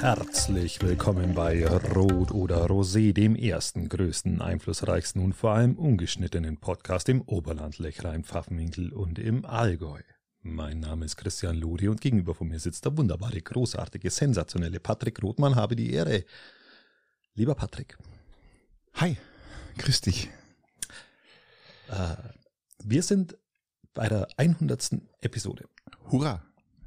Herzlich willkommen bei Rot oder Rosé, dem ersten, größten, einflussreichsten und vor allem ungeschnittenen Podcast im Oberland, Lechrein, Pfaffenwinkel und im Allgäu. Mein Name ist Christian Lodi und gegenüber von mir sitzt der wunderbare, großartige, sensationelle Patrick Rothmann. Habe die Ehre. Lieber Patrick. Hi, grüß dich. Äh, wir sind bei der 100. Episode. Hurra,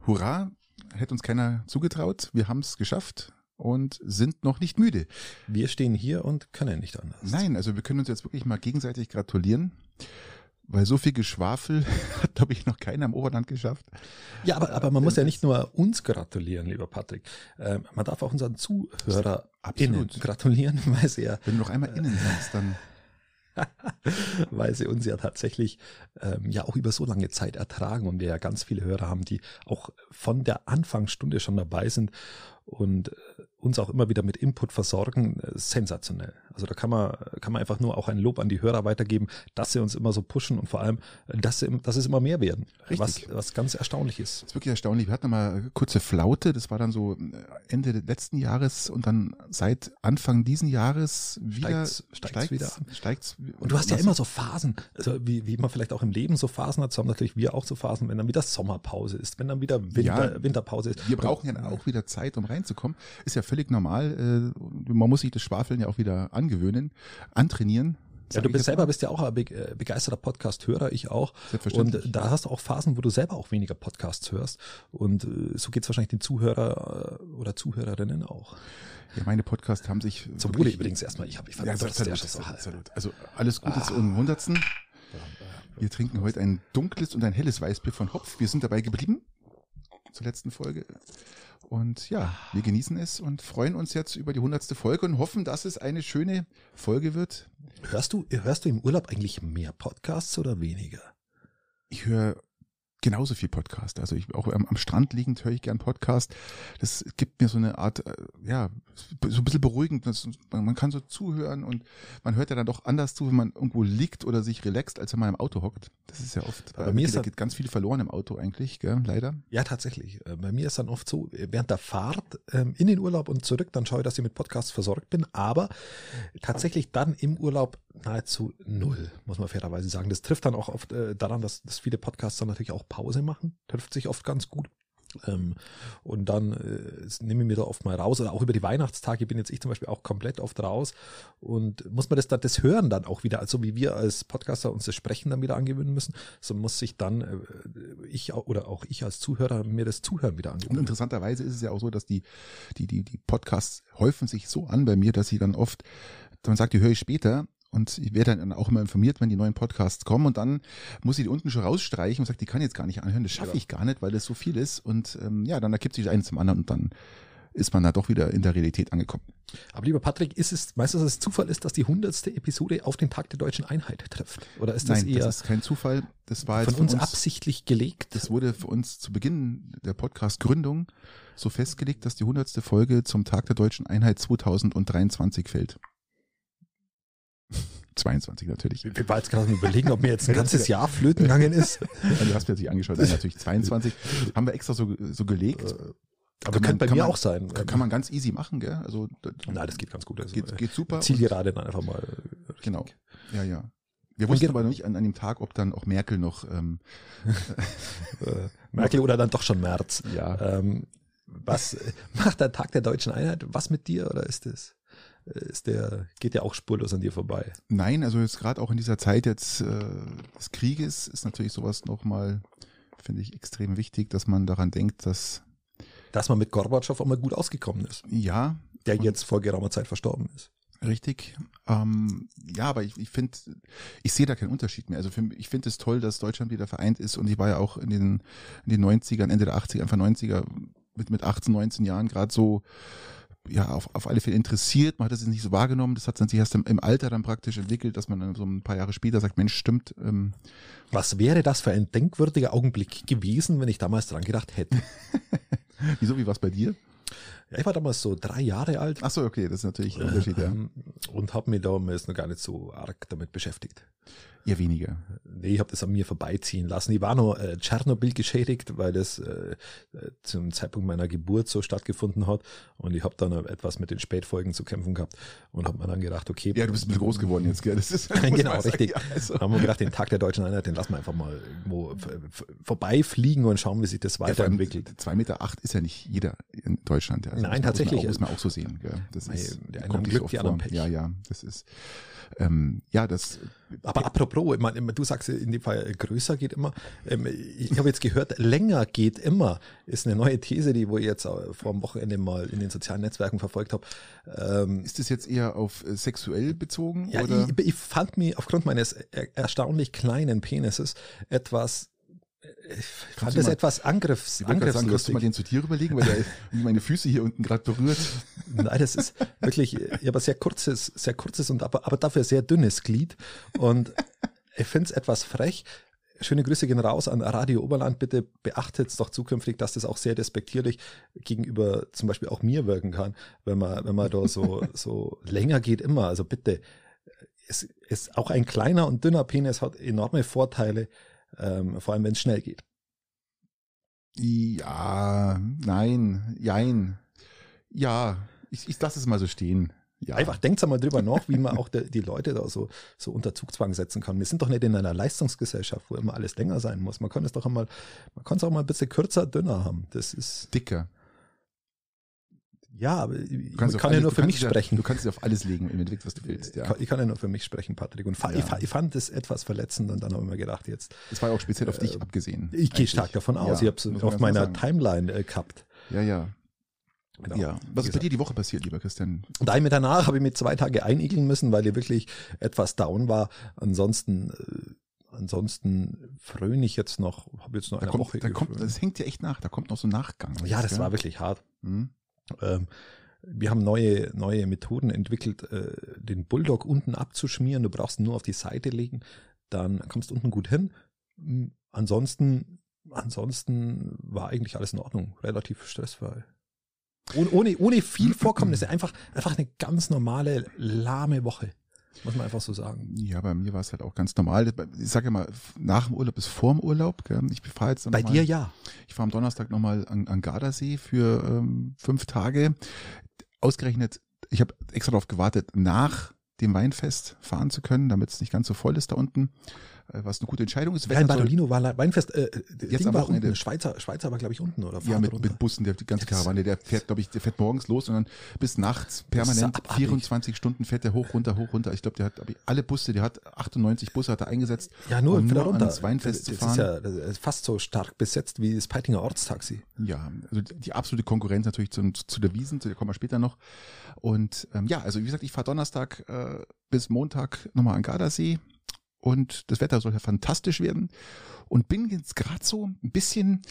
hurra, hätte uns keiner zugetraut. Wir haben es geschafft und sind noch nicht müde. Wir stehen hier und können nicht anders. Nein, also wir können uns jetzt wirklich mal gegenseitig gratulieren. Weil so viel Geschwafel hat, glaube ich, noch keiner im Oberland geschafft. Ja, aber, aber man muss ja nicht nur uns gratulieren, lieber Patrick. Ähm, man darf auch unseren Zuhörer gratulieren, weil sie ja. Wenn du noch einmal innen sagst, dann. weil sie uns ja tatsächlich ähm, ja auch über so lange Zeit ertragen und wir ja ganz viele Hörer haben, die auch von der Anfangsstunde schon dabei sind. Und äh, uns auch immer wieder mit Input versorgen, äh, sensationell. Also da kann man, kann man einfach nur auch ein Lob an die Hörer weitergeben, dass sie uns immer so pushen und vor allem, dass, sie, dass es immer mehr werden. Richtig. Was, was ganz erstaunlich ist. Das ist wirklich erstaunlich. Wir hatten mal kurze Flaute, das war dann so äh, Ende letzten Jahres und dann seit Anfang diesen Jahres wieder steigt's, steigt's, steigt's wieder an. Steigt's, und du hast ja immer so Phasen, also wie, wie man vielleicht auch im Leben so Phasen hat, so haben natürlich wir auch so Phasen, wenn dann wieder Sommerpause ist, wenn dann wieder Winter, ja, Winterpause ist. Wir brauchen ja auch wieder Zeit, um reinzukommen. Ist ja völlig normal. Äh, man muss sich das Schwafeln ja auch wieder angewöhnen, antrainieren. Ja, du bist selber bist ja auch ein äh, begeisterter Podcast-Hörer, ich auch. Und da hast du auch Phasen, wo du selber auch weniger Podcasts hörst. Und äh, so geht's wahrscheinlich den Zuhörer oder Zuhörerinnen auch. Ja, meine Podcasts haben sich. Zum Wohle übrigens erstmal. Ich habe ich fand ja, das salut, salut, salut. Also alles Gute ah. zum Hundertsten. Wir trinken heute ein dunkles und ein helles Weißbier von Hopf. Wir sind dabei geblieben zur letzten Folge. Und ja, wir genießen es und freuen uns jetzt über die hundertste Folge und hoffen, dass es eine schöne Folge wird. Hörst du, hörst du im Urlaub eigentlich mehr Podcasts oder weniger? Ich höre genauso viel Podcast. Also ich auch am, am Strand liegend höre ich gern Podcast. Das gibt mir so eine Art, äh, ja, so ein bisschen beruhigend. Das, man kann so zuhören und man hört ja dann doch anders zu, wenn man irgendwo liegt oder sich relaxt, als wenn man im Auto hockt. Das ist ja oft, bei mir ist da geht ganz viel verloren im Auto eigentlich, gell, leider. Ja, tatsächlich. Äh, bei mir ist dann oft so, während der Fahrt ähm, in den Urlaub und zurück, dann schaue ich, dass ich mit Podcasts versorgt bin, aber tatsächlich dann im Urlaub nahezu null, muss man fairerweise sagen. Das trifft dann auch oft äh, daran, dass, dass viele Podcasts dann natürlich auch Pause machen. Trifft sich oft ganz gut. Ähm, und dann äh, nehme ich mir da oft mal raus oder auch über die Weihnachtstage bin jetzt ich zum Beispiel auch komplett oft raus und muss man das das Hören dann auch wieder, also wie wir als Podcaster uns das Sprechen dann wieder angewöhnen müssen, so muss sich dann äh, ich oder auch ich als Zuhörer mir das Zuhören wieder angewöhnen. Und interessanterweise ist es ja auch so, dass die die die die Podcasts häufen sich so an bei mir, dass sie dann oft man sagt, die höre ich später und ich werde dann auch immer informiert, wenn die neuen Podcasts kommen. Und dann muss ich die unten schon rausstreichen und sage, die kann ich jetzt gar nicht anhören. Das schaffe ja. ich gar nicht, weil das so viel ist. Und ähm, ja, dann ergibt sich eins zum anderen und dann ist man da doch wieder in der Realität angekommen. Aber lieber Patrick, ist es meistens das Zufall ist, dass die hundertste Episode auf den Tag der deutschen Einheit trifft? Oder ist das Nein, eher das ist kein Zufall. Das war von uns, uns absichtlich gelegt? Das wurde für uns zu Beginn der Podcast-Gründung so festgelegt, dass die hundertste Folge zum Tag der deutschen Einheit 2023 fällt. 22 natürlich. Ich war jetzt gerade überlegen, ob mir jetzt ein ganzes Jahr flöten gegangen ist. du hast mir natürlich angeschaut, Nein, natürlich 22. Haben wir extra so, so gelegt. Äh, aber kann, bei mir man, auch sein. Kann, man ganz easy machen, gell? Also, Nein, das geht ganz gut. Also, geht, geht super. Zielgerade dann einfach mal. Richtig. Genau. Ja, ja. Wir wussten aber noch nicht an, an dem Tag, ob dann auch Merkel noch ähm, äh, Merkel oder dann doch schon März. Ja. Ähm, was macht der Tag der deutschen Einheit? Was mit dir oder ist es? Ist der, geht ja auch spurlos an dir vorbei. Nein, also jetzt gerade auch in dieser Zeit jetzt äh, des Krieges ist natürlich sowas nochmal, finde ich, extrem wichtig, dass man daran denkt, dass dass man mit Gorbatschow auch mal gut ausgekommen ist. Ja. Der jetzt vor geraumer Zeit verstorben ist. Richtig. Ähm, ja, aber ich, ich finde, ich sehe da keinen Unterschied mehr. Also für, ich finde es toll, dass Deutschland wieder vereint ist und ich war ja auch in den, in den 90ern, Ende der 80er, Anfang 90er mit, mit 18, 19 Jahren gerade so ja auf, auf alle Fälle interessiert. Man hat es nicht so wahrgenommen. Das hat sich erst im, im, Alter dann praktisch entwickelt, dass man dann so ein paar Jahre später sagt, Mensch, stimmt. Ähm, Was wäre das für ein denkwürdiger Augenblick gewesen, wenn ich damals dran gedacht hätte? Wieso, wie war es bei dir? Ja, ich war damals so drei Jahre alt. Ach so, okay, das ist natürlich ein Unterschied, ja. Ähm, und habe mich damals noch gar nicht so arg damit beschäftigt. Eher weniger. Nee, ich habe das an mir vorbeiziehen lassen. Ich war noch äh, Tschernobyl geschädigt, weil das äh, äh, zum Zeitpunkt meiner Geburt so stattgefunden hat. Und ich habe dann etwas mit den Spätfolgen zu kämpfen gehabt und habe mir dann gedacht, okay. Ja, du bist ein bisschen groß geworden jetzt, gell? Das ist, genau, richtig. Sagen, also. Haben wir gedacht, den Tag der deutschen Einheit, den lassen wir einfach mal irgendwo vorbeifliegen und schauen, wie sich das weiterentwickelt. Ja, zwei Meter acht ist ja nicht jeder in Deutschland. Also Nein, tatsächlich. Muss man, auch, muss man auch so sehen. Gell? Das ist, der eine Glück, die anderen Pech. Ja, ja, das ist, ähm, ja, das. Aber apropos, ich meine, du sagst in dem Fall größer geht immer. Ähm, ich habe jetzt gehört, länger geht immer ist eine neue These, die wo ich jetzt vor dem Wochenende mal in den sozialen Netzwerken verfolgt habe. Ähm, ist das jetzt eher auf äh, sexuell bezogen? Ja, oder? Ich, ich fand mich aufgrund meines erstaunlich kleinen Penises etwas ich fand das mal, etwas Angriffs, angriffslustig. Sagen, kannst du mal den zu dir überlegen, weil der meine Füße hier unten gerade berührt? Nein, das ist wirklich, ich habe ein sehr kurzes, sehr kurzes und aber, aber dafür sehr dünnes Glied. Und ich finde es etwas frech. Schöne Grüße gehen raus an Radio Oberland. Bitte beachtet doch zukünftig, dass das auch sehr despektierlich gegenüber zum Beispiel auch mir wirken kann, wenn man, wenn man da so, so länger geht immer. Also bitte, es ist auch ein kleiner und dünner Penis hat enorme Vorteile ähm, vor allem wenn es schnell geht. Ja, nein, jein. Ja, ich, ich lasse es mal so stehen. Ja. Einfach denkt mal drüber nach, wie man auch de, die Leute da so, so unter Zugzwang setzen kann. Wir sind doch nicht in einer Leistungsgesellschaft, wo immer alles länger sein muss. Man kann es doch einmal, man kann es auch mal ein bisschen kürzer, dünner haben. Das ist. Dicker. Ja, aber ich kann alles, ja nur für mich sprechen. du kannst dich auf alles legen, im Endeffekt, was du willst. Ja. Ich kann ja nur für mich sprechen, Patrick. Und ja. ich, ich, fand es etwas verletzend und dann habe ich mir gedacht, jetzt. Das war ja auch speziell auf äh, dich abgesehen. Ich gehe stark davon aus. Ich habe es auf meiner. Timeline äh, gehabt. Ja, ja. Genau. Ja, was ist bei dir die Woche passiert, lieber Christian? Und ein mit danach habe ich mir zwei Tage einigeln müssen, weil ich wirklich etwas down war. Ansonsten äh, ansonsten fröne ich jetzt noch, habe jetzt noch da eine kommt, Woche da kommt, Das hängt ja echt nach, da kommt noch so ein Nachgang. Ja, das gell? war wirklich hart. Mhm. Ähm, wir haben neue, neue Methoden entwickelt, äh, den Bulldog unten abzuschmieren. Du brauchst ihn nur auf die Seite legen, dann kommst du unten gut hin. Hm, ansonsten, ansonsten war eigentlich alles in Ordnung, relativ stressfrei. Ohne, ohne, ohne viel Vorkommnisse, einfach, einfach eine ganz normale, lahme Woche. Muss man einfach so sagen. Ja, bei mir war es halt auch ganz normal. Ich sage ja mal, nach dem Urlaub ist vorm Urlaub. Gell? Ich fahre jetzt Bei mal, dir ja. Ich fahre am Donnerstag nochmal an, an Gardasee für ähm, fünf Tage. Ausgerechnet, ich habe extra darauf gewartet, nach dem Weinfest fahren zu können, damit es nicht ganz so voll ist da unten. Äh, was eine gute Entscheidung ist. Ja, in Badolino war Weinfest, äh, jetzt Ding war unten, Schweizer, Schweizer war glaube ich unten oder Ja, mit, mit Bussen, der, die ganze Karawane, der fährt glaube ich, der fährt morgens los und dann bis nachts permanent 24 Stunden fährt der hoch, runter, hoch, runter. Ich glaube, der hat alle Busse, der hat 98 Busse hat er eingesetzt. Ja, nur, um nur runter. ans Weinfest das zu fahren. Ist ja das ist fast so stark besetzt wie das Peitinger Ortstaxi. Ja, also die absolute Konkurrenz natürlich zum, zu der Wiesen, zu der kommen wir später noch. Und ähm, ja, also wie gesagt, ich fahre Donnerstag äh, bis Montag nochmal an Gardasee und das Wetter soll ja fantastisch werden und bin jetzt gerade so ein bisschen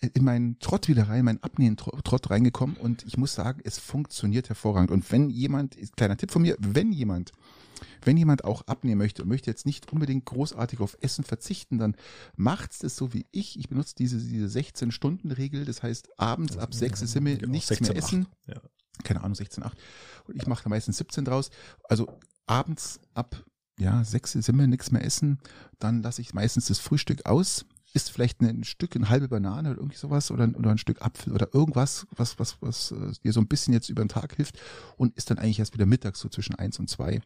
äh, in meinen Trott wieder rein, meinen Abnehmen-Trott reingekommen und ich muss sagen, es funktioniert hervorragend. Und wenn jemand, kleiner Tipp von mir, wenn jemand, wenn jemand auch abnehmen möchte und möchte jetzt nicht unbedingt großartig auf Essen verzichten, dann macht's das so wie ich. Ich benutze diese, diese 16-Stunden-Regel, das heißt abends ab 6 ist immer genau, nichts 16, mehr essen. Ja. Keine Ahnung, 16, 8. Und ich mache da meistens 17 draus. Also abends ab ja, sechs wir nichts mehr essen, dann lasse ich meistens das Frühstück aus, isst vielleicht ein Stück, eine halbe Banane oder irgendwie sowas oder, oder ein Stück Apfel oder irgendwas, was, was, was äh, dir so ein bisschen jetzt über den Tag hilft und isst dann eigentlich erst wieder mittags so zwischen eins und zwei.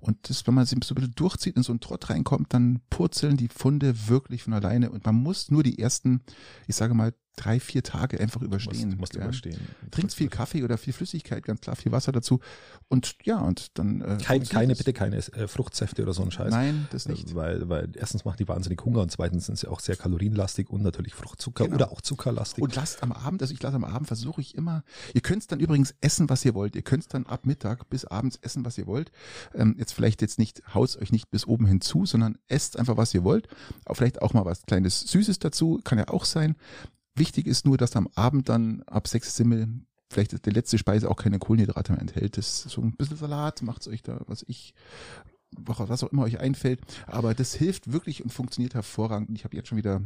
Und das, wenn man sich so ein bisschen durchzieht, in so einen Trott reinkommt, dann purzeln die Funde wirklich von alleine. Und man muss nur die ersten, ich sage mal, drei, vier Tage einfach überstehen. Musst, musst ja. überstehen. Trinkst viel Kaffee oder viel Flüssigkeit, ganz klar, viel Wasser dazu. Und ja, und dann. Äh, Kein, keine, bitte keine äh, Fruchtsäfte oder so ein Scheiß. Nein, das nicht. Weil, weil erstens macht die wahnsinnig Hunger und zweitens sind sie auch sehr kalorienlastig und natürlich Fruchtzucker genau. oder auch zuckerlastig. Und lasst am Abend, also ich lasse am Abend, versuche ich immer, ihr könnt dann übrigens essen, was ihr wollt. Ihr könnt dann ab Mittag bis abends essen, was ihr wollt. Ähm, jetzt vielleicht jetzt nicht, haust euch nicht bis oben hinzu, sondern esst einfach, was ihr wollt. Auch vielleicht auch mal was kleines Süßes dazu, kann ja auch sein. Wichtig ist nur, dass am Abend dann ab sechs Simmel vielleicht die letzte Speise auch keine Kohlenhydrate mehr enthält. Das ist so ein bisschen Salat, macht's euch da, was ich, was auch immer euch einfällt. Aber das hilft wirklich und funktioniert hervorragend. Ich habe jetzt schon wieder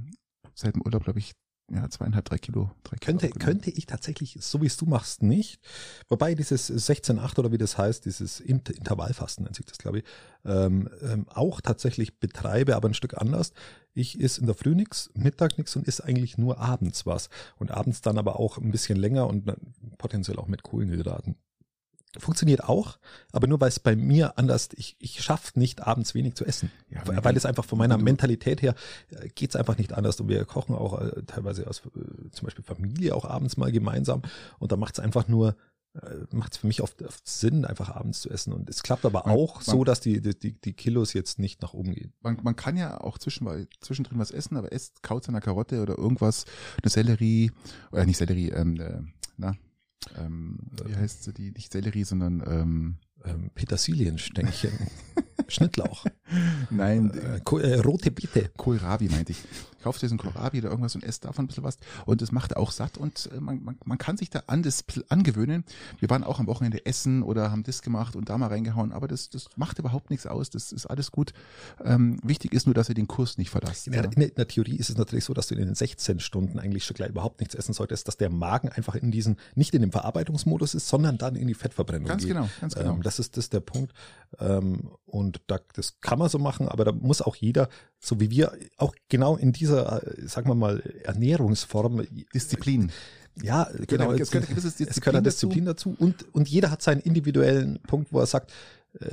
seit dem Urlaub, glaube ich, ja, zweieinhalb, drei Kilo. Drei Kilo Könnte, könnte ich tatsächlich, so wie es du machst, nicht. Wobei dieses 16-8 oder wie das heißt, dieses Inter Intervallfasten nennt sich das, glaube ich, ähm, ähm, auch tatsächlich betreibe, aber ein Stück anders. Ich esse in der Früh nix, Mittag nix und esse eigentlich nur abends was. Und abends dann aber auch ein bisschen länger und potenziell auch mit Kohlenhydraten. Funktioniert auch, aber nur weil es bei mir anders, ich, ich schaffe nicht abends wenig zu essen. Ja, weil, weil es einfach von meiner Mentalität her äh, geht es einfach nicht anders. Und wir kochen auch äh, teilweise aus äh, zum Beispiel Familie auch abends mal gemeinsam und da macht es einfach nur, macht es für mich oft, oft Sinn, einfach abends zu essen. Und es klappt aber Man- auch man- so, dass die, die, die Kilos jetzt nicht nach oben gehen. Man, man kann ja auch zwischen, zwischendrin was essen, aber esst kaut einer Karotte oder irgendwas, eine Sellerie, oder nicht Sellerie, ähm, äh, na, ähm, wie heißt sie, die, nicht Sellerie, sondern, ähm, Ähm, Petersilienstängchen, Schnittlauch, nein, äh, äh, rote Beete. Kohlrabi meinte ich. Kauft dir so ein Kohlrabi oder irgendwas und esst davon ein bisschen was. Und es macht auch satt und äh, man, man, man kann sich da an das angewöhnen. Wir waren auch am Wochenende essen oder haben das gemacht und da mal reingehauen, aber das, das macht überhaupt nichts aus. Das ist alles gut. Ähm, wichtig ist nur, dass ihr den Kurs nicht verlasst. In der, in der Theorie ist es natürlich so, dass du in den 16 Stunden eigentlich schon gleich überhaupt nichts essen solltest, dass der Magen einfach in diesen, nicht in dem Verarbeitungsmodus ist, sondern dann in die Fettverbrennung Ganz geht. genau, ganz genau. Ähm, das ist das der Punkt. Ähm, und da, das kann man so machen, aber da muss auch jeder, so wie wir, auch genau in dieser, äh, sagen wir mal, Ernährungsform, Disziplin. ja, genau, es gehört es gehört Disziplin Disziplin dazu. und, und jeder hat seinen individuellen Punkt, wo er sagt,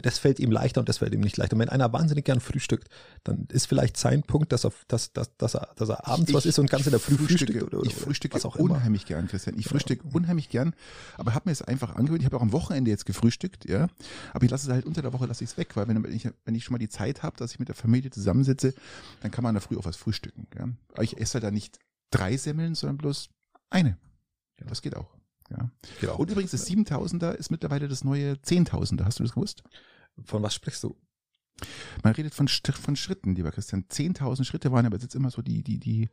das fällt ihm leichter und das fällt ihm nicht leichter. Und wenn einer wahnsinnig gern frühstückt, dann ist vielleicht sein Punkt, dass er, dass, dass, dass er, dass er abends was isst und ganz in der Früh frühstücke, frühstückt oder, oder ich frühstücke was auch immer. unheimlich gern, Christian. Ich frühstücke unheimlich gern, aber habe mir es einfach angewöhnt. Ich habe auch am Wochenende jetzt gefrühstückt, ja. Aber ich lasse es halt unter der Woche lasse ich es weg, weil wenn ich, wenn ich schon mal die Zeit habe, dass ich mit der Familie zusammensitze, dann kann man in der Früh auch was frühstücken. Ja. Aber ich esse halt dann nicht drei Semmeln, sondern bloß eine. Ja, das geht auch. Ja. Genau. Und übrigens, das 7000er ist mittlerweile das neue 10.000er. Hast du das gewusst? Von was sprichst du? Man redet von, von Schritten, lieber Christian. 10.000 Schritte waren aber jetzt immer so die, die, die,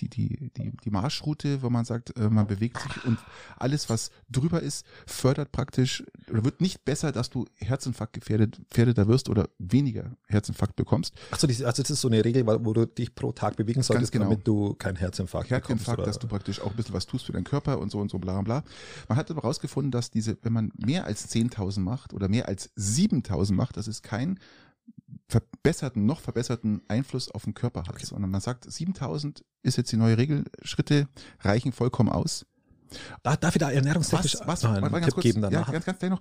die, die, die, die Marschroute, wo man sagt, äh, man bewegt sich und alles, was drüber ist, fördert praktisch oder wird nicht besser, dass du Herzinfarkt gefährdet, gefährdeter wirst oder weniger Herzinfarkt bekommst. Achso, also das ist so eine Regel, wo du dich pro Tag bewegen solltest, genau. damit du keinen Herzinfarkt, Herzinfarkt, bekommst. dass du praktisch auch ein bisschen was tust für deinen Körper und so und so bla bla. Man hat aber herausgefunden, dass diese, wenn man mehr als 10.000 macht oder mehr als 7.000 macht, dass es keinen verbesserten, noch verbesserten Einfluss auf den Körper hat, sondern man sagt, 7.000 ist jetzt die neue Regel, Schritte reichen vollkommen aus. Da, darf ich da ernährungstechnisch Was, was, einen ganz Tipp kurz, geben ja, danach? ganz, ganz gleich noch.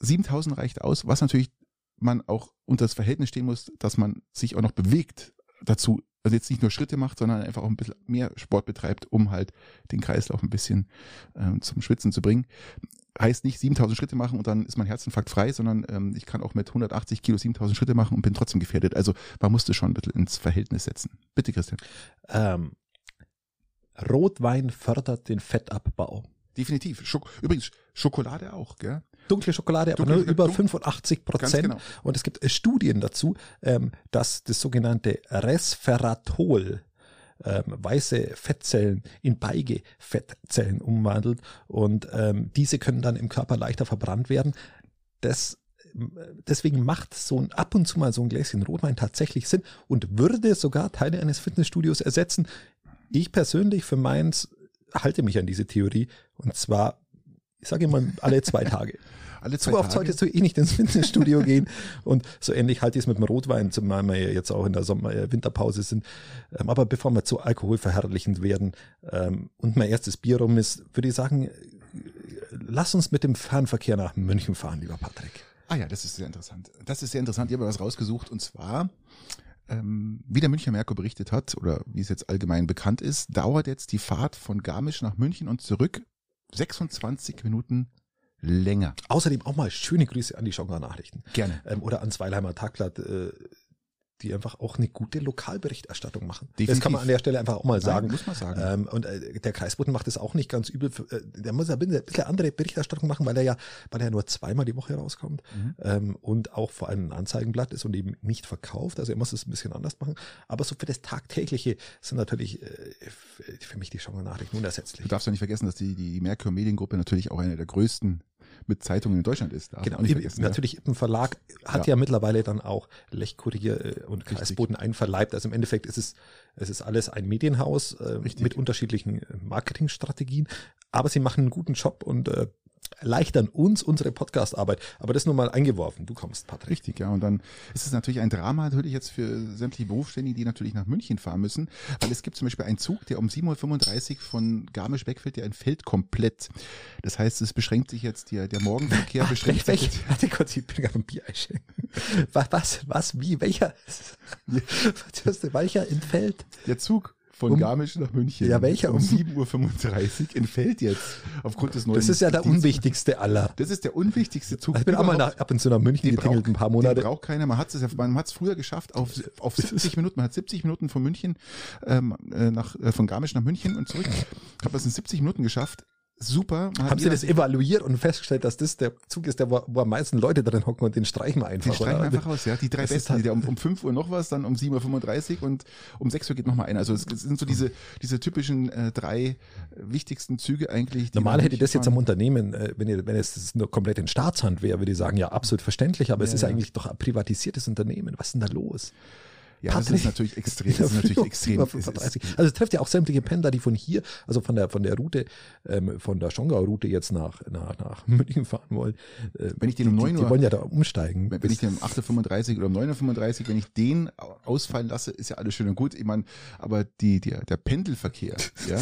7000 reicht aus, was natürlich man auch unter das Verhältnis stehen muss, dass man sich auch noch bewegt dazu. Also jetzt nicht nur Schritte macht, sondern einfach auch ein bisschen mehr Sport betreibt, um halt den Kreislauf ein bisschen ähm, zum Schwitzen zu bringen. Heißt nicht 7000 Schritte machen und dann ist mein Herzinfarkt frei, sondern ähm, ich kann auch mit 180 Kilo 7000 Schritte machen und bin trotzdem gefährdet. Also man musste schon ein bisschen ins Verhältnis setzen. Bitte, Christian. Ähm, Rotwein fördert den Fettabbau. Definitiv. Schok Übrigens, Schokolade auch, gell? Dunkle Schokolade, aber Dunkle- nur über dun- 85 Ganz Prozent. genau. Und es gibt äh, Studien dazu, ähm, dass das sogenannte Resveratrol ähm, weiße Fettzellen in Beige-Fettzellen umwandelt und ähm, diese können dann im Körper leichter verbrannt werden. Das deswegen macht so ein ab und zu mal so ein Gläschen Rotwein tatsächlich Sinn und würde sogar Teile eines Fitnessstudios ersetzen. Ich persönlich für meins halte mich an diese Theorie und zwar, ich sage immer, alle zwei Tage. Alle zwei So oft solltest du eh nicht ins Fitnessstudio gehen. Und so ähnlich halte ich es mit dem Rotwein, zumal wir jetzt auch in der Sommer äh, Winterpause sind. Ähm, aber bevor wir zu alkoholverherrlichend werden ähm, und mein erstes Bier rum ist, würde ich sagen, äh, lass uns mit dem Fernverkehr nach München fahren, lieber Patrick. Ah ja, das ist sehr interessant. Das ist sehr interessant. Ich habe was rausgesucht und zwar, ähm, wie der Münchner Merkur berichtet hat oder wie es jetzt allgemein bekannt ist, dauert jetzt die Fahrt von Garmisch nach München und zurück 26 Minuten länger. Außerdem auch mal schöne Grüße an die Schonga Nachrichten Gerne. ähm, oder ans Weilheimer Tagblatt, äh, die einfach auch eine gute Lokalberichterstattung machen. Das Definitiv. kann man an der Stelle einfach auch mal sagen. Nein, muss man sagen. Ähm, und äh, der Kreisboten macht es auch nicht ganz übel. Äh, Der muss bisschen ein bisschen andere Berichterstattung machen, weil er ja, weil er nur zweimal die Woche rauskommt Mhm. ähm, und auch vor allem ein Anzeigenblatt ist und eben nicht verkauft. Also er muss es ein bisschen anders machen. Aber so für das Tagtägliche sind natürlich äh, für mich die Schauer Nachrichten Du unersetzlich. darfst ja nicht vergessen, dass die, die Merkur Mediengruppe natürlich auch eine der größten mit Zeitungen in Deutschland ist. Darf Genau, Ippen, natürlich Ippen Verlag hat ja, Ja. mittlerweile dann auch Lechkurier äh, und Richtig. Kreisboten einverleibt. Also im Endeffekt ist es, es ist alles ein Medienhaus äh, mit unterschiedlichen äh, Marketingstrategien, aber sie machen einen guten Job und äh, erleichtern uns unsere Podcast-Arbeit. Aber das nur mal eingeworfen. Du kommst, Patrick. Richtig, ja. Und dann ist es natürlich ein Drama natürlich jetzt für sämtliche Berufsständige, die natürlich nach München fahren müssen, weil es gibt zum Beispiel einen Zug, der um 7.35 Uhr von Garmisch wegfällt, der entfällt komplett. Das heißt, es beschränkt sich jetzt, der, der Morgenverkehr beschränkt sich Welch, jetzt. warte kurz, ich bin gerade ein Bier einschenken. Was, was, was, wie, welcher? Du, welcher entfällt? Der Zug von Um- Garmisch nach München. Ja, welcher? Um 7.35 Uhr entfällt jetzt aufgrund des neuen. Das ist ja der Dienst- unwichtigste aller. Das ist der unwichtigste Zug. Ich bin auch mal nach, ab und zu nach München Den getingelt, braucht- ein paar Den Monate. braucht keiner. Man hat es, man hat es früher geschafft auf, auf 70 Minuten. Man hat 70 Minuten von München ähm, äh, nach äh, von Garmisch nach München und zurück. Ich habe das in 70 Minuten geschafft. Super. Hat Haben Sie das evaluiert und festgestellt, dass das der Zug ist, der, wo, wo am meisten Leute drin hocken und den streichen wir einfach? Die streichen wir einfach aus, ja. Die drei Das besten, halt- um, um 5 Uhr noch was, dann um 7.35 Uhr und um 6 Uhr geht noch mal einer. Also es es sind so diese, diese typischen äh, drei wichtigsten Züge eigentlich. Normal hätte das jetzt am. Unternehmen, äh, wenn, ihr, wenn es nur komplett in Staatshand wäre, würde ich sagen, ja, absolut verständlich, aber es Ja, ist ja. eigentlich doch ein privatisiertes Unternehmen. Was ist denn da los? Ja, das Patrick. ist natürlich extrem. Das ist natürlich extrem. Es ist- 35. Also es trifft ja auch sämtliche Pendler, die von hier, also von der von der Route, ähm, von der Schongau-Route jetzt nach, nach, nach München fahren wollen. Äh, Wenn ich den um die, 9 die, Uhr- die wollen ja da umsteigen. Wenn wenn ich den um 8.35 Uhr oder um 9.35 Uhr, wenn ich den au- ausfallen lasse, ist ja alles schön und gut. Ich meine, aber die, der, der Pendelverkehr, ja,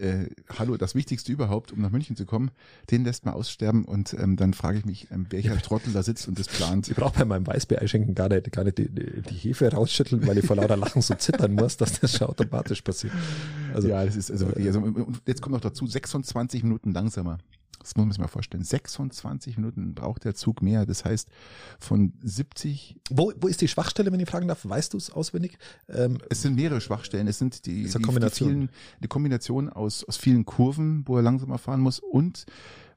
äh, hallo, das Wichtigste überhaupt, um nach München zu kommen, den lässt man aussterben und ähm, dann frage ich mich, ähm, welcher Trottel da sitzt und das plant. Ich brauche bei meinem Weißbier einschenken gar nicht, gar nicht die, die, die Hefe rausschütteln, weil ich vor lauter Lachen so zittern muss, dass das schon automatisch passiert. Also ja, das ist also wirklich, also, und jetzt kommt noch dazu 26 Minuten langsamer. Das muss man sich mal vorstellen. 26 Minuten braucht der Zug mehr. Das heißt, von 70, wo, wo ist die Schwachstelle, wenn ich fragen darf? Weißt du es auswendig? Ähm, es sind mehrere Schwachstellen. Es sind die, die, eine die Kombination. vielen, die Kombination aus, aus vielen Kurven, wo er langsamer fahren muss und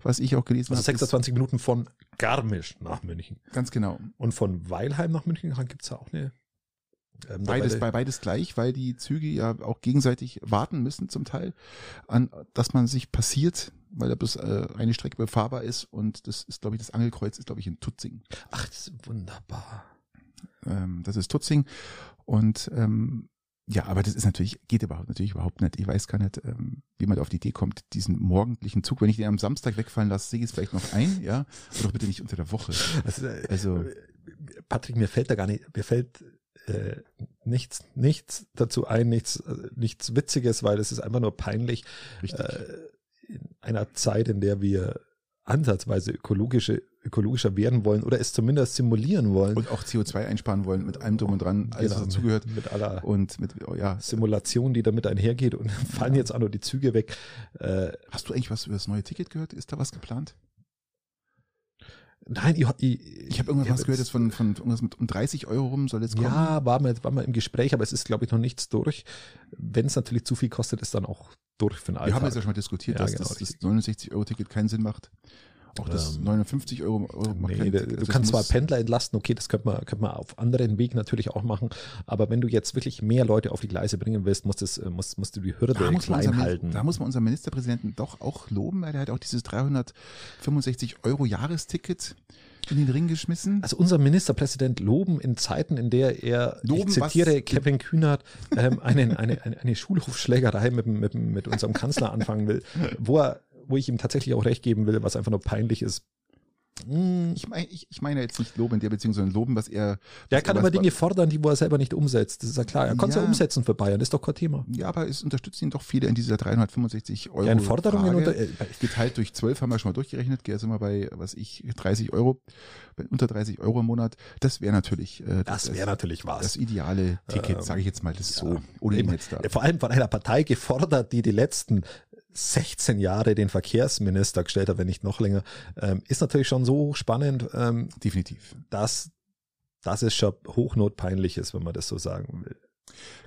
was ich auch gelesen also habe, ist- 26 Minuten von Garmisch nach München. ganz genau. Und von Weilheim nach München gibt's ja auch eine. Ähm, Beides, bei beides gleich, weil die Züge ja auch gegenseitig warten müssen zum Teil, an, dass man sich passiert, weil da bloß äh, eine Strecke befahrbar ist und das ist, glaube ich, das Angelkreuz ist, glaube ich, in Tutzing. Ach, das ist wunderbar. Ähm, das ist Tutzing und ähm, ja, aber das ist natürlich, geht überhaupt natürlich überhaupt nicht. Ich weiß gar nicht, ähm, wie man da auf die Idee kommt, diesen morgendlichen Zug, wenn ich den am Samstag wegfallen lasse, sehe ich es vielleicht noch ein, ja, aber doch bitte nicht unter der Woche. Also, Also- Patrick, mir fällt da gar nicht, mir fällt äh, nichts, nichts dazu ein, nichts, äh, nichts Witziges, weil es ist einfach nur peinlich. Richtig. Äh, in einer Zeit, in der wir ansatzweise ökologische, ökologischer werden wollen oder es zumindest simulieren wollen. und auch CO2 einsparen wollen mit allem drum und dran, alles was Genau, dazugehört. Mit, aller Und mit, oh ja, Simulation, die damit einhergeht und fallen jetzt auch nur die Züge weg. Äh, hast du eigentlich was über das neue Ticket gehört? Ist da was geplant? Nein, ich, ich, Ich habe irgendwas was gehört, jetzt von, von irgendwas mit um 30 Euro rum soll jetzt kommen. Ja, war mal, war mal im Gespräch, aber es ist, glaube ich, noch nichts durch. Wenn es natürlich zu viel kostet, ist dann auch durch für den Wir Alltag. haben jetzt ja schon mal diskutiert, Ja, dass genau, das, das richtig. 69-Euro-Ticket keinen Sinn macht. Auch das Ähm, 59 Euro, Euro Nee, du, du kannst zwar Pendler entlasten, okay, das könnte man, könnte man auf anderen Weg natürlich auch machen, aber wenn du jetzt wirklich mehr Leute auf die Gleise bringen willst, musst, das, äh, musst, musst du die Hürde da klein unser, halten. da muss man unseren Ministerpräsidenten doch auch loben, weil er hat auch dieses 365 Euro Jahresticket in den Ring geschmissen. Also unser Ministerpräsident loben in Zeiten, in der er, Loben, ich zitiere was- Kevin Kühnert, ähm, einen, eine, eine, eine Schulhofschlägerei mit, mit, mit unserem Kanzler anfangen will, wo er, wo ich ihm tatsächlich auch recht geben will, was einfach nur peinlich ist. Hm, Ich meine, ich, ich meine jetzt nicht loben in der Beziehung, sondern loben, was er. er was kann er- aber Dinge fordern, die wo er selber nicht umsetzt. Das ist ja klar. Er kann es ja. Ja. umsetzen für Bayern, das ist doch kein Thema. Ja, aber es unterstützen ihn doch viele in dieser 365 Euro. Ja, in Forderungen unter, äh, Geteilt durch 12 haben wir schon mal durchgerechnet, gell, sind wir bei, was ich, 30 Euro, unter 30 Euro im Monat. Das wäre natürlich äh, das wäre natürlich was. das ideale Ticket, Ähm, sage ich jetzt mal, das so, Ja. ohne ihn Eben, jetzt da. Vor allem von einer Partei gefordert, die die letzten 16 Jahre den Verkehrsminister gestellt hat, wenn nicht noch länger, ähm, ist natürlich schon so spannend, ähm, Definitiv. dass, dass es schon hochnotpeinlich ist, wenn man das so sagen will.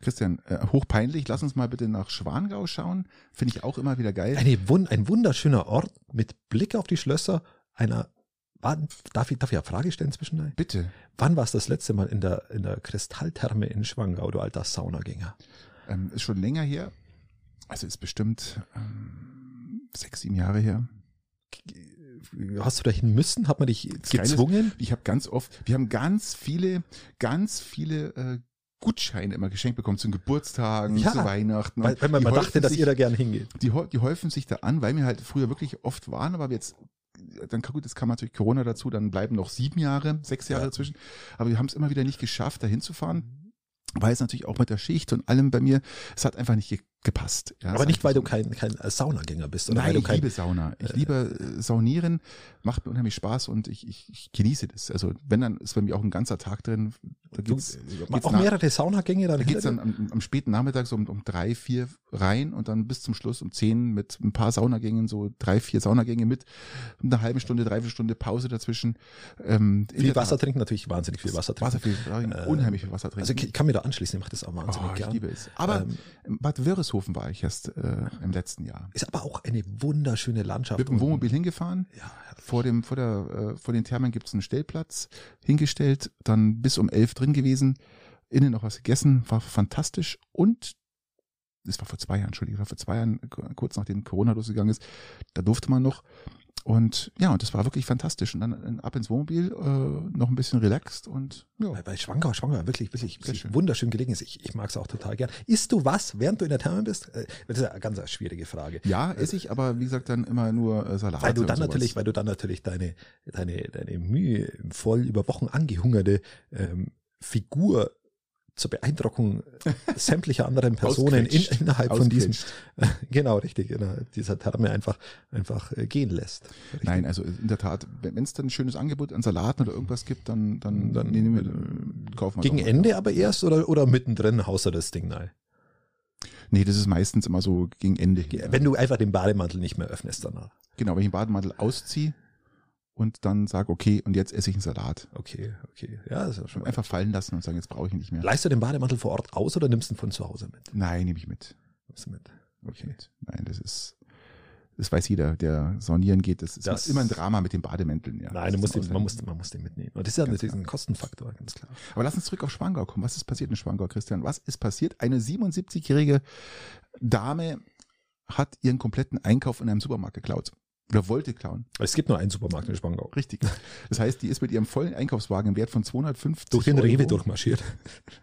Christian, äh, hochpeinlich, lass uns mal bitte nach Schwangau schauen. Finde ich auch immer wieder geil. Eine, ein wunderschöner Ort mit Blick auf die Schlösser einer Wann, darf ich, darf ich eine Frage stellen zwischendurch? Bitte. Wann war es das letzte Mal in der, in der Kristalltherme in Schwangau, du alter Saunagänger? Ähm, ist schon länger her. Also ist bestimmt ähm, sechs, sieben Jahre her. hast du dahin müssen? Hat man dich gezwungen? Ich habe ganz oft, wir haben ganz viele, ganz viele äh, Gutscheine immer geschenkt bekommen zum Geburtstagen, Ja, zu Weihnachten. Weil, weil man mal dachte, häufen dass sich, ihr da gern hingeht. die, die häufen sich da an, weil wir halt früher wirklich oft waren, aber jetzt dann gut, jetzt kam natürlich Corona dazu, dann bleiben noch sieben Jahre, sechs Jahre Ja. dazwischen. Aber wir haben es immer wieder nicht geschafft, da hinzufahren, weil es natürlich auch mit der Schicht und allem bei mir, es hat einfach nicht ge gepasst. Ja, es Aber nicht, weil du kein, kein äh, Saunagänger bist. Oder Nein, weil du ich kein, liebe Sauna. Ich liebe äh, Saunieren, macht mir unheimlich Spaß und ich, ich, ich genieße das. Also wenn, dann ist bei mir auch ein ganzer Tag drin. Da du, geht's, äh, geht's auch nach- mehrere Saunagänge dann da geht's hinter dann am, am späten Nachmittag so um, um drei, vier rein und dann bis zum Schluss um zehn mit ein paar Saunagängen, so drei, vier Saunagänge mit eine halbe Stunde, dreiviertel Stunde Pause dazwischen. Ähm, viel Wasser trinken, natürlich wahnsinnig viel Wasser trinken. Wasser viel, Äh, unheimlich viel Wasser trinken. Also ich kann mir da anschließen, ich mache das auch wahnsinnig oh, ich gern. liebe es. Aber Ähm, Bad Wörishofen war ich erst äh, im letzten Jahr. Ist aber auch eine wunderschöne Landschaft. Mit dem. Wohnmobil hingefahren. Ja, Vor dem, vor der, äh, vor den Thermen gibt's einen Stellplatz hingestellt, dann bis um elf drin gewesen, innen noch was gegessen, war fantastisch und das war vor zwei Jahren, Entschuldigung, das war vor zwei Jahren, k- kurz nachdem Corona losgegangen ist, da durfte man noch und ja, und das war wirklich fantastisch und dann ab ins Wohnmobil, äh, noch ein bisschen relaxed und ja, Bei, bei Schwangau, Schwangau, wirklich, wirklich, wirklich schön. wunderschön gelegen ist. Ich, ich mag es auch total gern. Isst du was, während du in der Therme bist? Äh, Das ist eine ganz schwierige Frage. ja, esse ich, aber wie gesagt, dann immer nur äh, Salat. Weil du dann natürlich, weil du dann natürlich deine, deine, deine Mühe voll über Wochen angehungerte ähm, Figur zur Beeindruckung sämtlicher anderen Personen in, innerhalb von diesem, genau, richtig, innerhalb dieser Therme einfach, einfach äh, gehen lässt. Richtig. Nein, also in der Tat, wenn es dann ein schönes Angebot an Salaten oder irgendwas gibt, dann, dann, Dann, nehmen wir, kaufen wir Gegen. Ende aber erst oder, oder mittendrin haust du das Ding nein. Nee, das ist meistens immer so gegen Ende. hin. Wenn du einfach den Bademantel nicht mehr öffnest danach. genau, wenn ich den Bademantel ausziehe und dann sage, okay, und jetzt esse ich einen Salat. Okay, okay. Ja, das ist schon. Einfach fallen lassen und sagen, jetzt brauche ich ihn nicht mehr. Leihst du den Bademantel vor Ort aus oder nimmst du ihn von zu Hause mit? Nein, nehme ich mit. Nimmst du mit? Ich mit. Nein, das ist, das weiß jeder, der saunieren geht. Das ist Das- immer ein Drama mit den Bademänteln. Ja. Nein, ist den, man, muss, man muss den mitnehmen. Und das ist ja natürlich ein Kostenfaktor, ganz klar. Aber lass uns zurück auf Schwangau kommen. Was ist passiert in Schwangau, Christian? Was ist passiert? Eine 77-jährige Dame hat ihren kompletten Einkauf in einem Supermarkt geklaut. Oder wollte klauen. Es gibt nur einen Supermarkt in Spangau. Richtig. Das heißt, die ist mit ihrem vollen Einkaufswagen im Wert von 250 Durch den Euro Rewe durchmarschiert.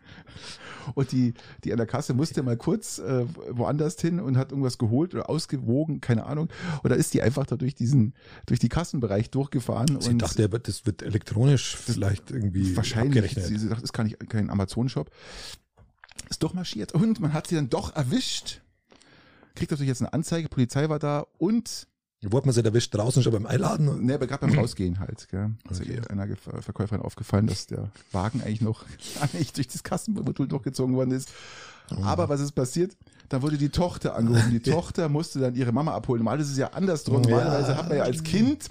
und die, die an der Kasse musste mal kurz äh, woanders hin und hat irgendwas geholt oder ausgewogen, keine Ahnung. Oder ist die einfach da durch diesen, durch die Kassenbereich durchgefahren Sie und dachte, das wird elektronisch vielleicht irgendwie wahrscheinlich, sie, sie dachte, das kann ich kein Amazon-Shop. Ist doch marschiert und man hat sie dann doch erwischt. Kriegt natürlich jetzt eine Anzeige, Polizei war da und Wurde man sie erwischt draußen schon beim Einladen? Ne, aber gerade beim Rausgehen halt. Gell? Also Okay. einer Ge- Verkäuferin aufgefallen, dass der Wagen eigentlich noch nicht durch das Kassenmodul durchgezogen worden ist. Aber was ist passiert? Da wurde die Tochter angerufen. Die Tochter musste dann ihre Mama abholen. Normal ist es ja andersrum. Ja. Normalerweise hat man ja als Kind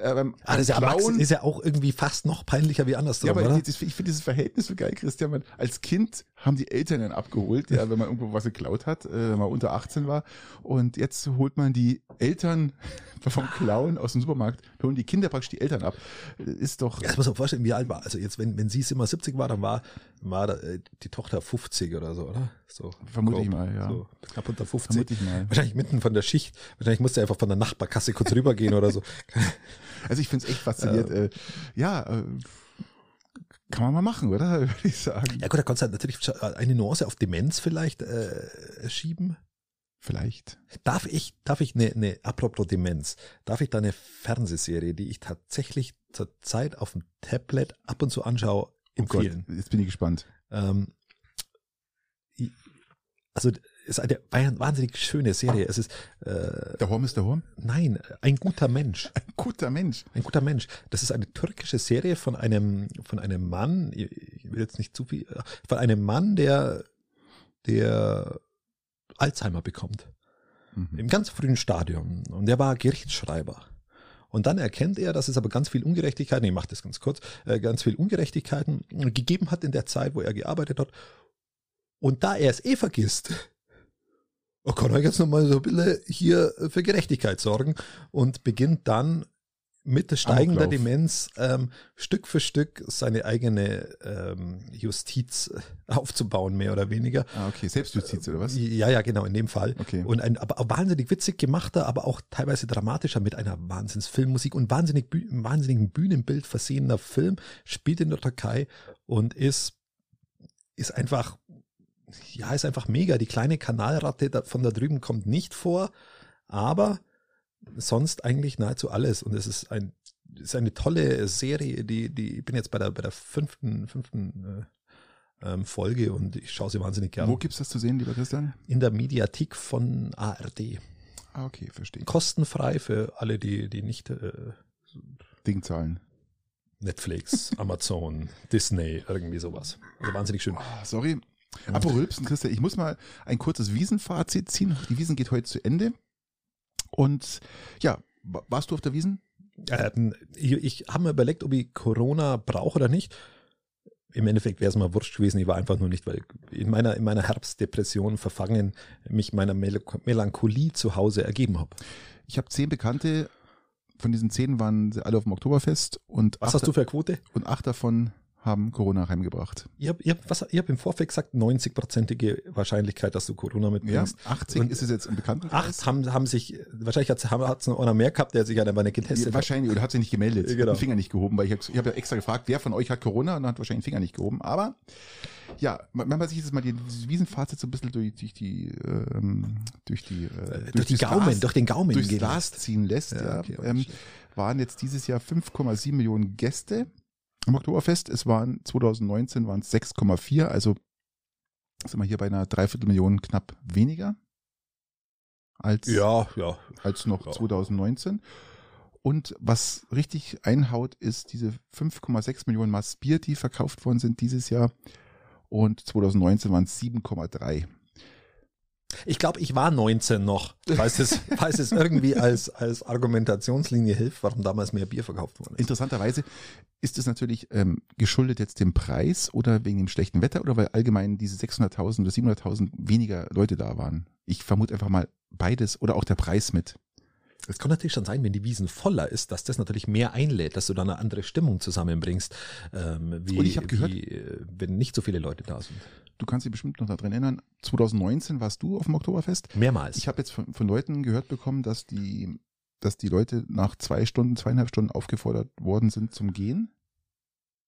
äh, beim, Ah, das ja, Klauen- ist ja auch irgendwie fast noch peinlicher wie andersrum, ja, aber oder? ich finde dieses Verhältnis so geil, Christian. Man, als Kind haben die Eltern dann abgeholt, ja, wenn man irgendwo was geklaut hat, äh, wenn man unter 18 war. Und jetzt holt man die Eltern vom Klauen aus dem Supermarkt, holen die Kinder praktisch die Eltern ab. Ist doch, Ja, das muss man vorstellen, wie alt war. Also jetzt, wenn, wenn sie immer 70 war, dann war, war äh, die Tochter 50 oder so, oder? So. Vermute ich mal, ja. So knapp unter 50. vermute ich mal. Wahrscheinlich mitten von der Schicht. Wahrscheinlich musste er einfach von der Nachbarkasse kurz rübergehen oder so. Also ich finde es echt faszinierend. Äh, ja, äh, kann man mal machen, oder? Würde ich sagen. Ja gut, da kannst du halt natürlich schon eine Nuance auf Demenz vielleicht äh, schieben. Vielleicht. Darf ich, darf ich eine, eine, apropos Demenz, darf ich da eine Fernsehserie, die ich tatsächlich zur Zeit auf dem Tablet ab und zu anschaue, Oh Gott, empfehlen? jetzt bin ich gespannt. Ähm, also ist eine wahnsinnig schöne Serie. Es ist äh, Der Horm ist der Horm? nein, ein guter Mensch. Ein guter Mensch. Ein guter Mensch. Das ist eine türkische Serie von einem, von einem Mann, ich will jetzt nicht zu viel, von einem Mann, der, der Alzheimer bekommt. Mhm. Im ganz frühen Stadium. Und der war Gerichtsschreiber. Und dann erkennt er, dass es aber ganz viel Ungerechtigkeiten, ich mache das ganz kurz, äh, ganz viel Ungerechtigkeiten gegeben hat in der Zeit, wo er gearbeitet hat. Und da er es eh vergisst, kann er jetzt nochmal so ein bisschen hier für Gerechtigkeit sorgen und beginnt dann mit steigender Amoklauf. Demenz ähm, Stück für Stück seine eigene ähm, Justiz äh, aufzubauen, mehr oder weniger. Ah, okay. Selbstjustiz oder was? Ja, ja, genau, in dem Fall. Okay. Und ein aber wahnsinnig witzig gemachter, aber auch teilweise dramatischer mit einer Wahnsinnsfilmmusik und wahnsinnig Büh wahnsinnigen Bühnenbild versehener Film, spielt in der Türkei und ist, ist einfach, ja, ist einfach mega. Die kleine Kanalratte da, von da drüben kommt nicht vor, aber sonst eigentlich nahezu alles. Und es ist ein, ist eine tolle Serie, die, die, ich bin jetzt bei der, bei der fünften, fünften äh, ähm, Folge und ich schaue sie wahnsinnig gerne Wo gibt's das zu sehen, lieber Christian? in der Mediathek von ARD. Ah, okay, verstehe. Kostenfrei für alle, die, die nicht äh, Dingzahlen. Netflix, Amazon, Disney, irgendwie sowas. Also wahnsinnig schön. Ah, sorry. Apropos Rülpsen, Christian, ich muss mal ein kurzes Wiesenfazit ziehen. Die Wiesen geht heute zu Ende. Und ja, wa- warst du auf der Wiesen? Ähm, ich ich habe mir überlegt, ob ich Corona brauche oder nicht. Im Endeffekt wäre es mal wurscht gewesen. Ich war einfach nur nicht, weil in meiner, in meiner Herbstdepression verfangen mich meiner Mel Melancholie zu Hause ergeben habe. Ich habe zehn Bekannte. Von diesen zehn waren sie alle auf dem Oktoberfest und Was acht, hast du für eine Quote? und acht davon haben Corona heimgebracht. Ich habe ich hab, was- im Vorfeld gesagt, 90-prozentige Wahrscheinlichkeit, dass du Corona Ja, mitbringst. 80 Und ist es jetzt im Bekanntenkreis. Acht haben, haben sich, wahrscheinlich hat es noch einer mehr gehabt, der sich einfach nicht getestet Ja, hat. wahrscheinlich, oder hat sich nicht gemeldet, Ja, genau. den Finger nicht gehoben, weil ich habe ich hab ja extra gefragt, wer von euch hat Corona und hat wahrscheinlich den Finger nicht gehoben. Aber ja, man, man sich jetzt mal die, Wiesenfazit so ein bisschen durch, durch die ähm, durch die äh, durch die Gaumen, Glas- durch den Gaumen durchs Glas ziehen lässt, Ja, ja, okay, ähm, waren jetzt dieses Jahr 5,7 Millionen Gäste am Oktoberfest. Es waren 2019 waren es 6,4, also sind wir hier bei einer Dreiviertelmillion knapp weniger als Ja, ja. als noch Ja. 2019. Und was richtig einhaut, ist diese 5,6 Millionen Maß Bier, die verkauft worden sind dieses Jahr. Und 2019 waren es 7,3. Ich glaube, ich war 19 noch, falls es, falls es irgendwie als, als Argumentationslinie hilft, warum damals mehr Bier verkauft ist. Interessanterweise ist es natürlich ähm, geschuldet jetzt dem Preis oder wegen dem schlechten Wetter oder weil allgemein diese 600.000 oder 700.000 weniger Leute da waren. Ich vermute einfach mal beides oder auch der Preis mit. Es kann natürlich schon sein, wenn die Wiesen voller ist, dass das natürlich mehr einlädt, dass du dann eine andere Stimmung zusammenbringst, ähm, wie, Und ich gehört- wie äh, wenn nicht so viele Leute da sind. Du kannst dich bestimmt noch daran erinnern, 2019 warst du auf dem Oktoberfest. Mehrmals. Ich habe jetzt von, von Leuten gehört bekommen, dass die, dass die Leute nach zwei Stunden, zweieinhalb Stunden aufgefordert worden sind zum Gehen.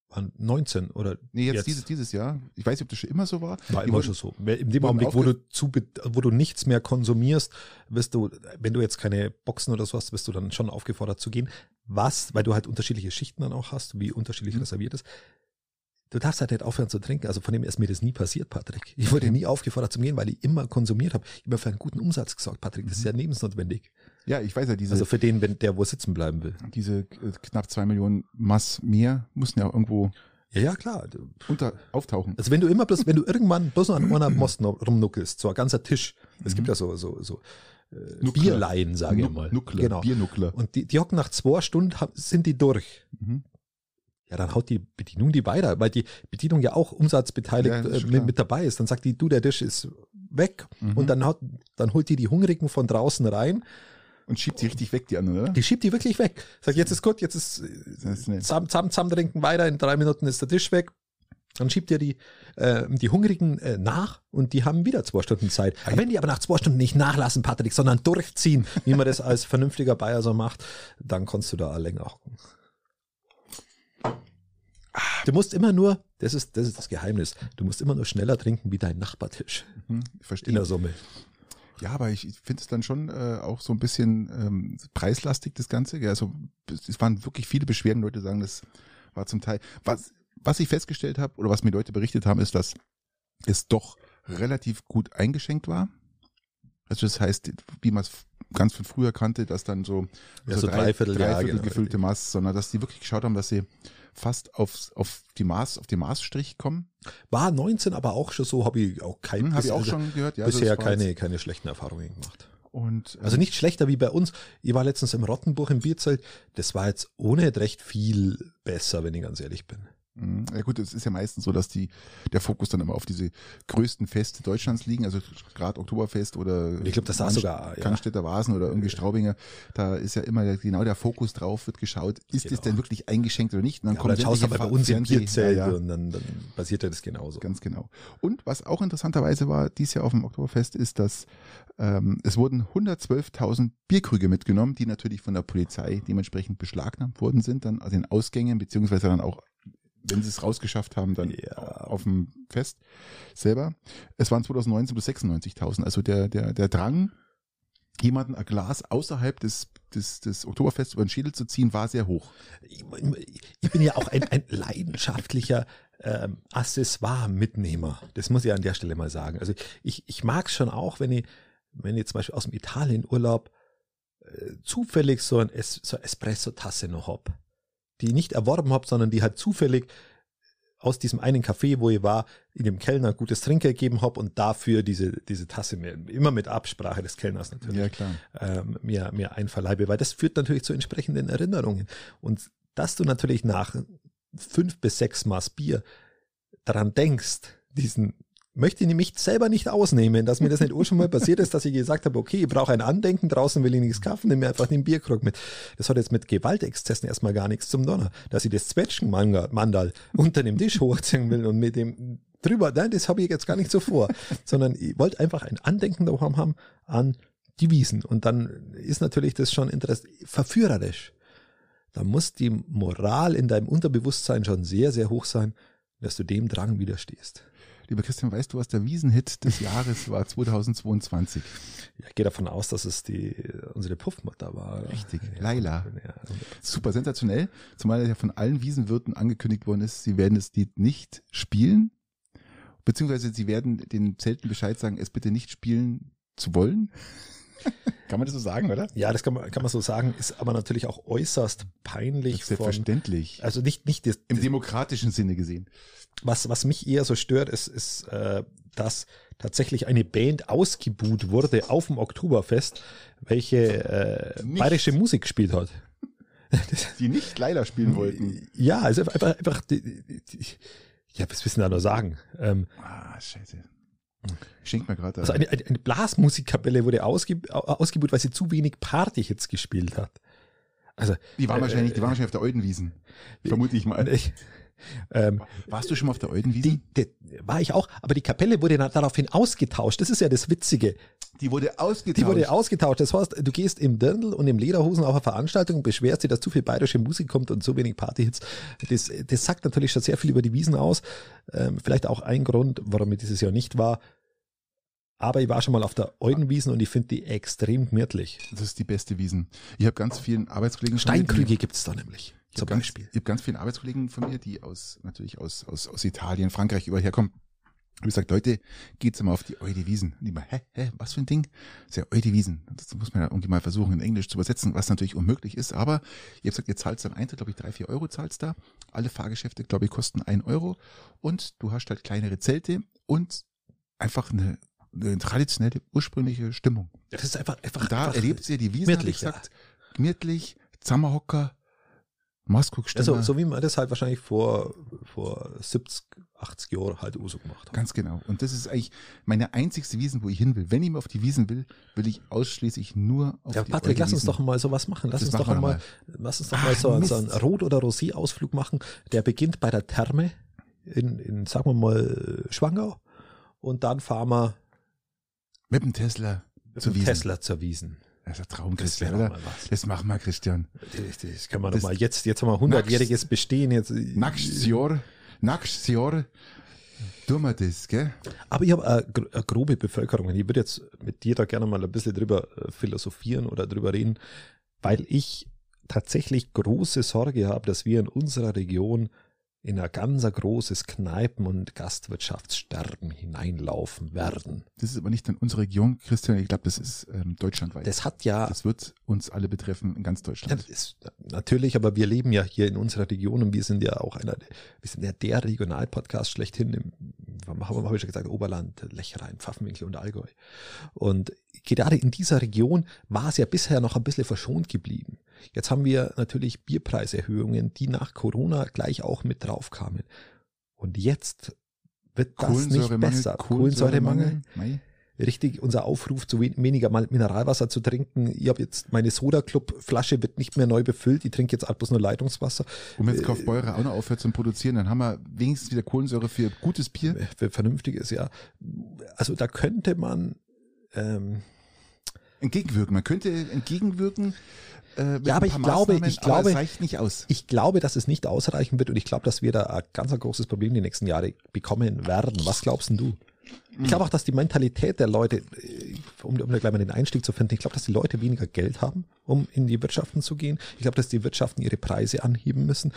waren 19 oder Nee, jetzt, Jetzt. Dieses, dieses Jahr. Ich weiß nicht, ob das schon immer so war. War immer schon so. In dem Augenblick, wo du, zu, wo du nichts mehr konsumierst, wirst du, wenn du jetzt keine Boxen oder so hast, wirst du dann schon aufgefordert zu gehen. Was, weil du halt unterschiedliche Schichten dann auch hast, wie unterschiedlich Mhm. reserviert ist. Du darfst halt nicht aufhören zu trinken. Also von dem ist mir das nie passiert, Patrick. Ich wurde nie aufgefordert zu gehen, weil ich immer konsumiert habe. Ich habe für einen guten Umsatz gesorgt, Patrick. Das ist ja lebensnotwendig. Ja, ich weiß ja, diese, Also für den, wenn der wo sitzen bleiben will. diese äh, knapp zwei Millionen Mass mehr mussten ja irgendwo Ja, ja, klar. Unter auftauchen. Also wenn du immer bloß, wenn du irgendwann bloß noch an einer Most rumnuckelst, so ein ganzer Tisch. Es gibt ja so, so, so äh, Nuckler. Bierleihen, sage ich mal. Nuckler, Genau. Biernuckler. Und die, die hocken nach zwei Stunden, sind die durch. Mhm. Ja, dann haut die Bedienung die weiter, weil die Bedienung ja auch umsatzbeteiligt Ja, äh, mit, mit dabei ist. Dann sagt die, du, der Tisch ist weg. Mhm. Und dann, haut, dann holt die die Hungrigen von draußen rein. Und schiebt die richtig weg, die anderen, oder? Die schiebt die wirklich weg. Sagt, jetzt ist gut, jetzt ist zusammen, zusammen, zusammen trinken weiter, in drei Minuten ist der Tisch weg. Dann schiebt ihr die, äh, die Hungrigen äh, nach und die haben wieder zwei Stunden Zeit. Aber wenn die aber nach zwei Stunden nicht nachlassen, Patrick, sondern durchziehen, wie man das als vernünftiger Bayer so macht, dann kannst du da länger hocken. Du musst immer nur, das ist, das ist das Geheimnis, du musst immer nur schneller trinken wie dein Nachbartisch Mhm, ich in verstehe. der Summe. Ja, aber ich, finde es dann schon äh, auch so ein bisschen ähm, preislastig, das Ganze. Ja, also es waren wirklich viele Beschwerden, Leute sagen, das war zum Teil. Was, was ich festgestellt habe oder was mir Leute berichtet haben, ist, dass es doch relativ gut eingeschenkt war. Also das heißt, wie man es ganz von früher kannte, dass dann so, Ja, so Dreiviertel, ja, Dreiviertel genau. gefüllte Maß, sondern dass die wirklich geschaut haben, dass sie fast aufs, auf die Maß, auf den Maßstrich kommen. War 19 aber auch schon so, habe ich auch kein Hm, Habe ich auch also schon gehört. Ja, also bisher war keine, keine schlechten Erfahrungen gemacht. Und, Also nicht schlechter wie bei uns. Ich war letztens im Rottenbuch im Bierzelt. Das war jetzt ohne recht viel besser, wenn ich ganz ehrlich bin. Mhm. Ja gut, es ist ja meistens so, dass die der Fokus dann immer auf diese größten Feste Deutschlands liegen, also gerade Oktoberfest oder ich glaube, das war sogar ja. Cannstätter Vasen oder irgendwie Straubinger, da ist ja immer der, genau der Fokus drauf, wird geschaut, ist genau. es denn wirklich eingeschenkt oder nicht? Und dann ja, kommt dann schaust du bei uns im Bierzelt ja, ja. und dann, dann passiert ja das genauso. Ganz genau. Und was auch interessanterweise war, dies Jahr auf dem Oktoberfest, ist, dass ähm, es wurden 112.000 Bierkrüge mitgenommen, die natürlich von der Polizei dementsprechend beschlagnahmt worden sind, dann an den Ausgängen, beziehungsweise dann auch wenn sie es rausgeschafft haben, dann ja. auf dem Fest selber. Es waren 2019 bis 96.000. Also der, der, der Drang, jemanden ein Glas außerhalb des, des, des Oktoberfests über den Schädel zu ziehen, war sehr hoch. Ich, ich bin ja auch ein, ein leidenschaftlicher ähm, Accessoire-Mitnehmer. Das muss ich an der Stelle mal sagen. Also ich, ich mag es schon auch, wenn ich, wenn ich zum Beispiel aus dem Italienurlaub äh, zufällig so ein es, so Espresso-Tasse noch hab die ich nicht erworben habe, sondern die halt zufällig aus diesem einen Café, wo ich war, in dem Kellner gutes Trinkgeld gegeben habe und dafür diese, diese Tasse mir, immer mit Absprache des Kellners natürlich, ja, klar. Ähm, mir, mir einverleibe, weil das führt natürlich zu entsprechenden Erinnerungen. Und dass du natürlich nach fünf bis sechs Maß Bier daran denkst, diesen möchte ich mich selber nicht ausnehmen, dass mir das nicht auch schon mal passiert ist, dass ich gesagt habe, okay, ich brauche ein Andenken, draußen will ich nichts kaufen, nehme mir einfach den Bierkrug mit. Das hat jetzt mit Gewaltexzessen erstmal gar nichts zum Donner. Dass ich das Zwetschgenmandal unter dem Tisch hochziehen will und mit dem drüber, nein, das habe ich jetzt gar nicht so vor, sondern ich wollte einfach ein Andenken daheim haben an die Wiesen. Und dann ist natürlich das schon interessant, verführerisch. Da muss die Moral in deinem Unterbewusstsein schon sehr, sehr hoch sein, dass du dem Drang widerstehst. Lieber Christian, weißt du, was der Wiesenhit des Jahres war 2022? Ja, ich gehe davon aus, dass es die unsere Puffmutter war. Richtig, ja, Laila. Ja, Super sensationell, zumal ja von allen Wiesenwirten angekündigt worden ist, sie werden das Lied nicht spielen, beziehungsweise sie werden den Zelten Bescheid sagen, es bitte nicht spielen zu wollen. Kann man das so sagen, oder? Ja, das kann man, kann man so sagen, ist aber natürlich auch äußerst peinlich. Selbstverständlich. Von, also nicht, nicht das, im das, demokratischen Sinne gesehen. Was, was mich eher so stört, ist, ist äh, dass tatsächlich eine Band ausgebuht wurde auf dem Oktoberfest, welche äh, bayerische Musik gespielt hat. die nicht leider spielen wollten. Ja, also einfach, einfach die, die, die, ja, was wissen da nur sagen? Ähm, ah, scheiße. Schenkt mir gerade. Also eine, eine, eine Blasmusikkapelle wurde ausge, ausgebucht, weil sie zu wenig Partyhits gespielt hat. Also, die waren äh, wahrscheinlich, die waren wahrscheinlich auf der Eudenwiesen. Vermute ich mal. Ich, ähm, Warst du schon mal auf der Eudenwiese? Die, die, war ich auch, aber die Kapelle wurde daraufhin ausgetauscht. Das ist ja das Witzige. Die wurde ausgetauscht. Die wurde ausgetauscht. Das heißt, du gehst im Dirndl und im Lederhosen auf eine Veranstaltung und beschwerst dich, dass zu viel bayerische Musik kommt und so wenig Partyhits. Das, das sagt natürlich schon sehr viel über die Wiesen aus. Ähm, vielleicht auch ein Grund, warum ich dieses Jahr nicht war. Aber ich war schon mal auf der Eudenwiesen und ich finde die extrem gemütlich. Das ist die beste Wiesen. Ich habe ganz vielen Arbeitskollegen. Steinkrüge gibt's da nämlich. Ich zum ganz, Beispiel. ich habe ganz viele Arbeitskollegen von mir, die aus natürlich aus, aus, aus Italien, Frankreich überher kommen. Und ich gesagt, Leute, geht's immer auf die Eudewiesen. Und die mal, hä, hä, was für ein Ding? Das ist ja Eudewiesen. Das muss man ja irgendwie mal versuchen, in Englisch zu übersetzen, was natürlich unmöglich ist. Aber ihr habt gesagt, ihr zahlst am Eintritt, glaube ich, drei, vier Euro zahlst da. Alle Fahrgeschäfte, glaube ich, kosten ein Euro. Und du hast halt kleinere Zelte und einfach eine, eine traditionelle, ursprüngliche Stimmung. Das ist einfach, einfach. Und da einfach erlebt ihr die Wiesen, ich gesagt, ja. gemütlich, Zammerhocker, Maßguckstimme. Also, so wie man das halt wahrscheinlich vor, vor 70, 80 Jahren halt so gemacht hat. Ganz genau. Und das ist eigentlich meine einzigste Wiesen, wo ich hin will. Wenn ich mal auf die Wiesen will, will ich ausschließlich nur auf ja, die Patrick, lass uns doch mal sowas machen. Lass das uns doch mal, mal, lass uns doch Ach, mal so, so einen Rot- oder Rosé-Ausflug machen. Der beginnt bei der Therme in, in, sagen wir mal, Schwangau. Und dann fahren wir mit dem Tesla zur Wiesen. Tesla zur Wiesen. Das ist ein Traum, Christian, oder? Das machen wir, Christian. Das, das kann man doch mal jetzt, jetzt haben wir 100-jähriges Bestehen. Jetzt. Nächstes Jahr, nächstes Jahr tun wir das, gell? Aber ich habe eine, eine grobe Bevölkerung. Ich würde jetzt mit dir da gerne mal ein bisschen drüber äh, philosophieren oder drüber reden, weil ich tatsächlich große Sorge habe, dass wir in unserer Region in ein ganz großes Kneipen- und Gastwirtschaftssterben hineinlaufen werden. Das ist aber nicht in unserer Region, Christian. Ich glaube, das ist ähm, deutschlandweit. Das hat ja. Das wird uns alle betreffen in ganz Deutschland. Ist, natürlich, aber wir leben ja hier in unserer Region und wir sind ja auch einer, wir sind ja der Regionalpodcast schlechthin im haben, habe ich schon gesagt, Oberland, Lechrein, Pfaffenwinkel und Allgäu. Und gerade in dieser Region war es ja bisher noch ein bisschen verschont geblieben. Jetzt haben wir natürlich Bierpreiserhöhungen, die nach Corona gleich auch mit drauf kamen. Und jetzt wird das nicht besser. Kohlensäuremangel. Kohlensäuremangel richtig unser Aufruf, zu weniger Mineralwasser zu trinken. Ich habe jetzt meine Soda Club Flasche wird nicht mehr neu befüllt. Ich trinke jetzt bloß nur Leitungswasser. Und wenn jetzt Kaufbeurer auch noch aufhört zum Produzieren, dann haben wir wenigstens wieder Kohlensäure für gutes Bier. Für vernünftiges, ja. Also da könnte man ähm, entgegenwirken. Man könnte entgegenwirken. Äh, ja, aber ich glaube, ich glaube, reicht nicht aus. Ich glaube, dass es nicht ausreichen wird und ich glaube, dass wir da ein ganz ein großes Problem die nächsten Jahre bekommen werden. Was glaubst du? Ich glaube auch, dass die Mentalität der Leute, äh, um, um da gleich mal den Einstieg zu finden, ich glaube, dass die Leute weniger Geld haben, um in die Wirtschaften zu gehen. Ich glaube, dass die Wirtschaften ihre Preise anheben müssen.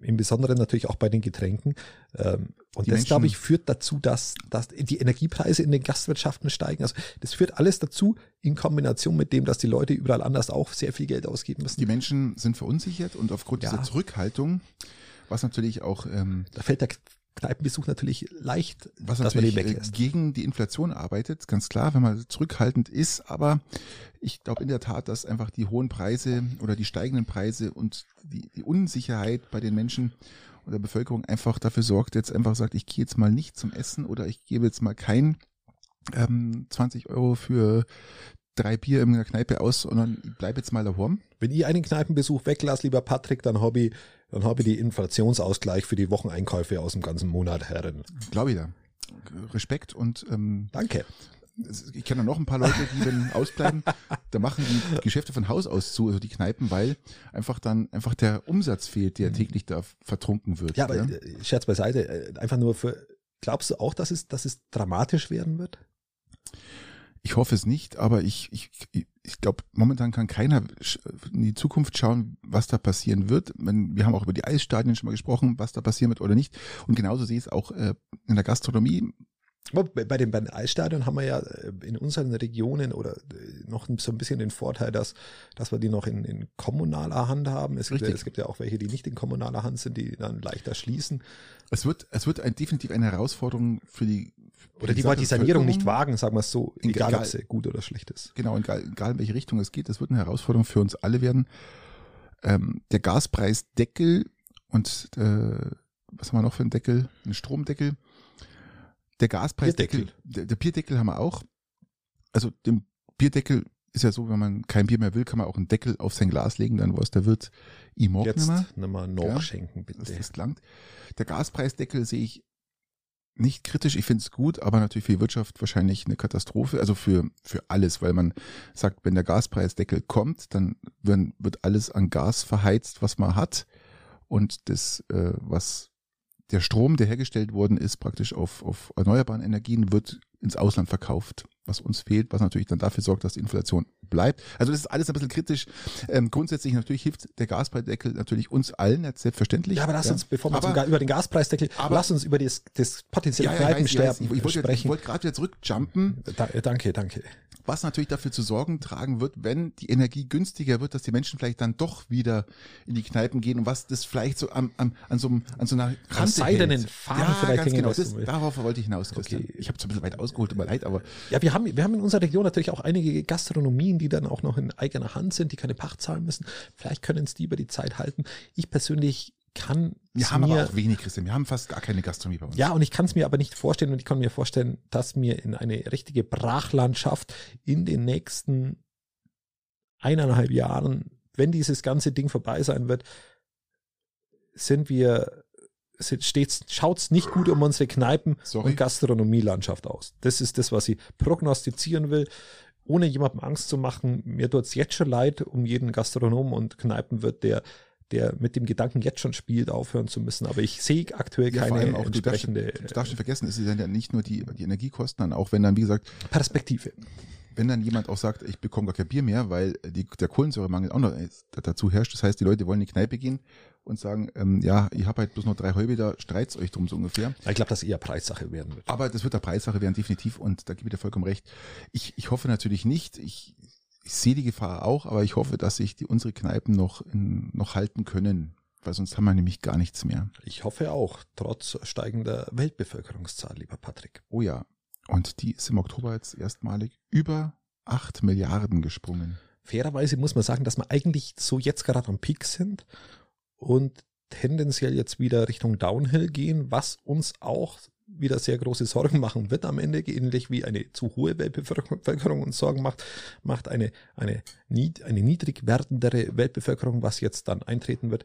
Im Besonderen natürlich auch bei den Getränken. Ähm, und die das, glaube ich, führt dazu, dass, dass die Energiepreise in den Gastwirtschaften steigen. Also das führt alles dazu, in Kombination mit dem, dass die Leute überall anders auch sehr viel Geld ausgeben müssen. Die Menschen sind verunsichert und aufgrund ja. dieser Zurückhaltung, was natürlich auch ähm, da fällt der Kneipenbesuch natürlich leicht, was dass natürlich man den weglässt. gegen die Inflation arbeitet, ganz klar, wenn man zurückhaltend ist, aber ich glaube in der Tat, dass einfach die hohen Preise oder die steigenden Preise und die, die Unsicherheit bei den Menschen und der Bevölkerung einfach dafür sorgt, jetzt einfach sagt, ich gehe jetzt mal nicht zum Essen oder ich gebe jetzt mal kein ähm, 20 Euro für drei Bier in der Kneipe aus, sondern ich bleibe jetzt mal daheim. Wenn ich einen Kneipenbesuch weglasse, lieber Patrick, dann habe ich dann habe ich die Inflationsausgleich für die Wocheneinkäufe aus dem ganzen Monat herin. Glaube ich da. Respekt und ähm, Danke. Ich kenne noch ein paar Leute, die wenn ausbleiben, da machen die Geschäfte von Haus aus zu, also die Kneipen, weil einfach dann einfach der Umsatz fehlt, der mhm. täglich da vertrunken wird. Ja, aber ja? Äh, Scherz beiseite, äh, einfach nur für, glaubst du auch, dass es, dass es dramatisch werden wird? Ich hoffe es nicht, aber ich, ich, ich glaube, momentan kann keiner in die Zukunft schauen, was da passieren wird. Wir haben auch über die Eisstadien schon mal gesprochen, was da passieren wird oder nicht. Und genauso sehe ich es auch äh, in der Gastronomie. Bei den, bei den Eisstadien haben wir ja äh, in unseren Regionen oder äh, noch so ein bisschen den Vorteil, dass, dass wir die noch in, in kommunaler Hand haben. Es gibt, ja, es gibt ja auch welche, die nicht in kommunaler Hand sind, die dann leichter schließen. Es wird, es wird ein, definitiv eine Herausforderung für die oder die wollen die Sanierung nicht wagen, sagen wir es so, egal, egal ob sie gut oder schlecht ist. Genau, egal, egal in welche Richtung es geht, das wird eine Herausforderung für uns alle werden. Ähm, der Gaspreisdeckel und äh, was haben wir noch für einen Deckel? Ein Stromdeckel. Der Gaspreisdeckel, der, der Bierdeckel haben wir auch. Also dem Bierdeckel ist ja so, wenn man kein Bier mehr will, kann man auch einen Deckel auf sein Glas legen, dann weiß der Wirt, ich mag Jetzt nimmer noch schenken, bitte. Das, das langt. Der Gaspreisdeckel sehe ich nicht kritisch, ich finde es gut, aber natürlich für die Wirtschaft wahrscheinlich eine Katastrophe, also für, für alles, weil man sagt, wenn der Gaspreisdeckel kommt, dann werden, wird alles an Gas verheizt, was man hat und das, äh, was der Strom, der hergestellt worden ist, praktisch auf, auf erneuerbaren Energien, wird ins Ausland verkauft, was uns fehlt, was natürlich dann dafür sorgt, dass die Inflation bleibt. Also das ist alles ein bisschen kritisch. Ähm, grundsätzlich natürlich hilft der Gaspreisdeckel natürlich uns allen, jetzt selbstverständlich. Ja, aber lass ja. uns, bevor wir aber, über den Gaspreisdeckel, aber, lass uns über das, das potenzielle ja, ja, Kneipensterben ich, ich, ich, sprechen. Ich wollte gerade wieder zurückjumpen. Da, danke, danke was natürlich dafür zu sorgen tragen wird, wenn die Energie günstiger wird, dass die Menschen vielleicht dann doch wieder in die Kneipen gehen und was das vielleicht so am, am, an, so, an so einer Kante seidenen Faden ja, vielleicht ganz genau. Das, darauf wollte ich hinaus, Christian. Okay. Ich habe es ein bisschen weit ausgeholt, tut mir leid, aber ja, wir haben wir haben in unserer Region natürlich auch einige Gastronomien, die dann auch noch in eigener Hand sind, die keine Pacht zahlen müssen. Vielleicht können es die über die Zeit halten. Ich persönlich kann wir haben mir, aber auch wenig, Christian. Wir haben fast gar keine Gastronomie bei uns. Ja, und ich kann es mir aber nicht vorstellen und ich kann mir vorstellen, dass mir in eine richtige Brachlandschaft in den nächsten eineinhalb Jahren, wenn dieses ganze Ding vorbei sein wird, sind wir schaut es nicht gut um unsere Kneipen- Sorry. und Gastronomielandschaft aus. Das ist das, was ich prognostizieren will ohne jemandem Angst zu machen, mir tut es jetzt schon leid um jeden Gastronom und Kneipenwirt, der der mit dem Gedanken jetzt schon spielt, aufhören zu müssen. Aber ich sehe aktuell ja, keine auch, entsprechende. Du darfst, du darfst nicht vergessen, es sind ja nicht nur die, die Energiekosten, dann auch wenn dann, wie gesagt, Perspektive. Wenn dann jemand auch sagt, ich bekomme gar kein Bier mehr, weil die, der Kohlensäuremangel auch noch dazu herrscht. Das heißt, die Leute wollen in die Kneipe gehen und sagen, ähm, ja, ich habe halt bloß noch drei Häube, da streit's euch drum so ungefähr. Ich glaube, dass eher Preissache werden wird. Aber das wird der Preissache werden, definitiv. Und da gebe ich dir vollkommen recht. Ich, ich hoffe natürlich nicht, ich, ich sehe die Gefahr auch, aber ich hoffe, dass sich die unsere Kneipen noch in, noch halten können. weil sonst haben wir nämlich gar nichts mehr. Ich hoffe auch, trotz steigender Weltbevölkerungszahl, lieber Patrick. Oh ja. Und die ist im Oktober jetzt erstmalig über acht Milliarden gesprungen. Fairerweise muss man sagen, dass wir eigentlich so jetzt gerade am Peak sind und tendenziell jetzt wieder Richtung Downhill gehen, was uns auch wieder sehr große Sorgen machen wird am Ende, ähnlich wie eine zu hohe Weltbevölkerung uns Sorgen macht, macht eine, eine, eine niedrig werdendere Weltbevölkerung, was jetzt dann eintreten wird,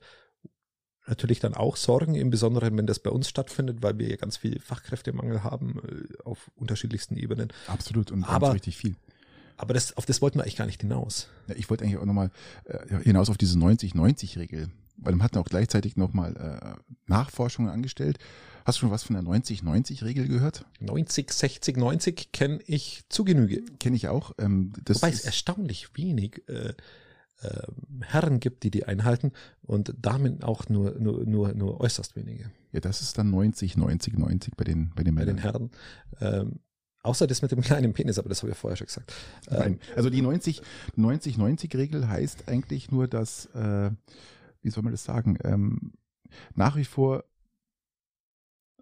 natürlich dann auch Sorgen, im Besonderen, wenn das bei uns stattfindet, weil wir ja ganz viel Fachkräftemangel haben äh, auf unterschiedlichsten Ebenen. Absolut und aber, richtig viel. Aber das, auf das wollten wir eigentlich gar nicht hinaus. Ja, ich wollte eigentlich auch nochmal äh, hinaus auf diese 90-90-Regel, weil man hat auch gleichzeitig nochmal äh, Nachforschungen angestellt. Hast du schon was von der 90-90-Regel gehört? 90, 60, 90 kenne ich zu Genüge. Kenne ich auch. Ähm, das Wobei es erstaunlich wenig äh, äh, Herren gibt, die die einhalten und damit auch nur, nur, nur, nur äußerst wenige. Ja, das ist dann 90, 90, 90 bei den, bei den Bei Männern. den Herren. Ähm, außer das mit dem kleinen Penis, aber das habe ich vorher schon gesagt. Ähm, Nein. Also die 90, 90, 90 Regel heißt eigentlich nur, dass, äh, wie soll man das sagen, ähm, nach wie vor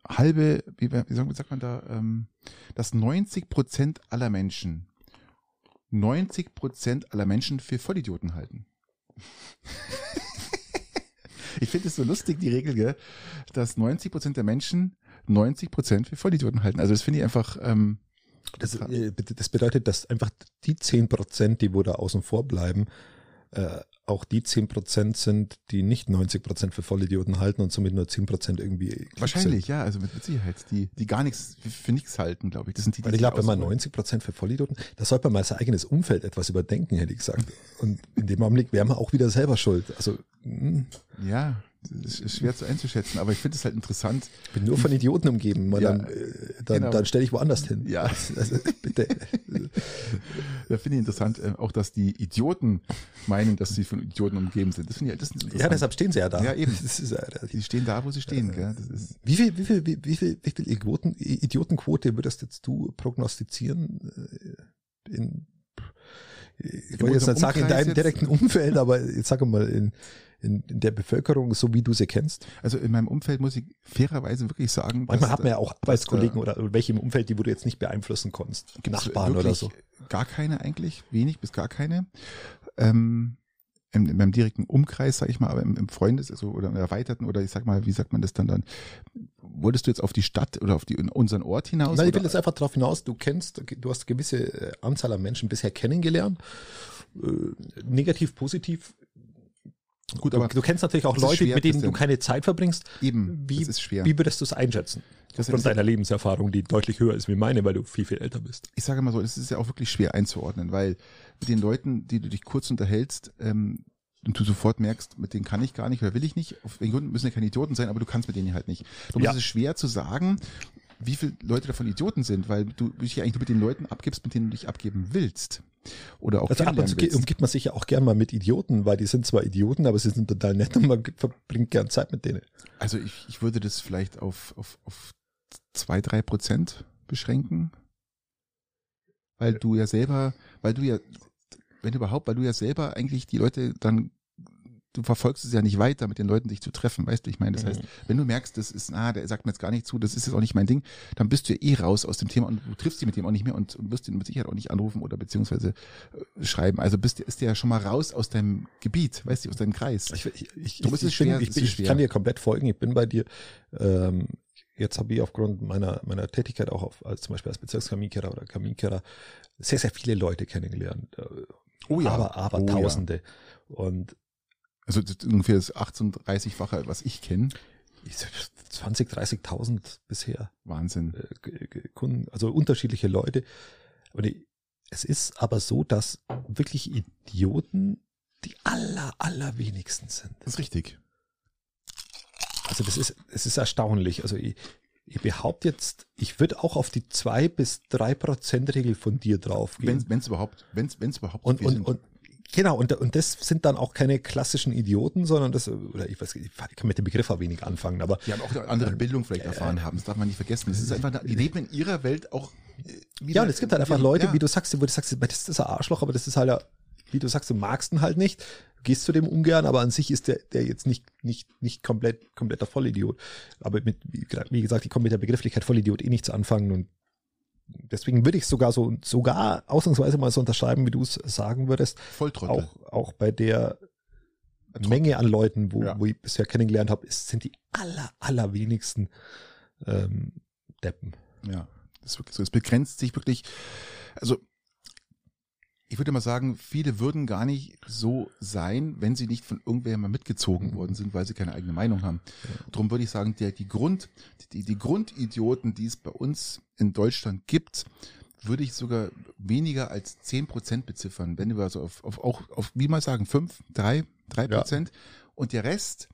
halbe, wie, wie sagt man da, ähm, dass 90 Prozent aller Menschen 90 Prozent aller Menschen für Vollidioten halten. ich finde es so lustig, die Regel, gell, dass 90 Prozent der Menschen 90 Prozent für Vollidioten halten. Also das finde ich einfach, ähm, Das, äh, das bedeutet, dass einfach die 10 Prozent, die wo da außen vor bleiben, äh, auch die 10 Prozent sind, die nicht 90 Prozent für Vollidioten halten und somit nur 10 Prozent irgendwie klug wahrscheinlich, sind. ja, also mit, mit Sicherheit, die, die gar nichts für, nichts halten, glaube ich. Das sind die, die Weil ich glaube, wenn man ausholen. 90 Prozent für Vollidioten, da sollte man mal sein eigenes Umfeld etwas überdenken, hätte ich gesagt. Und in dem Augenblick wäre man auch wieder selber schuld. Also mh, Ja, das ist schwer zu einzuschätzen, aber ich finde es halt interessant. ich bin nur von Idioten umgeben, Ja, dann, äh, dann, genau. dann stelle ich woanders hin. Ja. Also, bitte. Da finde ich interessant, äh, auch dass die Idioten meinen, dass sie von Idioten umgeben sind. Das finde ich, das ist. Ja, deshalb stehen sie ja da. Ja, eben. Ist ja Die stehen da, wo sie stehen, gell? Das ist, Wie viel, wie viel, wie, viel, wie viel Idioten, Idiotenquote würdest jetzt du prognostizieren? äh, In, ich wollte jetzt nicht sagen in deinem jetzt? direkten Umfeld, aber jetzt sag mal in, in, in der Bevölkerung, so wie du sie kennst. also in meinem Umfeld muss ich fairerweise wirklich sagen, Manchmal hat man ja auch Arbeitskollegen oder, welche im Umfeld, die wo du jetzt nicht beeinflussen konntest. Nachbarn oder so. Gar keine eigentlich, wenig bis gar keine. Ähm, in, in meinem direkten Umkreis, sag ich mal, aber im, im Freundes, also oder im erweiterten oder ich sag mal, wie sagt man das dann dann? Wolltest du jetzt auf die Stadt oder auf die, unseren Ort hinaus? Nein, ich will jetzt einfach darauf hinaus, du kennst, du hast eine gewisse äh, Anzahl an Menschen bisher kennengelernt. Äh, negativ, positiv. Gut, Du, aber du kennst natürlich auch Leute, schwer, mit denen du keine Zeit verbringst. eben, Wie, das ist schwer. wie würdest du es einschätzen? Das Aufgrund deiner Lebenserfahrung, die deutlich höher ist wie meine, weil du viel, viel älter bist. ich sage mal so, es ist ja auch wirklich schwer einzuordnen, weil mit den Leuten, die du dich kurz unterhältst, ähm, und du sofort merkst, mit denen kann ich gar nicht oder will ich nicht. Auf den Grund müssen ja keine Idioten sein, aber du kannst mit denen halt nicht. Darum Ja. ist es schwer zu sagen, wie viele Leute davon Idioten sind, weil du dich ja eigentlich nur mit den Leuten abgibst, mit denen du dich abgeben willst. Oder auch Also ab und zu willst. umgibt man sich ja auch gern mal mit Idioten, weil die sind zwar Idioten, aber sie sind total nett und man verbringt gern Zeit mit denen. Also ich, ich würde das vielleicht auf, auf, auf zwei, drei Prozent beschränken. Weil du ja selber, weil du ja, wenn überhaupt, weil du ja selber eigentlich die Leute dann, du verfolgst es ja nicht weiter, mit den Leuten dich zu treffen, weißt du, ich meine, das Mhm. heißt, wenn du merkst, das ist, ah, der sagt mir jetzt gar nicht zu, das ist jetzt auch nicht mein Ding, dann bist du ja eh raus aus dem Thema und du triffst dich mit dem auch nicht mehr und, und wirst ihn mit Sicherheit auch nicht anrufen oder beziehungsweise äh, schreiben. Also bist, ist der ja schon mal raus aus deinem Gebiet, weißt du, aus deinem Kreis. Ich, ich, ich, ich, ich, bin, bin, kann dir komplett folgen, ich bin bei dir. Ähm, jetzt habe ich aufgrund meiner, meiner Tätigkeit auch auf, als zum Beispiel als Bezirkskaminkehrer oder Kaminkehrer sehr, sehr viele Leute kennengelernt. Äh, Oh ja. Aber, aber Oh ja. Tausende. Und Also das ungefähr das 38-fache, was ich kenne. ich, 20, 30.000 bisher. Wahnsinn. äh, Kunden, also unterschiedliche Leute. Die, es ist aber so, dass wirklich Idioten die aller, allerwenigsten sind. Das ist richtig. Also das ist, es ist erstaunlich. Also ich, ich behaupte jetzt, ich würde auch auf die zwei bis drei Prozent Regel von dir draufgehen. Wenn es überhaupt, wenn es überhaupt und, und, und genau, und, und das sind dann auch keine klassischen Idioten, sondern das, oder ich weiß, ich kann mit dem Begriff auch wenig anfangen, aber die haben auch eine andere Bildung vielleicht erfahren haben. Das darf man nicht vergessen. Das ist einfach, die leben in ihrer Welt auch. äh, wieder- Ja, und es gibt halt einfach Leute, ja, wie du sagst, wo du sagst, das ist ein Arschloch, aber das ist halt, ja, wie du sagst, du magst ihn halt nicht. gehst zu dem ungern, aber an sich ist der, der jetzt nicht, nicht, nicht komplett, kompletter Vollidiot. Aber mit, wie gesagt, ich komme mit der Begrifflichkeit Vollidiot eh nichts anfangen und deswegen würde ich sogar so, sogar ausnahmsweise mal so unterschreiben, wie du es sagen würdest. Volltrottel. Auch, auch bei der Menge an Leuten, wo, Ja. wo ich bisher kennengelernt habe, ist, sind die aller, allerwenigsten ähm, Deppen. Ja, das ist wirklich so. Es begrenzt sich wirklich, also ich würde mal sagen, viele würden gar nicht so sein, wenn sie nicht von irgendwer mal mitgezogen Mhm. worden sind, weil sie keine eigene Meinung haben. Darum würde ich sagen, der, die Grund, die, die Grundidioten, die es bei uns in Deutschland gibt, würde ich sogar weniger als 10% beziffern, wenn wir also auf, auf, auch auf, wie mal sagen, 5, 3, 3 Prozent. Und der Rest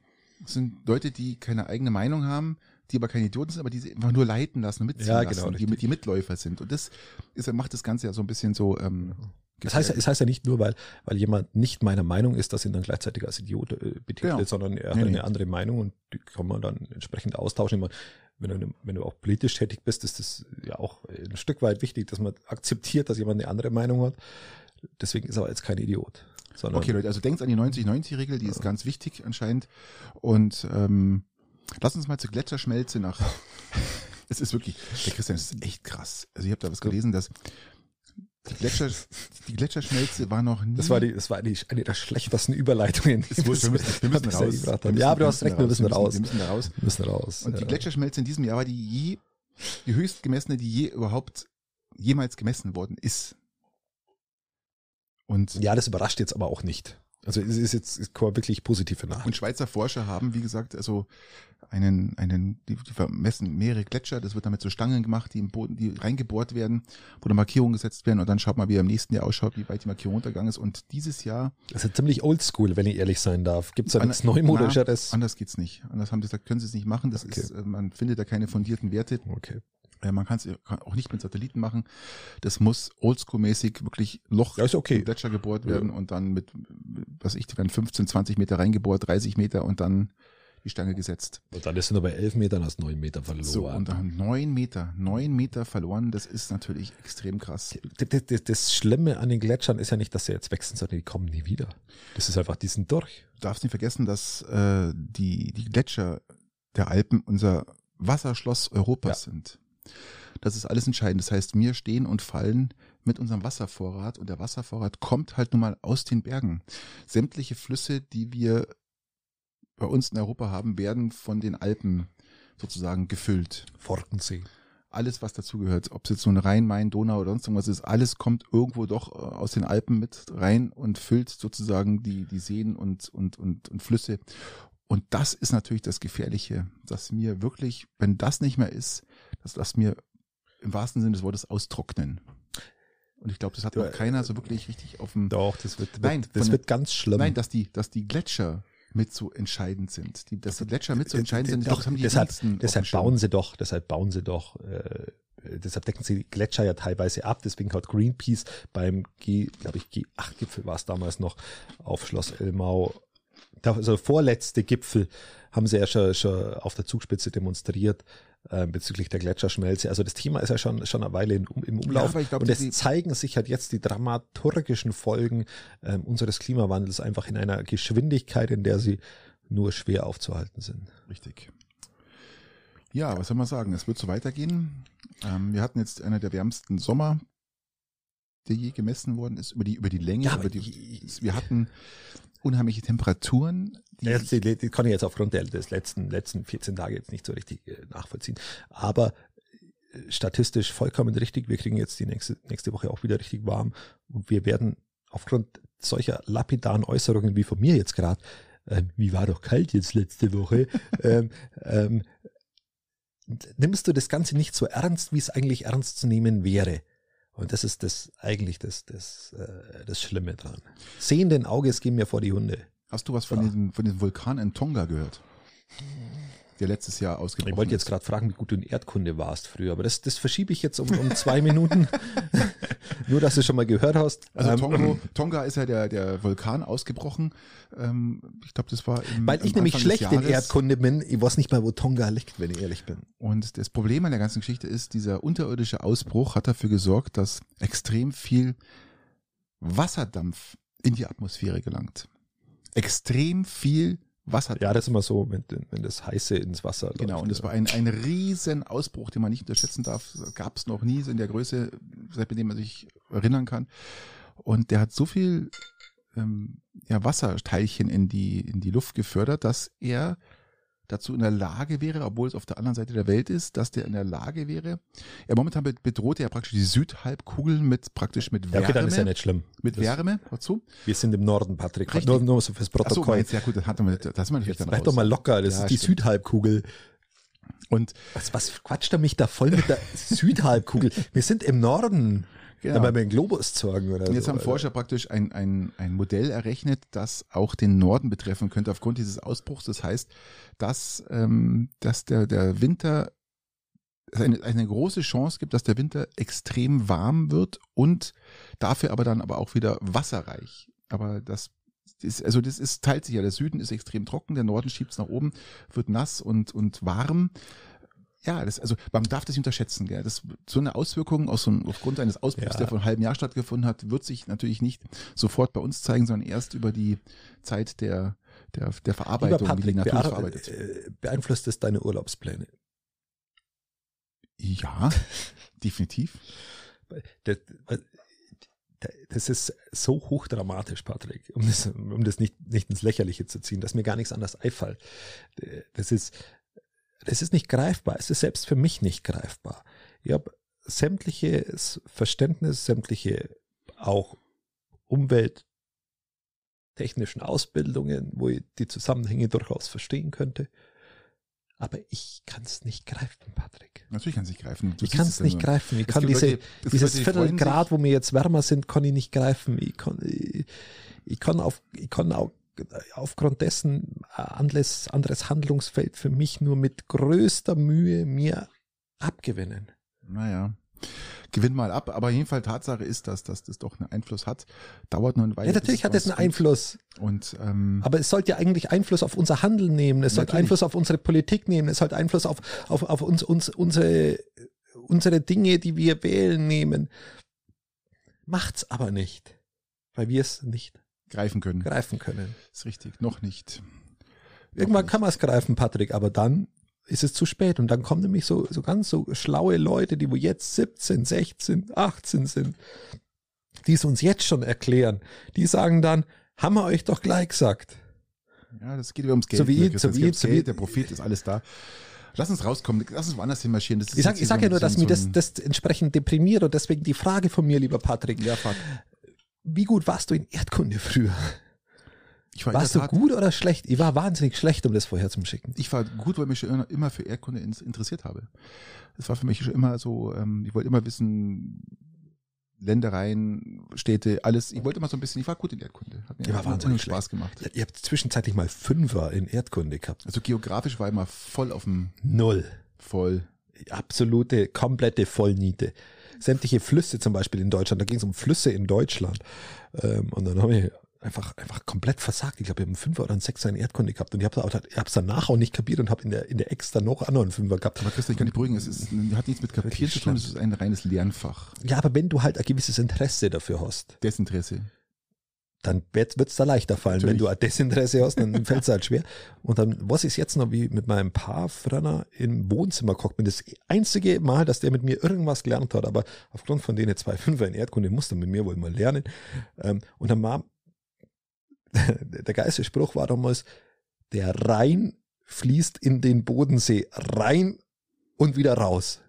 sind Leute, die keine eigene Meinung haben, die aber keine Idioten sind, aber die sich einfach nur leiten lassen und mitziehen Ja, genau, lassen, die, die Mitläufer sind. Und das ist, macht das Ganze ja so ein bisschen so. Ähm, Das heißt, ja- es heißt ja nicht nur, weil, weil jemand nicht meiner Meinung ist, dass ihn dann gleichzeitig als Idiot äh, betitelt, Genau. sondern er Nee, hat nee. eine andere Meinung und die kann man dann entsprechend austauschen. Meine, wenn du, wenn du auch politisch tätig bist, ist das ja auch ein Stück weit wichtig, dass man akzeptiert, dass jemand eine andere Meinung hat. Deswegen ist er aber jetzt kein Idiot. Okay, Leute, also denkt an die 90-90-Regel, die ist ganz wichtig anscheinend. Und ähm, lass uns mal zur Gletscherschmelze nach. es ist wirklich, der Christian, es ist echt krass. Also ich habe da was gelesen, dass die, Gletscher, die Gletscherschmelze war noch nie. Das war die, das war die, eine der schlechtesten Überleitungen. die Ist wurscht, wir müssen, wir müssen raus. Wir müssen- ja, aber du wir hast recht, wir müssen raus. Wir müssen da raus. Wir müssen raus. Und die ja. Gletscherschmelze in diesem Jahr war die je, die höchst gemessene, die je überhaupt jemals gemessen worden ist. Und, ja, das überrascht jetzt aber auch nicht. Also es ist jetzt kommen wirklich positive Nachrichten. und Schweizer Forscher haben, wie gesagt, also einen, einen, die, die vermessen mehrere Gletscher, das wird dann mit so Stangen gemacht, die im Boden, die reingebohrt werden, wo dann Markierungen gesetzt werden und dann schaut mal, wie er im nächsten Jahr ausschaut, wie weit die Markierung runtergegangen ist. Und dieses Jahr, Das ist ziemlich oldschool, wenn ich ehrlich sein darf. Gibt es da nichts Neumodischeres? anders geht's nicht. Anders haben sie gesagt, können sie es nicht machen. Das Okay. ist, äh, man findet da keine fundierten Werte. Okay. Äh, Man kann es auch nicht mit Satelliten machen. Das muss oldschool-mäßig wirklich Loch Ja, ist okay. im Gletscher gebohrt Ja. werden und dann mit, was ich, werden 15, 20 Meter reingebohrt, 30 Meter und dann die Stange gesetzt. Und dann ist er nur bei elf Metern hast neun Meter verloren. So, und dann neun Meter, neun Meter verloren, das ist natürlich extrem krass. das, das, das Schlimme an den Gletschern ist ja nicht, dass sie jetzt wechseln, sondern die kommen nie wieder. Das ist einfach, die sind durch. Du darfst nicht vergessen, dass äh, die, die Gletscher der Alpen unser Wasserschloss Europas sind. Das ist alles entscheidend. Das heißt, wir stehen und fallen mit unserem Wasservorrat und der Wasservorrat kommt halt nun mal aus den Bergen. Sämtliche Flüsse, die wir bei uns in Europa haben, werden von den Alpen sozusagen gefüllt. Forkensee. Alles, was dazugehört, ob es jetzt so ein Rhein, Main, Donau oder sonst irgendwas ist, alles kommt irgendwo doch äh, aus den Alpen mit rein und füllt sozusagen die, die Seen und, und, und, und Flüsse. Und das ist natürlich das Gefährliche, dass mir wirklich, wenn das nicht mehr ist, das mir im wahrsten Sinne des Wortes austrocknen. Und ich glaube, das hat noch keiner so wirklich richtig auf dem, Doch, das wird, Nein, das von- wird ganz schlimm. nein, dass die, dass die Gletscher mit so entscheidend sind. Die, dass die Gletscher mit so entscheidend sind, ich Doch, haben die deshalb, deshalb bauen sie doch, deshalb bauen sie doch, äh, deshalb decken sie die Gletscher ja teilweise ab. Deswegen hat Greenpeace beim G, glaube ich, G8-Gipfel war es damals noch auf Schloss Elmau, also vorletzte Gipfel haben sie ja schon, schon auf der Zugspitze demonstriert äh, bezüglich der Gletscherschmelze. Also das Thema ist ja schon, schon eine Weile in, im Umlauf. ich glaub, und es zeigen sich halt jetzt die dramaturgischen Folgen ähm, unseres Klimawandels einfach in einer Geschwindigkeit, in der sie nur schwer aufzuhalten sind. Richtig. Ja, was soll man sagen? Es wird so weitergehen. Ähm, wir hatten jetzt einer der wärmsten Sommer, der je gemessen worden ist, über die, über die Länge. Ja, über die, wir hatten unheimliche Temperaturen. Die, jetzt, die, die kann ich jetzt aufgrund der, des letzten, letzten 14 Tage jetzt nicht so richtig äh, nachvollziehen. Aber äh, statistisch vollkommen richtig. Wir kriegen jetzt die nächste, nächste Woche auch wieder richtig warm. Und wir werden aufgrund solcher lapidaren Äußerungen wie von mir jetzt gerade, ähm, wie war doch kalt jetzt letzte Woche, ähm, ähm, nimmst du das Ganze nicht so ernst, wie es eigentlich ernst zu nehmen wäre. Und das ist das eigentlich das, das, äh, das Schlimme dran. Sehenden Auges gehen mir vor die Hunde. hast du was von, Ja. diesem, von diesem Vulkan in Tonga gehört? Der letztes Jahr ausgebrochen Ich wollte jetzt gerade fragen, wie gut du in Erdkunde warst früher, aber das, das verschiebe ich jetzt um, um zwei Minuten. Nur, dass du schon mal gehört hast. Also Ähm, Tonga, Tonga ist ja der, der Vulkan ausgebrochen. Ähm, ich glaube, das war im, weil ich nämlich Anfang schlecht in. Erdkunde bin. Ich weiß nicht mal, wo Tonga liegt, wenn ich ehrlich bin. Und das Problem an der ganzen Geschichte ist, dieser unterirdische Ausbruch hat dafür gesorgt, dass extrem viel Wasserdampf in die Atmosphäre gelangt. extrem viel Wasser. Ja, das ist immer so, wenn, wenn das Heiße ins Wasser läuft. Genau, und es war ein, ein riesen Ausbruch, den man nicht unterschätzen darf. Gab es noch nie so in der Größe, seitdem man sich erinnern kann. Und der hat so viel ähm, ja, Wasserteilchen in die, in die Luft gefördert, dass er dazu in der Lage wäre, obwohl es auf der anderen Seite der Welt ist, dass der in der Lage wäre. Ja, momentan bedroht er praktisch die Südhalbkugel mit praktisch mit Wärme. Ja, okay, dann ist ja nicht schlimm. Mit Das- Wärme, dazu. Wir sind im Norden, Patrick. Richtig. Nur, nur fürs Ach so, Protokoll. ja gut, das hat man, das man Jetzt dann bleib doch mal locker, das Ja, ist die stimmt. Südhalbkugel. Und Was, was quatscht er mich da voll mit der Südhalbkugel? Wir sind im Norden. Genau. Da mal den Globus zeigen oder Und jetzt so. haben. Forscher praktisch ein, ein, ein Modell errechnet, das auch den Norden betreffen könnte aufgrund dieses Ausbruchs. Das heißt, dass, ähm, dass der, der Winter es eine, eine große Chance gibt, dass der Winter extrem warm wird und dafür aber dann aber auch wieder wasserreich. Aber das ist, also das ist, teilt sich ja. Der Süden ist extrem trocken, der Norden schiebt es nach oben, wird nass und, und warm. Ja, das, also man darf das nicht unterschätzen. Gell? Das, so eine Auswirkung aus so einem, aufgrund eines Ausbruchs, Ja. der vor einem halben Jahr stattgefunden hat, wird sich natürlich nicht sofort bei uns zeigen, sondern erst über die Zeit der, der, der Verarbeitung, wie die Patrick, Natur verarbeitet. äh, beeinflusst es deine Urlaubspläne? Ja, definitiv. Das, das ist so hochdramatisch, Patrick, um das, um das nicht, nicht ins Lächerliche zu ziehen, dass mir gar nichts anderes einfällt. Das ist, das ist nicht greifbar. Es ist selbst für mich nicht greifbar. Ich habe sämtliches Verständnis, sämtliche auch umwelttechnischen Ausbildungen, wo ich die Zusammenhänge durchaus verstehen könnte. Aber ich kann es nicht greifen, Patrick. Natürlich kann es nicht greifen. Du ich kann es es nicht greifen. Ich Es kann diese, Leute- es dieses Leute, die Viertel freuen Grad, sich- wo wir jetzt wärmer sind, kann ich nicht greifen. Ich kann, ich, ich kann auf, ich kann auch aufgrund dessen ein anderes, anderes Handlungsfeld für mich nur mit größter Mühe mir abgewinnen. Naja. Gewinn mal ab, aber jedenfalls Tatsache ist, dass, dass das doch einen Einfluss hat. Dauert nur eine Weile. Ja, natürlich hat es einen Einfluss. Und ähm, aber es sollte ja eigentlich Einfluss auf unser Handeln nehmen, es sollte. Einfluss auf unsere Politik nehmen, es sollte Einfluss auf, auf, auf uns, uns, unsere, unsere Dinge, die wir wählen, nehmen. Macht's aber nicht, weil wir es nicht greifen können. greifen können. Ist richtig. Noch nicht. Irgendwann Noch kann man es greifen, Patrick, aber dann ist es zu spät. Und dann kommen nämlich so, so ganz so schlaue Leute, die wo jetzt 17, 16, 18 sind, die es uns jetzt schon erklären. Die sagen dann, haben wir euch doch gleich gesagt. nicht. Ja, das geht wieder ums Geld. So wie- so wie- so wie- der Profit ist alles da. Lass uns rauskommen. Lass uns woanders hinmarschieren. Das ist Ich sag, jetzt ich hier sag so ja nur, dass bisschen mir so das, das entsprechend deprimiert und deswegen die Frage von mir, lieber Patrick. Ja, fuck. Wie gut warst du in Erdkunde früher? Ich war Warst du Tat- gut oder schlecht? Ich war wahnsinnig schlecht, um das vorher zu schicken. Ich war gut, weil ich mich schon immer- für Erdkunde interessiert habe. Das war für mich schon immer so, ähm, ich wollte immer wissen, Ländereien, Städte, alles. Ich wollte immer so ein bisschen, ich war gut in Erdkunde. Hat mir Ich war immer wahnsinnig Spaß gemacht. Ihr habt zwischenzeitlich mal Fünfer in Erdkunde gehabt. Also geografisch war ich immer voll auf dem Null. voll. absolute, komplette Vollniete. Sämtliche Flüsse zum Beispiel in Deutschland, da ging es um Flüsse in Deutschland. Ähm, und dann habe ich einfach, einfach komplett versagt. Ich glaube, ich habe einen Fünfer oder einen Sechser in Erdkunde gehabt und ich habe es danach auch nicht kapiert und habe in der, in der Ex dann noch anderen Fünfer gehabt. Aber Christian, ich kann dich beruhigen, es ist, hat nichts mit Kapieren Wirklich zu tun, es ist ein reines Lernfach. Ja, aber wenn du halt ein gewisses Interesse dafür hast, Desinteresse. Dann wird es da leichter fallen. Natürlich. Wenn du ein Desinteresse hast, dann fällt es halt schwer. Und dann, was ist jetzt noch, wie mit meinem Paar früher im Wohnzimmer guckt, bin das einzige Mal, dass der mit mir irgendwas gelernt hat, aber aufgrund von denen zwei Fünfer in Erdkunde musste mit mir wohl mal lernen. Ähm, und dann war, der geilste Spruch war damals, der Rhein fließt in den Bodensee rein und wieder raus.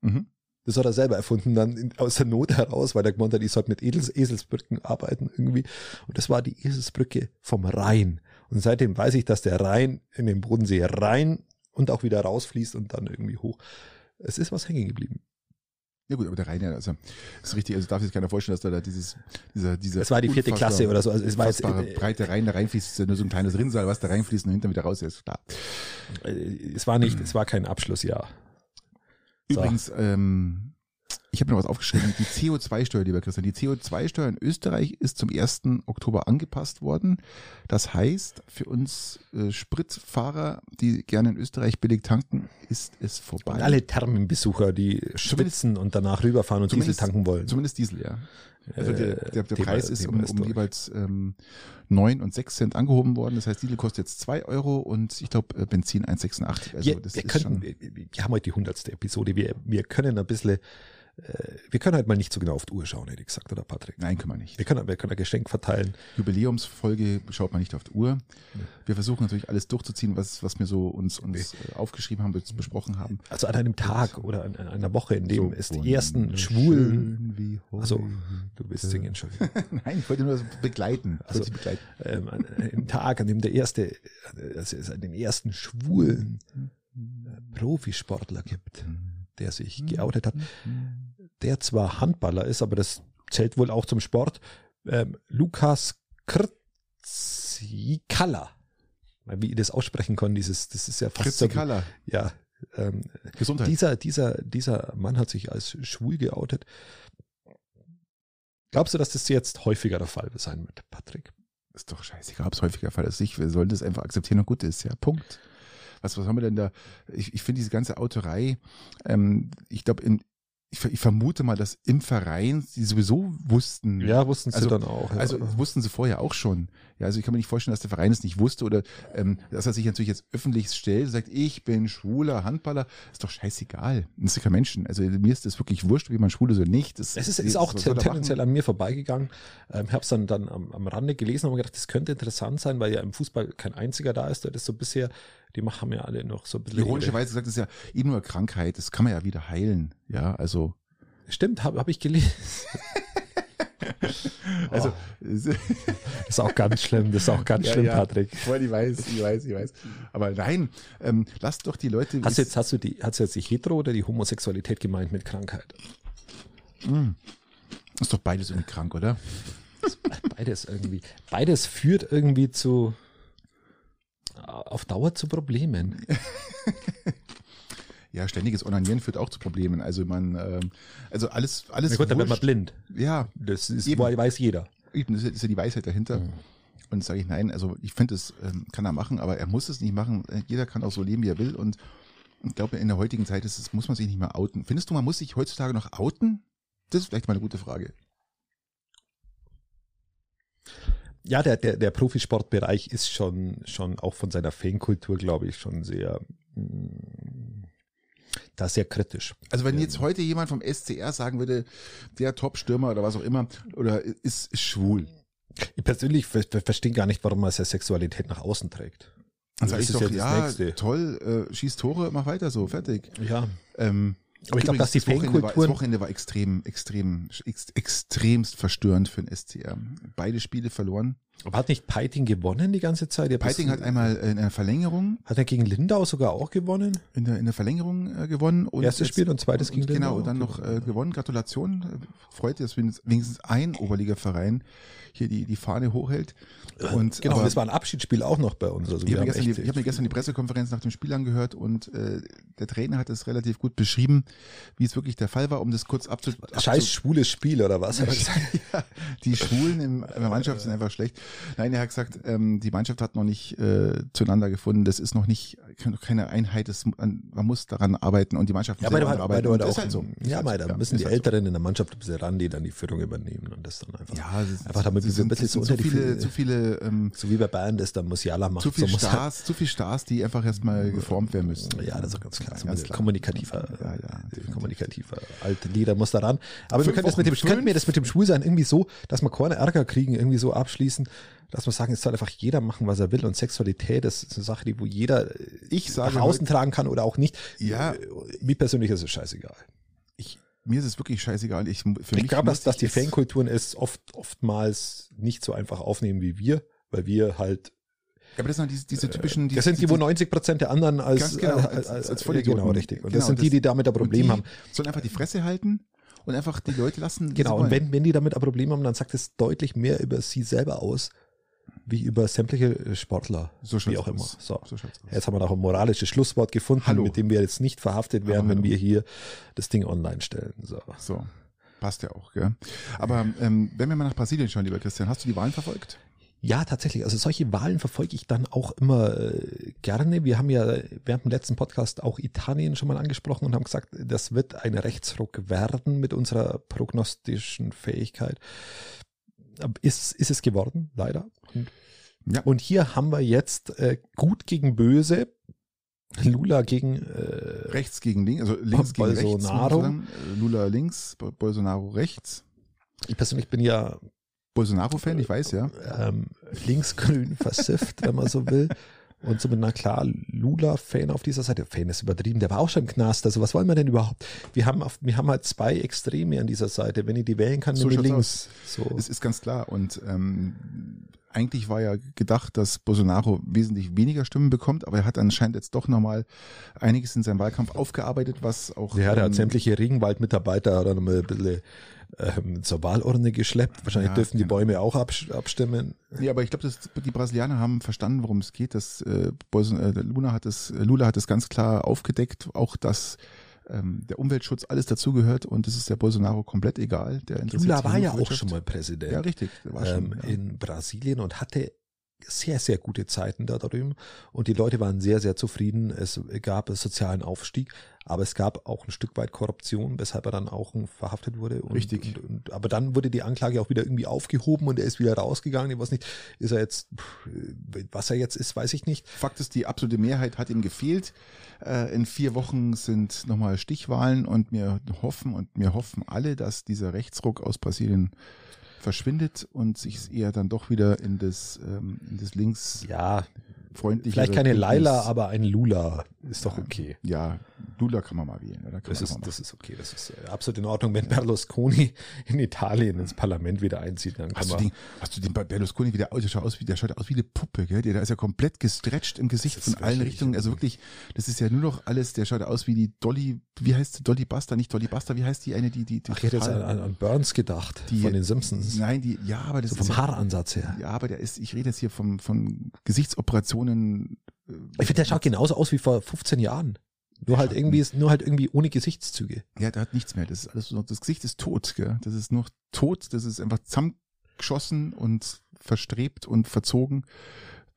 Mhm. Das hat er selber erfunden, dann in, aus der Not heraus, weil er gemeint hat, ich sollte mit Edels, Eselsbrücken arbeiten irgendwie. Und das war die Eselsbrücke vom Rhein. Und seitdem weiß ich, dass der Rhein in den Bodensee rein und auch wieder rausfließt und dann irgendwie hoch. Es ist was hängen geblieben. Ja gut, aber der Rhein, ja, also ist richtig, also darf sich keiner vorstellen, dass da, da dieses, dieser, dieser Es war die vierte Klasse oder so. Also es war jetzt, äh, breite Rhein, da reinfließt, ist ja nur so ein kleines Rinnsal, was da reinfließt und hinten wieder raus ist, klar. äh, es war nicht, es war kein Abschlussjahr. So. Übrigens, ähm, ich habe noch was aufgeschrieben. Die CO2-Steuer, lieber Christian, die CO2-Steuer in Österreich ist zum 1. Oktober angepasst worden. Das heißt, für uns äh, Spritfahrer, die gerne in Österreich billig tanken, ist es vorbei. Und alle Thermenbesucher, die schwitzen und danach rüberfahren und Diesel tanken wollen. Zumindest Diesel, ja. Also der, äh, der, der Thema- Preis ist Thema um, um jeweils ähm, 9 und 6 Cent angehoben worden. Das heißt, Diesel kostet jetzt 2 Euro und ich glaube Benzin 1,86. Also wir, das wir, ist schon. wir, wir haben heute die hundertste Episode. Wir, wir können ein bisschen, äh, wir können halt mal nicht so genau auf die Uhr schauen, hätte ich gesagt, oder Patrick? Nein, können wir nicht. Wir können, wir können ein Geschenk verteilen. Jubiläumsfolge schaut man nicht auf die Uhr. Wir versuchen natürlich alles durchzuziehen, was, was wir so uns, uns äh, aufgeschrieben haben, bes- besprochen haben. Also an einem Tag oder an, an einer Woche, in dem So es die ersten Schwulen, Wie also du willst singen, Entschuldigung. Nein, ich wollte nur begleiten. Ich Also- begleiten. ähm, an einem Tag, an dem der erste, also es den ersten schwulen äh, Profisportler gibt, der sich geoutet hat, der zwar Handballer ist, aber das zählt wohl auch zum Sport, ähm, Lukas Krzikala. Wie ich das aussprechen kann, dieses, das ist ja fast Fritzi so, ja, ähm, Gesundheit. dieser, dieser, dieser Mann hat sich als schwul geoutet. Glaubst du, dass das jetzt häufiger der Fall sein wird, Patrick? ist doch scheißegal, ob es häufiger Fall ist. Ich, wir sollen das einfach akzeptieren und gut ist, ja. Punkt. Was, was haben wir denn da? Ich, ich finde diese ganze Autorei, ähm, ich glaube, in ich, ich vermute mal, dass im Verein sie sowieso wussten. Ja, wussten sie Also- dann auch. Ja. Also wussten sie vorher auch schon. Ja, also ich kann mir nicht vorstellen, dass der Verein es nicht wusste oder ähm, dass er sich natürlich jetzt öffentlich stellt und sagt, ich bin schwuler Handballer, ist doch scheißegal. Das sind kein Menschen. Also mir ist das wirklich wurscht, wie man schwul ist oder nicht. Das, Es ist, ist auch tendenziell an mir vorbeigegangen. Ähm, ich habe es dann, dann am, am Rande gelesen und gedacht, das könnte interessant sein, weil ja im Fußball kein einziger da ist, der das so bisher, die machen ja alle noch so ein bisschen. Ironischerweise das ist ja eh nur Krankheit, das kann man ja wieder heilen. Ja, also, Stimmt, habe hab ich gelesen. also, Das ist auch ganz schlimm, das ist auch ganz Ja, schlimm, ja. Patrick. Voll, ich weiß, ich weiß, ich weiß. Aber nein, ähm, lasst doch die Leute. Hast du jetzt, hast du die, hast du jetzt die Hetero oder die Homosexualität gemeint mit Krankheit? ist doch beides irgendwie krank, oder? Beides irgendwie. Beides führt irgendwie zu auf Dauer zu Problemen. Ja, ständiges Onanieren führt auch zu Problemen. Also man, ähm, also alles, alles. Na gut, dann wird man blind. Ja, Das ist, Eben. weiß jeder. eben, das ist das ja die Weisheit dahinter. Mhm. Und sage ich nein, also ich finde, es ähm, kann er machen, aber er muss es nicht machen. Äh, Jeder kann auch so leben, wie er will. Und ich glaube, in der heutigen Zeit ist es, muss man sich nicht mehr outen. Findest du, man muss sich heutzutage noch outen? Das ist vielleicht mal eine gute Frage. Ja, der, der, der Profisportbereich ist schon, schon auch von seiner Fankultur, glaube ich, schon sehr, mm, da sehr kritisch. Also wenn jetzt heute jemand vom SCR sagen würde, der Top-Stürmer oder was auch immer, oder ist, ist schwul, Ich persönlich ver ver verstehe gar nicht, warum man seine Sexualität nach außen trägt. dann sage Das ich ist doch, ja das ja, Nächste. toll, äh, schieß Tore, mach weiter so, fertig. Ja. Ähm, Aber ich glaube, dass die das Wochenende war, das Wochenende war extrem, extrem, ex, extremst verstörend für den SCR. Beide Spiele verloren. Aber hat nicht Peiting gewonnen die ganze Zeit? Peiting hat einmal in der Verlängerung, hat er gegen Lindau sogar auch gewonnen? in der, in der Verlängerung äh, gewonnen. Und Erstes jetzt- Spiel und zweites gegen und Genau, Lindau. und dann noch äh, gewonnen. Gratulation. Äh, Freut, dass wenigstens ein Oberligaverein hier die, die Fahne hochhält. Und, Genau, aber- das war ein Abschiedsspiel auch noch bei uns. Also Ich habe mir, die- ich hab mir gestern die Pressekonferenz nach dem Spiel angehört und äh, der Trainer hat es relativ gut beschrieben, wie es wirklich der Fall war, um das kurz abzu... Scheiß schwules Spiel oder was? ja, die Schwulen im, in der Mannschaft sind einfach schlecht. Nein, er hat gesagt, ähm, die Mannschaft hat noch nicht äh, zueinander gefunden. Das ist noch nicht keine Einheit. Das, man muss daran arbeiten und die Mannschaft Ja, muss halt, arbeiten. du halt Und das auch, halt so. Ja, so. da müssen die halt so. Älteren in der Mannschaft ein bisschen ran, die dann die Führung übernehmen und das dann einfach. Ja, ist, Einfach damit wir so ein sind, bisschen so zu viele, zu viele, ähm, So wie bei Bayern das dann Musiala macht. zu viel so Stars, zu viel Stars, die einfach erstmal geformt werden müssen. Ja, das ist ganz klar. Ja, So ganz klar. kommunikativer, Ja, ja, kommunikativer alte Lieder muss da ran. Aber wir können das mit dem, könnten wir das mit dem Schwulsein irgendwie so, dass wir keine Ärger kriegen, irgendwie so abschließen, dass wir sagen, es soll einfach jeder machen, was er will und Sexualität das ist eine Sache, die wo jeder äh, Ich sage nach außen tragen kann oder auch nicht. Ja. Äh, Mir persönlich ist es scheißegal. Ich, mir ist es wirklich scheißegal. Ich, für Ich glaube, dass, dass die Fankulturen es oft, oftmals nicht so einfach aufnehmen wie wir, weil wir halt, Ja, aber das sind diese, diese typischen. das sind die, wo 90 Prozent der anderen als, genau, äh, als- als- als äh, Vollidioten. Genau, richtig. Und Genau, das sind die, das- die damit ein Problem die haben. Sollen einfach die Fresse halten und einfach die Leute lassen. Genau, und wenn, wenn die damit ein Problem haben, dann sagt es deutlich mehr über sie selber aus, wie über sämtliche äh, Sportler, So wie auch immer. So. So. Jetzt haben wir noch ein moralisches Schlusswort gefunden, Hallo. mit dem wir jetzt nicht verhaftet werden, Aber wenn hallo. wir hier das Ding online stellen. So. So. Passt ja auch, gell? Aber ähm, wenn wir mal nach Brasilien schauen, lieber Christian, hast du die Wahlen verfolgt? Ja, tatsächlich. Also solche Wahlen verfolge ich dann auch immer äh, gerne. Wir haben ja während dem letzten Podcast auch Italien schon mal angesprochen und haben gesagt, das wird ein Rechtsruck werden mit unserer prognostischen Fähigkeit. Ist, ist es geworden, leider. Und, ja. und hier haben wir jetzt äh, gut gegen böse. Lula gegen äh, rechts gegen links, also links Bolsonaro. gegen rechts. Lula links, Bolsonaro rechts. Ich persönlich bin ja Bolsonaro-Fan, ich weiß ja. Ähm, linksgrün versifft, wenn man so will. Und so mit einer klar Lula-Fan auf dieser Seite. Fan ist übertrieben, der war auch schon im Knast. Also was wollen wir denn überhaupt? Wir haben, auf, wir haben halt zwei Extreme an dieser Seite. Wenn ich die wählen kann, so links. So. Es ist ganz klar. Und ähm, eigentlich war ja gedacht, dass Bolsonaro wesentlich weniger Stimmen bekommt, aber er hat anscheinend jetzt doch nochmal einiges in seinem Wahlkampf aufgearbeitet, was auch. Ja, der hat sämtliche Regenwaldmitarbeiter oder nochmal ein bisschen ähm, zur Wahlurne geschleppt. Wahrscheinlich ja, dürfen die Bäume auch abstimmen. Nee, aber ich glaube, die Brasilianer haben verstanden, worum es geht. Dass, äh, äh, Luna hat es, Lula hat es ganz klar aufgedeckt, auch dass ähm, der Umweltschutz alles dazugehört und das ist der Bolsonaro komplett egal. Der Lula war ja auch schon mal Präsident. Ja, richtig. Schon, ähm, ja. In Brasilien und hatte sehr, sehr gute Zeiten da drüben und die Leute waren sehr, sehr zufrieden. Es gab sozialen Aufstieg, aber es gab auch ein Stück weit Korruption, weshalb er dann auch verhaftet wurde. Und, Richtig. Und, und, aber dann wurde die Anklage auch wieder irgendwie aufgehoben und er ist wieder rausgegangen. Ich weiß nicht, ist er jetzt, was er jetzt ist, weiß ich nicht. Fakt ist, die absolute Mehrheit hat ihm gefehlt. Äh, in vier Wochen sind nochmal Stichwahlen und wir hoffen und wir hoffen alle, dass dieser Rechtsruck aus Brasilien verschwindet und sich eher dann doch wieder in das, ähm, in das links ja, freundliche. Vielleicht keine Laila, aber ein Lula ist doch okay. Ja, Lula kann man mal wählen. Oder? Das, ist, das ist okay. Das ist äh, absolut in Ordnung. Wenn Berlusconi in Italien ins Parlament wieder einzieht, dann kann hast man. Du den, hast du den Berlusconi wieder aus? Der schaut aus wie, der schaut aus wie eine Puppe, gell? Der, der ist ja komplett gestretcht im Gesicht von allen Richtungen. Also wirklich, das ist ja nur noch alles, der schaut aus wie die Dolly, wie heißt die? Dolly Buster, nicht Dolly Buster, wie heißt die eine, die, die, die Ach, ich hätte jetzt an, an, Burns gedacht, die, von den Simpsons. Nein, die, ja, aber das so vom ist. Vom Haaransatz her. Ja, aber der ist, ich rede jetzt hier vom, von Gesichtsoperationen. Ich finde, der schaut genauso aus wie vor 15 Jahren. Nur halt irgendwie ist, nur halt irgendwie ohne Gesichtszüge. Ja, der hat nichts mehr. Das ist alles so, das Gesicht ist tot, gell? Das ist nur tot, das ist einfach zusammengeschossen und verstrebt und verzogen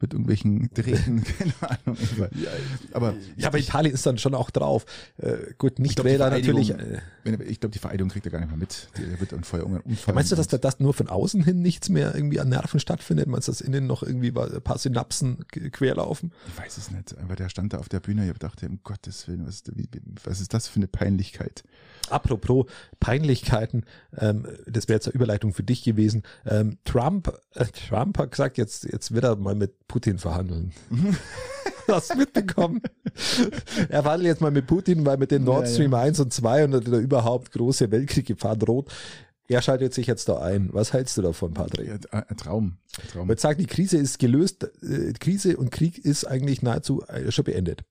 mit irgendwelchen Drähten, keine Ahnung. Ja, aber ja, aber Italien ist dann schon auch drauf. Äh, gut, nicht glaub, Wähler natürlich. Äh, ich glaube, die Vereidigung kriegt er gar nicht mehr mit. Der wird dann vorher Unfall. Meinst du, dass da das nur von außen hin nichts mehr irgendwie an Nerven stattfindet? Meinst du, dass innen noch irgendwie ein paar Synapsen querlaufen? Ich weiß es nicht. Aber der stand da auf der Bühne, ich dachte, um Gottes Willen, was, was ist das für eine Peinlichkeit? Apropos Peinlichkeiten, ähm, das wäre jetzt eine Überleitung für dich gewesen. Ähm, Trump, äh, Trump hat gesagt, jetzt, jetzt wird er mal mit Putin verhandeln. Hast du mitbekommen? er verhandelt jetzt mal mit Putin, weil mit den Nord Stream ja, ja. 1 und 2 und der überhaupt große Weltkrieggefahr droht. Er schaltet sich jetzt da ein. Was hältst du davon, Patrick? Ein Traum. Ein Traum. Ich sagen, die Krise ist gelöst. Äh, Krise und Krieg ist eigentlich nahezu äh, schon beendet.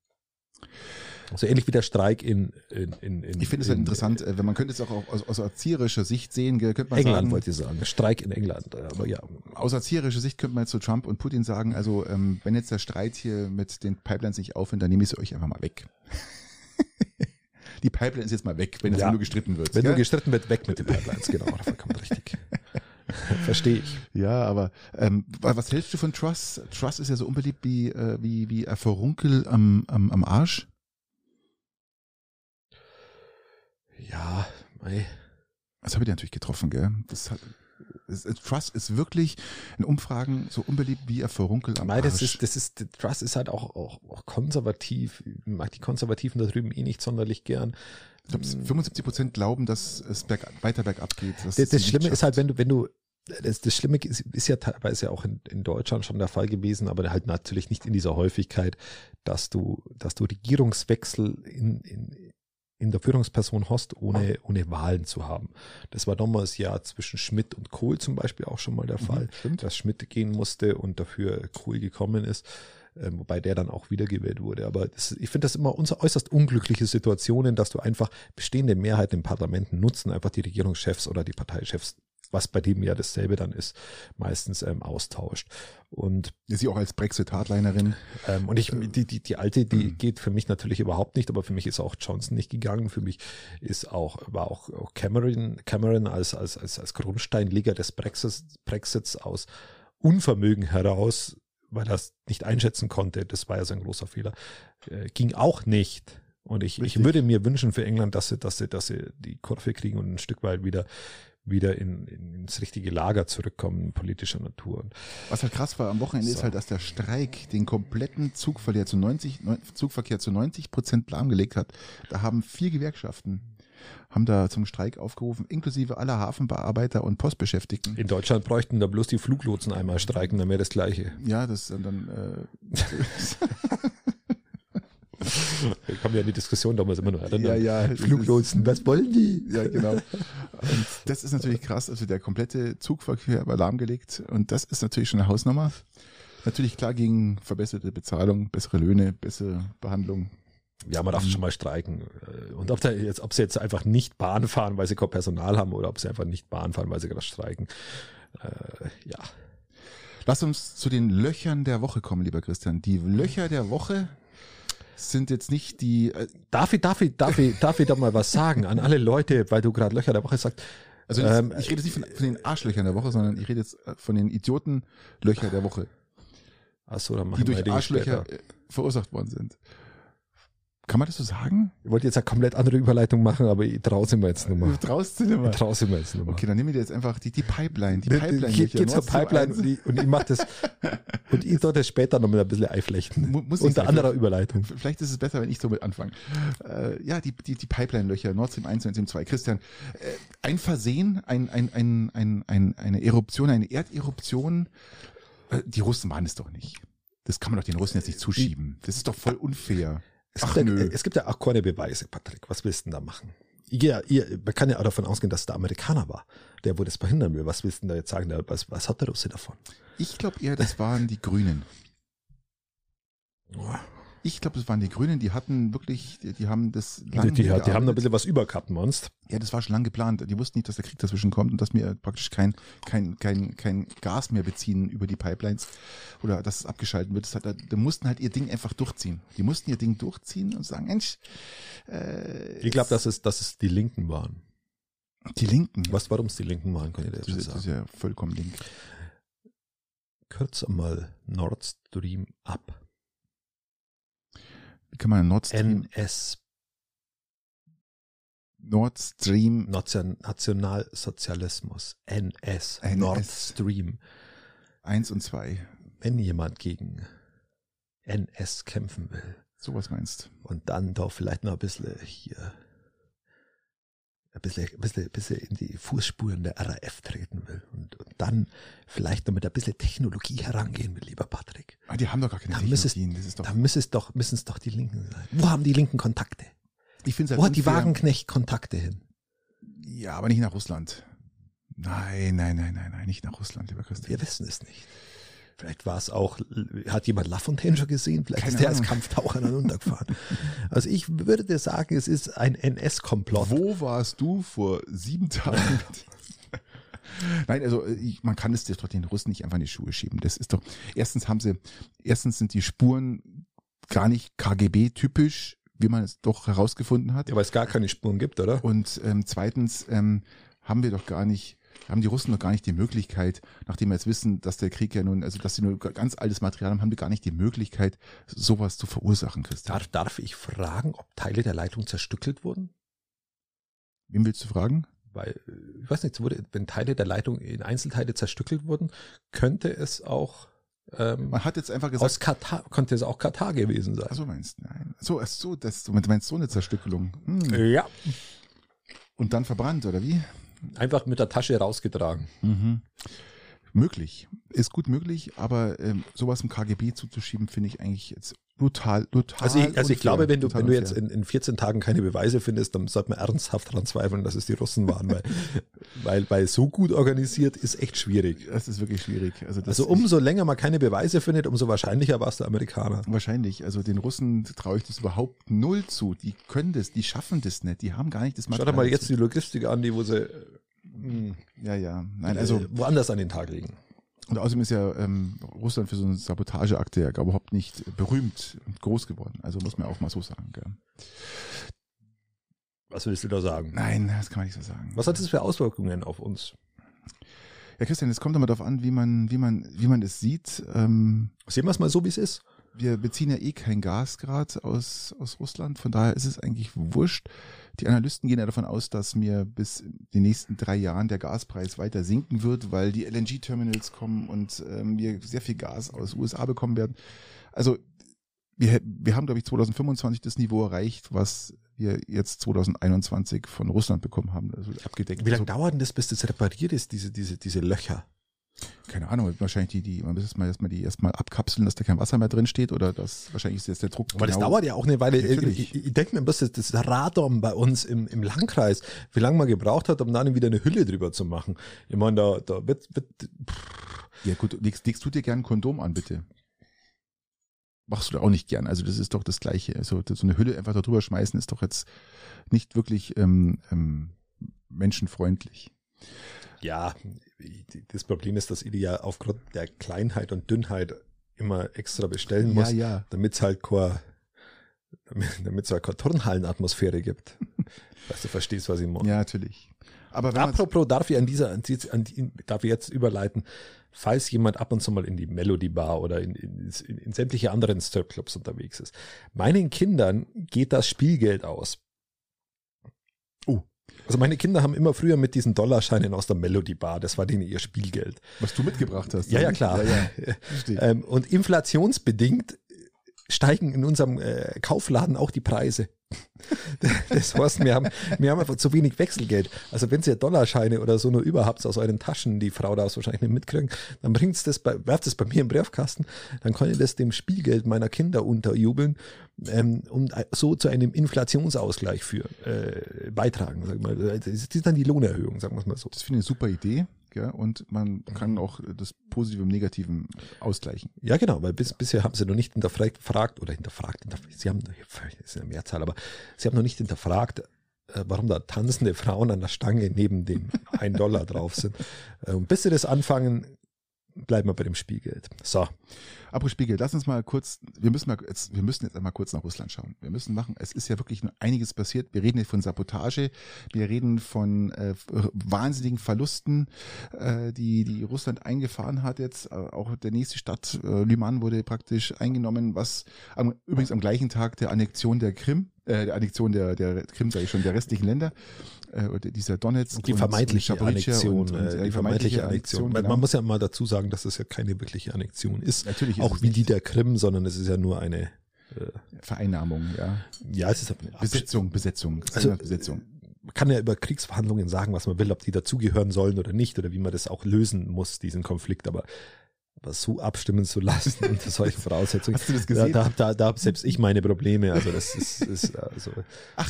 So ähnlich wie der Streik in, in, in, in Ich finde es halt interessant, äh, wenn man könnte es auch aus, aus erzieherischer Sicht sehen, könnte man England sagen, wollte ich sagen, Streik in England, aber ja. Aus erzieherischer Sicht könnte man zu Trump und Putin sagen, also ähm, wenn jetzt der Streit hier mit den Pipelines nicht aufhört, dann nehme ich sie euch einfach mal weg. Die Pipeline ist jetzt mal weg, wenn es ja. nur gestritten wird. Wenn ja? nur gestritten wird, weg mit den Pipelines, genau, vollkommen richtig. Verstehe ich. Ja, aber ähm, was hältst du von Truss? Truss ist ja so unbeliebt wie, äh, wie, wie ein Verunkel am, am, am Arsch. Ja, mei. Das habe ich natürlich getroffen, gell? Das hat, Trust ist wirklich in Umfragen so unbeliebt wie er verrunkelt am Mei, das ist, das ist, Trust ist halt auch, auch, auch konservativ. Ich mag die Konservativen da drüben eh nicht sonderlich gern. Ich glaube, 75 Prozent glauben, dass es berg, weiter bergab geht. Das, das Schlimme ist halt, wenn du, wenn du, das, das Schlimme ist, ist ja teilweise auch in, in Deutschland schon der Fall gewesen, aber halt natürlich nicht in dieser Häufigkeit, dass du, dass du Regierungswechsel in, in, in der Führungsperson hast, ohne, ohne Wahlen zu haben. Das war damals ja zwischen Schmidt und Kohl zum Beispiel auch schon mal der mhm, Fall, mhm, dass Schmidt gehen musste und dafür Kohl gekommen ist, äh, wobei der dann auch wiedergewählt wurde. Aber das, ich finde das immer unser äußerst unglückliche Situationen, dass du einfach bestehende Mehrheiten im Parlament nutzen, einfach die Regierungschefs oder die Parteichefs was bei dem ja dasselbe dann ist, meistens ähm, austauscht. Und ist sie auch als Brexit-Hardlinerin. Ähm, und ich, die, die, die alte, die mhm. geht für mich natürlich überhaupt nicht, aber für mich ist auch Johnson nicht gegangen. Für mich ist auch, war auch, auch Cameron, Cameron als, als, als, als Grundsteinleger des Brexits, Brexits aus Unvermögen heraus, weil er es nicht einschätzen konnte, das war ja sein großer Fehler, äh, ging auch nicht. Und ich, ich würde mir wünschen für England, dass sie, dass sie, dass sie die Kurve kriegen und ein Stück weit wieder wieder in, in, ins richtige Lager zurückkommen, politischer Natur. Was halt krass war am Wochenende so. ist halt, dass der Streik den kompletten Zugverkehr zu 90, Zugverkehr zu 90 Prozent lahmgelegt hat. Da haben vier Gewerkschaften haben da zum Streik aufgerufen, inklusive aller Hafenbearbeiter und Postbeschäftigten. In Deutschland bräuchten da bloß die Fluglotsen einmal streiken, dann wäre das Gleiche. Ja, das dann. Äh, Wir kommen ja in die Diskussion damals immer noch erinnern. Ja, ja. Fluglotsen, was wollen die? Ja, genau. Und das ist natürlich krass. Also der komplette Zugverkehr war lahmgelegt. Und das ist natürlich schon eine Hausnummer. Natürlich klar gegen verbesserte Bezahlung, bessere Löhne, bessere Behandlung. Ja, man darf schon mal streiken. Und ob, da jetzt, ob sie jetzt einfach nicht Bahn fahren, weil sie kein Personal haben, oder ob sie einfach nicht Bahn fahren, weil sie gerade streiken. Äh, ja. Lass uns zu den Löchern der Woche kommen, lieber Christian. Die Löcher der Woche sind jetzt nicht die. Äh darf ich, darf ich, darf ich, darf ich da mal was sagen an alle Leute, weil du gerade Löcher der Woche sagst. Also ähm, ich rede jetzt nicht von, von, den Arschlöchern der Woche, sondern ich rede jetzt äh, von den Idiotenlöcher der Woche. Ach so, dann machen die durch Arschlöcher später. verursacht worden sind. Kann man das so sagen? Ich wollte jetzt eine komplett andere Überleitung machen, aber ich traue sie mir jetzt mehr. Du traust nicht mehr? Ich traue sie mir jetzt mehr. Okay, dann nehme ich jetzt einfach die, die Pipeline. Die Pipeline. Geht, geht zur Pipeline und ich, und ich mache das und ich dort das später noch mit ein bisschen einflechten. Muss Unter anderer Überleitung. Vielleicht ist es besser, wenn ich so mit anfange. Äh, ja, die, die, die Pipeline-Löcher, Nord Stream 1 und Nord Stream 2. Christian, äh, ein Versehen, ein, ein, ein, ein, ein, eine Eruption, eine Erderuption, äh, die Russen waren es doch nicht. Das kann man doch den Russen jetzt nicht zuschieben. Das ist doch voll unfair. Es, Ach, gibt, ja, es gibt ja auch keine Beweise, Patrick. Was willst du denn da machen? Ja, ihr, man kann ja auch davon ausgehen, dass der Amerikaner war, der wo das verhindern will. Was willst du denn da jetzt sagen? Was, was hat der Russe davon? Ich glaube eher, das waren die Grünen. Ich glaube, das waren die Grünen, die hatten wirklich, die, die haben das lange Die, die, die haben da ein bisschen was überkappt, Monst. Ja, das war schon lang geplant. Die wussten nicht, dass der Krieg dazwischen kommt und dass wir praktisch kein, kein, kein, kein Gas mehr beziehen über die Pipelines oder dass es abgeschalten wird. Das hat, die mussten halt ihr Ding einfach durchziehen. Die mussten ihr Ding durchziehen und sagen, Mensch, äh, Ich glaube, dass es, dass es die Linken waren. Die Linken? Was, warum es die Linken waren, kann ich das, das sagen. Das ist ja vollkommen link. Kürzer mal Nord Stream ab. Wie kann man Nord Stream? NS. Nord Stream. Nationalsozialismus. NS. NS. Nord Stream. Eins und zwei. Wenn jemand gegen NS kämpfen will. Sowas meinst. Und dann doch vielleicht noch ein bisschen hier ein bisschen, ein bisschen, ein bisschen in die Fußspuren der RAF treten will und, und dann vielleicht noch mit ein bisschen Technologie herangehen will, lieber Patrick. Aber ah, die haben doch gar keine da Technologien. das ist doch da müssen es doch, müssen es doch die Linken sein. Wo haben die Linken Kontakte? Ich halt Wo hat die Wagenknecht Kontakte hin? Ja, aber nicht nach Russland. Nein, nein, nein, nein, nein, nicht nach Russland, lieber Christian. Wir wissen es nicht. Vielleicht war es auch, hat jemand Lafontaine schon gesehen? Vielleicht Keine ist der Ahnung. als Kampftaucher aneinander gefahren. also ich würde sagen, es ist ein NS-Komplott. Wo warst du vor sieben Tagen? Nein, also ich, man kann es doch den Russen nicht einfach in die Schuhe schieben. Das ist doch, erstens haben sie, erstens sind die Spuren gar nicht KGB-typisch, wie man es doch herausgefunden hat. Ja, weil es gar keine Spuren gibt, oder? Und ähm, zweitens ähm, haben wir doch gar nicht haben die Russen noch gar nicht die Möglichkeit, nachdem wir jetzt wissen, dass der Krieg ja nun, also dass sie nur ganz altes Material haben, haben die gar nicht die Möglichkeit, sowas zu verursachen, Christian. Darf, darf ich fragen, ob Teile der Leitung zerstückelt wurden? Wem willst du fragen? Weil, ich weiß nicht, wurde, wenn Teile der Leitung in Einzelteile zerstückelt wurden, könnte es auch ähm, Man hat jetzt einfach gesagt. Aus Katar, könnte es auch Katar gewesen sein. Also meinst du, nein. So, so, das, du meinst so eine Zerstückelung. Hm. Ja. Und dann verbrannt, oder wie? Einfach mit der Tasche rausgetragen. Mhm. Möglich. Ist gut möglich, aber ähm, sowas im KGB zuzuschieben, finde ich eigentlich jetzt total, total. Also ich, also ich glaube, wenn du, wenn du jetzt in, in 14 Tagen keine Beweise findest, dann sollte man ernsthaft daran zweifeln, dass es die Russen waren, weil, weil, weil so gut organisiert ist echt schwierig. Das ist wirklich schwierig. Also, also umso länger man keine Beweise findet, umso wahrscheinlicher war es der Amerikaner. Wahrscheinlich. Also den Russen traue ich das überhaupt null zu. Die können das, die schaffen das nicht. Die haben gar nicht das Material. Schau dir mal jetzt die Logistik an, die wo sie hm. Ja, ja. Nein, also äh, woanders an den Tag legen. Und außerdem ist ja ähm, Russland für so eine Sabotageakte ja überhaupt nicht berühmt und groß geworden. Also muss man auch mal so sagen. Gell. Was willst du da sagen? Nein, das kann man nicht so sagen. Was hat das für Auswirkungen auf uns? Ja, Christian, es kommt immer darauf an, wie man, wie man, wie man es sieht. Ähm, Sehen wir es mal so, wie es ist. Wir beziehen ja eh kein Gas gerade aus, aus Russland, von daher ist es eigentlich wurscht. Die Analysten gehen ja davon aus, dass mir bis in den nächsten drei Jahren der Gaspreis weiter sinken wird, weil die LNG-Terminals kommen und ähm, wir sehr viel Gas aus USA bekommen werden. Also wir, wir haben, glaube ich, 2025 das Niveau erreicht, was wir jetzt 2021 von Russland bekommen haben, also abgedeckt. Wie lange also, dauert denn das, bis das repariert ist, diese, diese, diese Löcher? Keine Ahnung, wahrscheinlich die, die, man muss erstmal erstmal die erstmal abkapseln, dass da kein Wasser mehr drin steht oder das wahrscheinlich ist jetzt der Druck. Aber das genau- dauert ja auch eine Weile. Natürlich. Ich, ich denke mir, das, das Radom bei uns im, im Landkreis, wie lange man gebraucht hat, um dann wieder eine Hülle drüber zu machen. Ich meine, da, da wird, wird Ja gut, legst, legst du dir gern ein Kondom an, bitte? Machst du da auch nicht gern. Also das ist doch das Gleiche. Also so eine Hülle einfach da drüber schmeißen ist doch jetzt nicht wirklich ähm, ähm, menschenfreundlich. Ja, das Problem ist, dass ich die ja aufgrund der Kleinheit und Dünnheit immer extra bestellen muss, ja. damit es halt keine, damit es halt keine Turnhallenatmosphäre gibt. Dass du verstehst, was ich meine. Ja, natürlich. Aber Apropos, darf ich an dieser, an, die- an die, darf ich jetzt überleiten, falls jemand ab und zu mal in die Melody Bar oder in, in, in, in sämtliche anderen Stripclubs unterwegs ist. Meinen Kindern geht das Spielgeld aus. Oh. Also meine Kinder haben immer früher mit diesen Dollarscheinen aus der Melody Bar, das war denen ihr Spielgeld. was du mitgebracht hast. Ja, ja, klar. Ja, ja. Ähm, und inflationsbedingt steigen in unserem äh, Kaufladen auch die Preise. Das heißt, wir haben, wir haben einfach zu wenig Wechselgeld. Also wenn ihr Dollarscheine oder so nur überhaupt aus euren Taschen, die Frau darf wahrscheinlich nicht mitkriegen, dann bringt's das bei, werft es bei mir im Briefkasten, dann kann ich das dem Spielgeld meiner Kinder unterjubeln, ähm, und so zu einem Inflationsausgleich für äh, beitragen. Sag mal. Das ist dann die Lohnerhöhung, sagen wir mal so. Das finde ich eine super Idee. Ja, und man kann auch das Positive im Negativen ausgleichen. Ja, genau, weil bis, bisher haben sie noch nicht hinterfragt fragt, oder hinterfragt, hinterfragt, sie haben, das ist eine Mehrzahl, aber sie haben noch nicht hinterfragt, äh, warum da tanzende Frauen an der Stange neben dem 1 Dollar drauf sind. Und bis sie das anfangen, bleiben wir bei dem Spielgeld. So, Apropos Spiegel, lass uns mal kurz, wir müssen mal jetzt, wir müssen jetzt einmal kurz nach Russland schauen. Wir müssen machen, es ist ja wirklich nur einiges passiert. Wir reden hier von Sabotage, wir reden von äh, wahnsinnigen Verlusten, äh, die, die Russland eingefahren hat jetzt. Äh, auch der nächste Stadt, äh, Lyman, wurde praktisch eingenommen, was am, übrigens am gleichen Tag der Annexion der Krim, äh, der Annexion der, der Krim, sage ich schon, der restlichen Länder, äh, oder dieser Donetsk. die und- vermeintliche und Annexion, und- und, äh, äh, die vermeintliche Annexion. Weil genau. Man muss ja mal dazu sagen, dass das ja keine wirkliche Annexion ist. Natürlich ist Auch wie die der Krim, sondern es ist ja nur eine, Vereinnahmung, ja. ja, es ist eine Besetzung, Besetzung, Also, Besetzung. man kann ja über Kriegsverhandlungen sagen, was man will, ob die dazugehören sollen oder nicht, oder wie man das auch lösen muss, diesen Konflikt, aber, aber so abstimmen zu lassen unter solchen Voraussetzungen. Hast du das Da, gesehen? da, da, da habe selbst ich meine Probleme. Also das ist, ist also,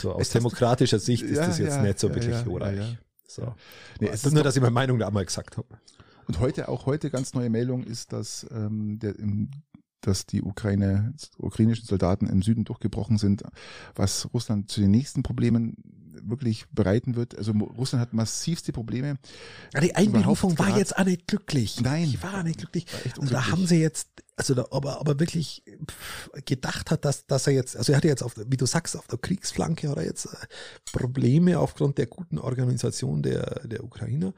so aus demokratischer Sicht ist Ja, das jetzt ja, nicht so ja, wirklich ja. So. Nee, es nur, dass ich meine Meinung da einmal gesagt habe. Und heute, auch heute ganz neue Meldung ist, dass, ähm, der, im, dass die Ukraine, ukrainischen Soldaten im Süden durchgebrochen sind, was Russland zu den nächsten Problemen wirklich bereiten wird. Also Russland hat massivste Probleme. Ja, die Einberufung war jetzt auch nicht glücklich. Nein. Die war auch nicht glücklich. War Also da haben sie jetzt, also da, aber, aber wirklich gedacht hat, dass, dass er jetzt, also er hatte jetzt auf, wie du sagst, auf der Kriegsflanke oder jetzt äh, Probleme aufgrund der guten Organisation der, der Ukrainer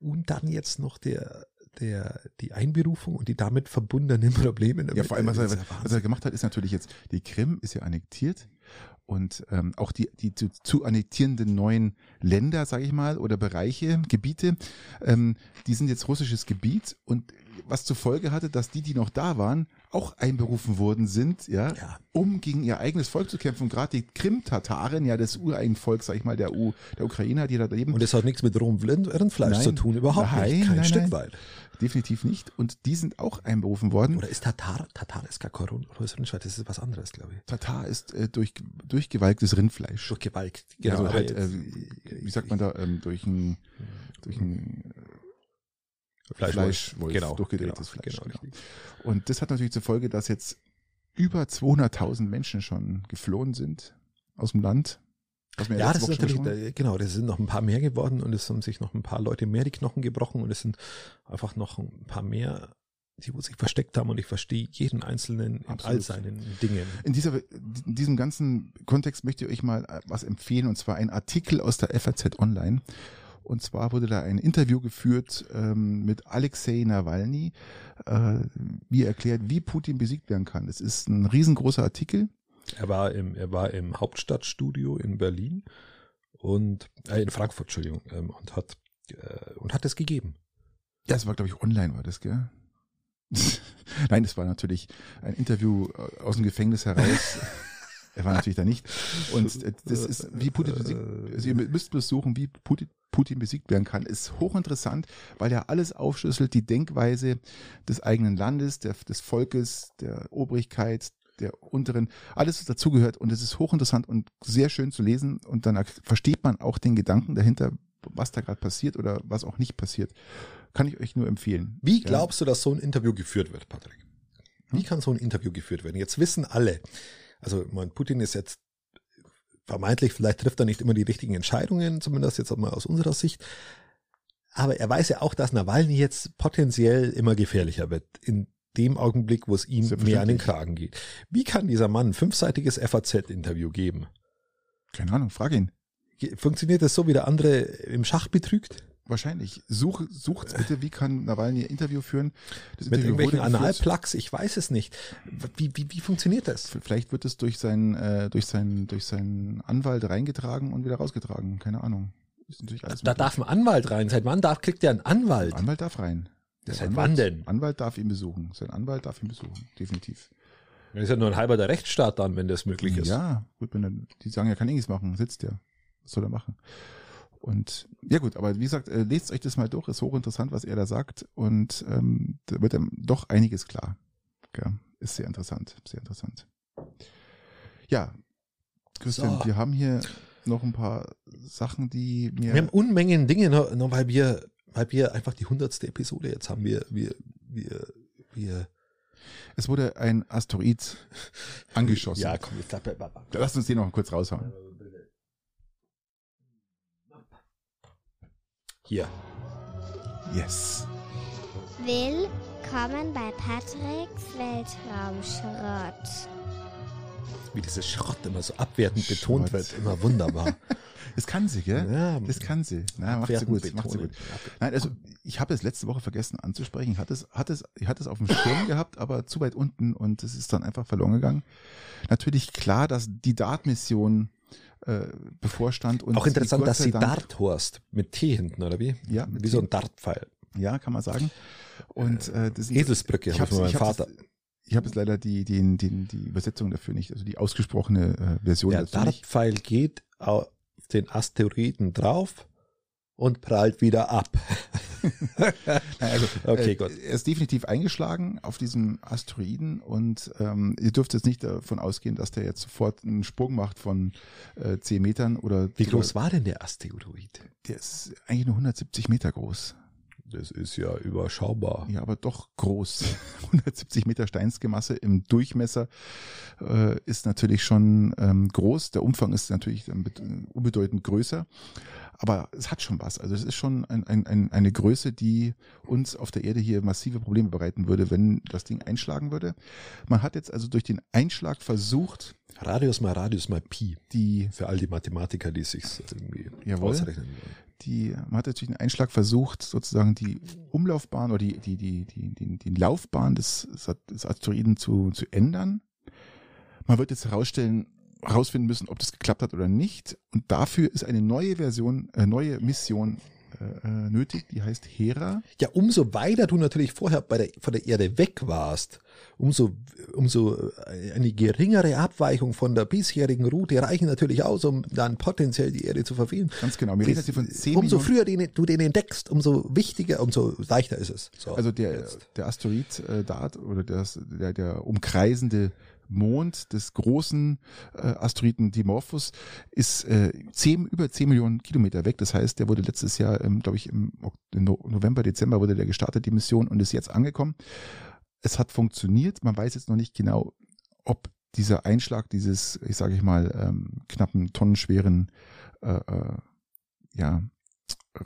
und dann jetzt noch der, der, die Einberufung und die damit verbundenen Probleme. Ja, damit. vor allem, was er, ja was er gemacht hat, ist natürlich jetzt, die Krim ist ja annektiert und ähm, auch die, die zu, zu annektierenden neuen Länder, sage ich mal, oder Bereiche, Gebiete, ähm, die sind jetzt russisches Gebiet und was zur Folge hatte, dass die, die noch da waren, auch einberufen worden sind, ja, Ja. um gegen ihr eigenes Volk zu kämpfen. Gerade die Krim-Tataren, ja, das ureigen Volk, sag ich mal, der, U, der Ukrainer, die da leben, Und das hat nichts mit rohem Rind- Rindfleisch Nein. zu tun, überhaupt Nein, nicht. Kein nein, Stück weit. definitiv nicht. Und die sind auch einberufen worden. Oder ist Tatar, Tatar ist gar kein Rindfleisch, das ist was anderes, glaube ich. Tatar ist äh, durch, durchgewalktes Rindfleisch. Durchgewalkt. Genau, also halt, äh, wie sagt man da, ähm, durch ein, durch ein Fleischwolf. Fleischwolf, genau, durchgedrehtes genau, Fleisch, Genau, genau. Und das hat natürlich zur Folge, dass jetzt über 200.000 Menschen schon geflohen sind aus dem Land. Was wir Ja, das ist Woche natürlich, äh, genau, das sind noch ein paar mehr geworden und es haben sich noch ein paar Leute mehr die Knochen gebrochen und es sind einfach noch ein paar mehr, die wo sich versteckt haben und ich verstehe jeden Einzelnen in all seinen Dingen. In, dieser, in diesem ganzen Kontext möchte ich euch mal was empfehlen, und zwar ein Artikel aus der FAZ Online. Und zwar wurde da ein Interview geführt ähm, mit Alexei Nawalny, äh, wie er erklärt, wie Putin besiegt werden kann. Es ist ein riesengroßer Artikel. Er war im, er war im Hauptstadtstudio in Berlin und äh, in Frankfurt, Entschuldigung, ähm, und hat äh, und hat es gegeben. Ja, es war, glaube ich, online war das, gell? Nein, es war natürlich ein Interview äh, aus dem Gefängnis heraus. er war natürlich da nicht. Und das ist, wie Putin besiegt, also ihr müsst besuchen, wie Putin, Putin besiegt werden kann, ist hochinteressant, weil er alles aufschlüsselt, die Denkweise des eigenen Landes, der, des Volkes, der Obrigkeit, der unteren, alles was dazugehört. Und es ist hochinteressant und sehr schön zu lesen. Und dann versteht man auch den Gedanken dahinter, was da gerade passiert oder was auch nicht passiert. Kann ich euch nur empfehlen. Wie glaubst ja. du, dass so ein Interview geführt wird, Patrick? Wie hm? kann so ein Interview geführt werden? Jetzt wissen alle, also mein Putin ist jetzt vermeintlich, vielleicht trifft er nicht immer die richtigen Entscheidungen, zumindest jetzt mal aus unserer Sicht. Aber er weiß ja auch, dass Nawalny jetzt potenziell immer gefährlicher wird. In dem Augenblick, wo es ihm mehr an den Kragen geht. Wie kann dieser Mann ein fünfseitiges FAZ-Interview geben? Keine Ahnung, frag ihn. Funktioniert das so, wie der andere im Schach betrügt? Wahrscheinlich. Such, sucht's bitte, wie kann Nawalny ein Interview führen? Das Mit Interview irgendwelchen Analplugs, ich weiß es nicht. Wie, wie, wie funktioniert das? Vielleicht wird es durch seinen, äh, durch seinen, durch seinen Anwalt reingetragen und wieder rausgetragen. Keine Ahnung. Ist natürlich alles da darf ein Anwalt rein. Seit wann darf, kriegt der einen Anwalt? Ein Anwalt darf rein. Der Seit Anwalt, wann denn? Anwalt darf ihn besuchen. Sein Anwalt darf ihn besuchen. Definitiv. Das ist ja nur ein halber der Rechtsstaat dann, wenn das möglich ist. Ja, gut, wenn er, die sagen, er kann eh nichts machen, sitzt ja. Was soll er machen? Und ja gut, aber wie gesagt, äh, lest euch das mal durch, ist hochinteressant, was er da sagt. Und ähm, da wird ihm doch einiges klar. Ja, ist sehr interessant, sehr interessant. Ja, Christian, so. wir haben hier noch ein paar Sachen, die mir. Wir haben Unmengen Dinge, noch, noch weil wir, weil wir einfach die hundertste Episode jetzt haben. Wir, wir, wir, wir. Es wurde ein Asteroid angeschossen. Ja, komm, jetzt lass uns den noch kurz raushauen. Hier. Yes. Willkommen bei Patricks Weltraumschrott. Wie dieses Schrott immer so abwertend Schrott. betont wird, immer wunderbar. Das kann sie, gell? Ja, das kann sie. Na, macht sie gut, macht sie gut. Nein, also ich habe es letzte Woche vergessen anzusprechen. Ich hatte es, hatte es, ich hatte es auf dem Schirm gehabt, aber zu weit unten und es ist dann einfach verloren gegangen. Natürlich klar, dass die Dart-Mission äh, bevorstand. Und Auch interessant, dass sie Darthorst mit T hinten, oder wie? Ja. Wie so ein Dartpfeil. Ja, kann man sagen. Und äh, das Eselsbrücke habe ich von meinem Vater. Das, ich habe jetzt leider die, die, die, die Übersetzung dafür nicht, also die ausgesprochene äh, Version. Der Dartpfeil geht auf den Asteroiden drauf und prallt wieder ab. also, okay, äh, gut. Er ist definitiv eingeschlagen auf diesem Asteroiden und ähm, ihr dürft jetzt nicht davon ausgehen, dass der jetzt sofort einen Sprung macht von äh, 10 Metern oder. Wie groß war denn der Asteroid? Der ist eigentlich nur 170 Meter groß. Das ist ja überschaubar. Ja, aber doch groß. 170 Meter Steinsgemasse im Durchmesser äh, ist natürlich schon ähm, groß. Der Umfang ist natürlich unbedeutend größer. Aber es hat schon was. Also es ist schon ein, ein, ein, eine Größe, die uns auf der Erde hier massive Probleme bereiten würde, wenn das Ding einschlagen würde. Man hat jetzt also durch den Einschlag versucht. Radius mal Radius mal Pi. Die, für all die Mathematiker, die sich irgendwie jawohl, ausrechnen wollen. Die, man hat natürlich den Einschlag versucht, sozusagen die Umlaufbahn oder die, die, die, die, die, die Laufbahn des, des Asteroiden zu, zu ändern. Man wird jetzt herausstellen, herausfinden müssen, ob das geklappt hat oder nicht. Und dafür ist eine neue Version, äh, neue Mission äh, äh, nötig, die heißt Hera. Ja, umso weiter du natürlich vorher bei der, von der Erde weg warst, umso, umso äh, eine geringere Abweichung von der bisherigen Route reichen natürlich aus, um dann potenziell die Erde zu verfehlen. Ganz genau. Wir reden von 10 umso Millionen früher den, du den entdeckst, umso wichtiger, umso leichter ist es. So, also der, der Asteroid äh, Dart oder das, der, der umkreisende Mond des großen äh, Asteroiden Dimorphos ist äh, zehn, über 10 Millionen Kilometer weg. Das heißt, der wurde letztes Jahr, ähm, glaube ich, im November, Dezember wurde der gestartet, die Mission, und ist jetzt angekommen. Es hat funktioniert. Man weiß jetzt noch nicht genau, ob dieser Einschlag dieses, ich sage ich mal, ähm, knappen tonnenschweren äh, äh, ja,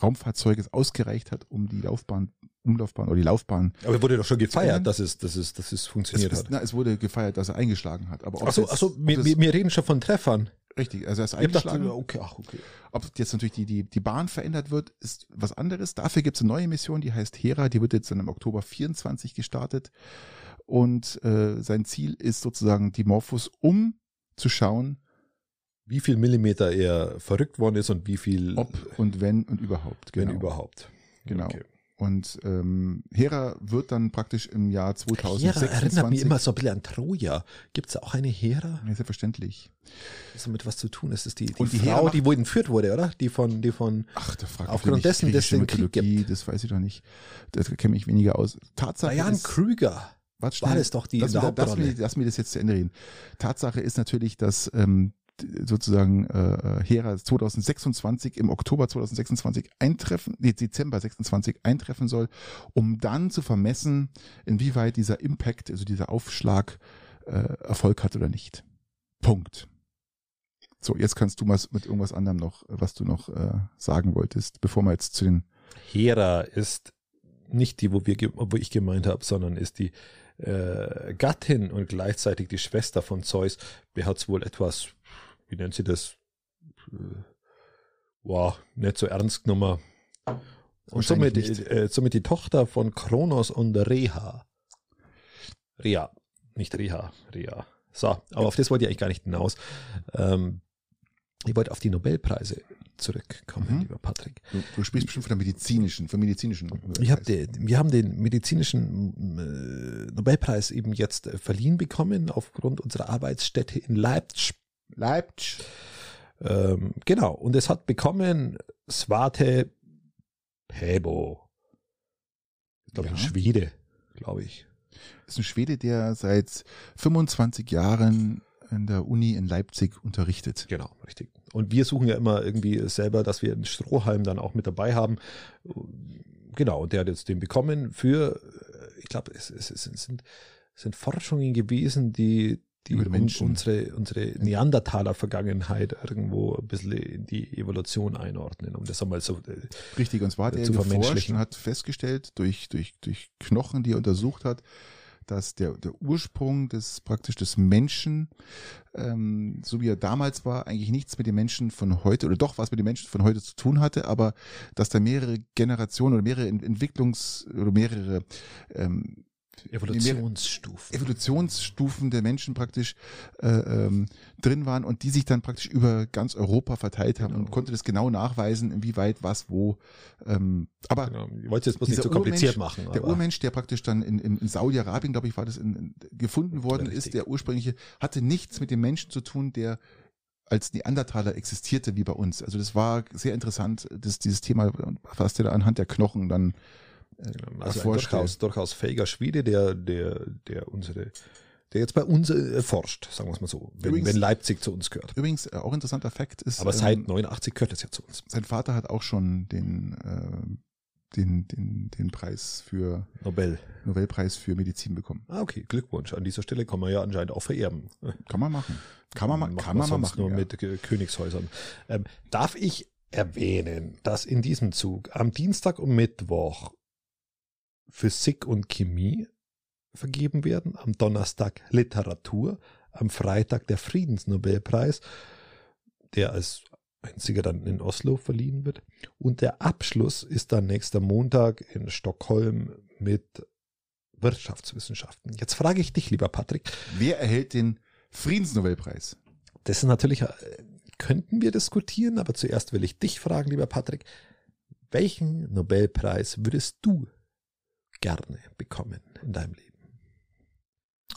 Raumfahrzeuges ausgereicht hat, um die Laufbahn Umlaufbahn oder die Laufbahn. Aber wurde doch schon gefeiert, dass es, dass es, dass es funktioniert es hat. Na, es wurde gefeiert, dass er eingeschlagen hat. Aber ach so, ach so wir, wir, reden schon von Treffern. Richtig, also er ist eingeschlagen. okay, ach, okay. Ob jetzt natürlich die, die, die Bahn verändert wird, ist was anderes. Dafür gibt es eine neue Mission, die heißt Hera. Die wird jetzt dann im Oktober 24 gestartet. Und äh, sein Ziel ist sozusagen Dimorphos, um zu schauen, Wie viel Millimeter er verrückt worden ist und wie viel, ob und wenn und überhaupt. wenn Genau. überhaupt. Genau. Okay. Und ähm, Hera wird dann praktisch im Jahr Hera 2026. erinnert mich immer so ein bisschen an Troja. Gibt es da auch eine Hera? Ja, selbstverständlich. Das ist damit was zu tun. Das ist die, die Und die Frau, Hera die wo entführt wurde, oder? Die von, die von Ach, da fragt Aufgrund dessen, dass den Krieg Mythologie, das weiß ich doch nicht. Das kenne ich weniger aus. Tatsache Diane ist, Krüger. warte war schnell, das doch die lass, in der lass, mir, lass mir das jetzt zu Ende reden. Tatsache ist natürlich, dass ähm, sozusagen äh, Hera 2026 im Oktober 2026 eintreffen, nee, Dezember 26 eintreffen soll, um dann zu vermessen, inwieweit dieser Impact, also dieser Aufschlag äh, Erfolg hat oder nicht. Punkt. So, jetzt kannst du mal mit irgendwas anderem noch, was du noch äh, sagen wolltest, bevor wir jetzt zu den Hera ist nicht die, wo, wir, wo ich gemeint habe, sondern ist die äh, Gattin und gleichzeitig die Schwester von Zeus. Wer hat's wohl etwas, wie nennt sie das? Äh, wow, nicht so ernst genommen. Und somit, äh, somit die Tochter von Kronos und Reha. Rea, nicht Reha, Rea. So, aber auf das wollte ich eigentlich gar nicht hinaus. Ähm, ich wollte auf die Nobelpreise zurückkommen, Mhm. lieber Patrick. Du, du sprichst bestimmt von der medizinischen, von medizinischen. Ich hab den, wir haben den medizinischen äh, Nobelpreis eben jetzt äh, verliehen bekommen aufgrund unserer Arbeitsstätte in Leipzig. Leipzig. Ähm, genau, und es hat bekommen Svante Pebo. Ich glaube, Ja. ein Schwede, glaube ich. ist ein Schwede, der seit 25 Jahren in der Uni in Leipzig unterrichtet. Genau, richtig. Und wir suchen ja immer irgendwie selber, dass wir einen Strohhalm dann auch mit dabei haben. Genau, und der hat jetzt den bekommen für, äh, ich glaube, es, es, es sind, es sind Forschungen gewesen, die, die Über Menschen. unsere, unsere Neandertaler-Vergangenheit irgendwo ein bisschen in die Evolution einordnen, um das einmal so. äh, Richtig, und zwar hat Äh, er zu geforscht und hat festgestellt, durch, durch, durch Knochen, die er untersucht hat, dass der, der Ursprung des praktisch des Menschen, ähm, so wie er damals war, eigentlich nichts mit den Menschen von heute, oder doch was mit den Menschen von heute zu tun hatte, aber dass da mehrere Generationen oder mehrere Ent- Entwicklungs- oder mehrere ähm, Evolutionsstufen. Evolutionsstufen der Menschen praktisch äh, ähm, drin waren und die sich dann praktisch über ganz Europa verteilt haben und Genau. konnte das genau nachweisen, inwieweit was wo. Ähm, aber Genau. Ich wollte es jetzt bloß nicht so kompliziert Urmensch- machen. der Urmensch, der praktisch dann in, in, in Saudi-Arabien, glaube ich, war das in, in, gefunden worden Richtig. ist, der ursprüngliche, hatte nichts mit dem Menschen zu tun, der als Neandertaler existierte wie bei uns. Also das war sehr interessant, das, dieses Thema, was der da anhand der Knochen dann Also ein erforschte. durchaus, durchaus fähiger Schwede, der, der, der unsere, der jetzt bei uns äh, forscht, sagen wir es mal so, wenn, Übrigens- wenn Leipzig zu uns gehört. Übrigens, äh, auch interessanter Fakt ist, Aber seit ähm, 89 gehört es ja zu uns. sein Vater hat auch schon den, äh, den, den, den Preis für, Nobel. Nobelpreis für Medizin bekommen. Ah, okay, Glückwunsch. An dieser Stelle kann man ja anscheinend auch vererben. Kann man machen. Kann man, ma- kann man mal sonst machen. nur ja. mit äh, Königshäusern. Ähm, darf ich erwähnen, dass in diesem Zug am Dienstag und Mittwoch Physik und Chemie vergeben werden, am Donnerstag Literatur, am Freitag der Friedensnobelpreis, der als einziger dann in Oslo verliehen wird. Und der Abschluss ist dann nächster Montag in Stockholm mit Wirtschaftswissenschaften. Jetzt frage ich dich, lieber Patrick, Wer erhält den Friedensnobelpreis? das ist natürlich, äh, könnten wir diskutieren, aber zuerst will ich dich fragen, lieber Patrick, welchen Nobelpreis würdest du gerne bekommen in deinem Leben?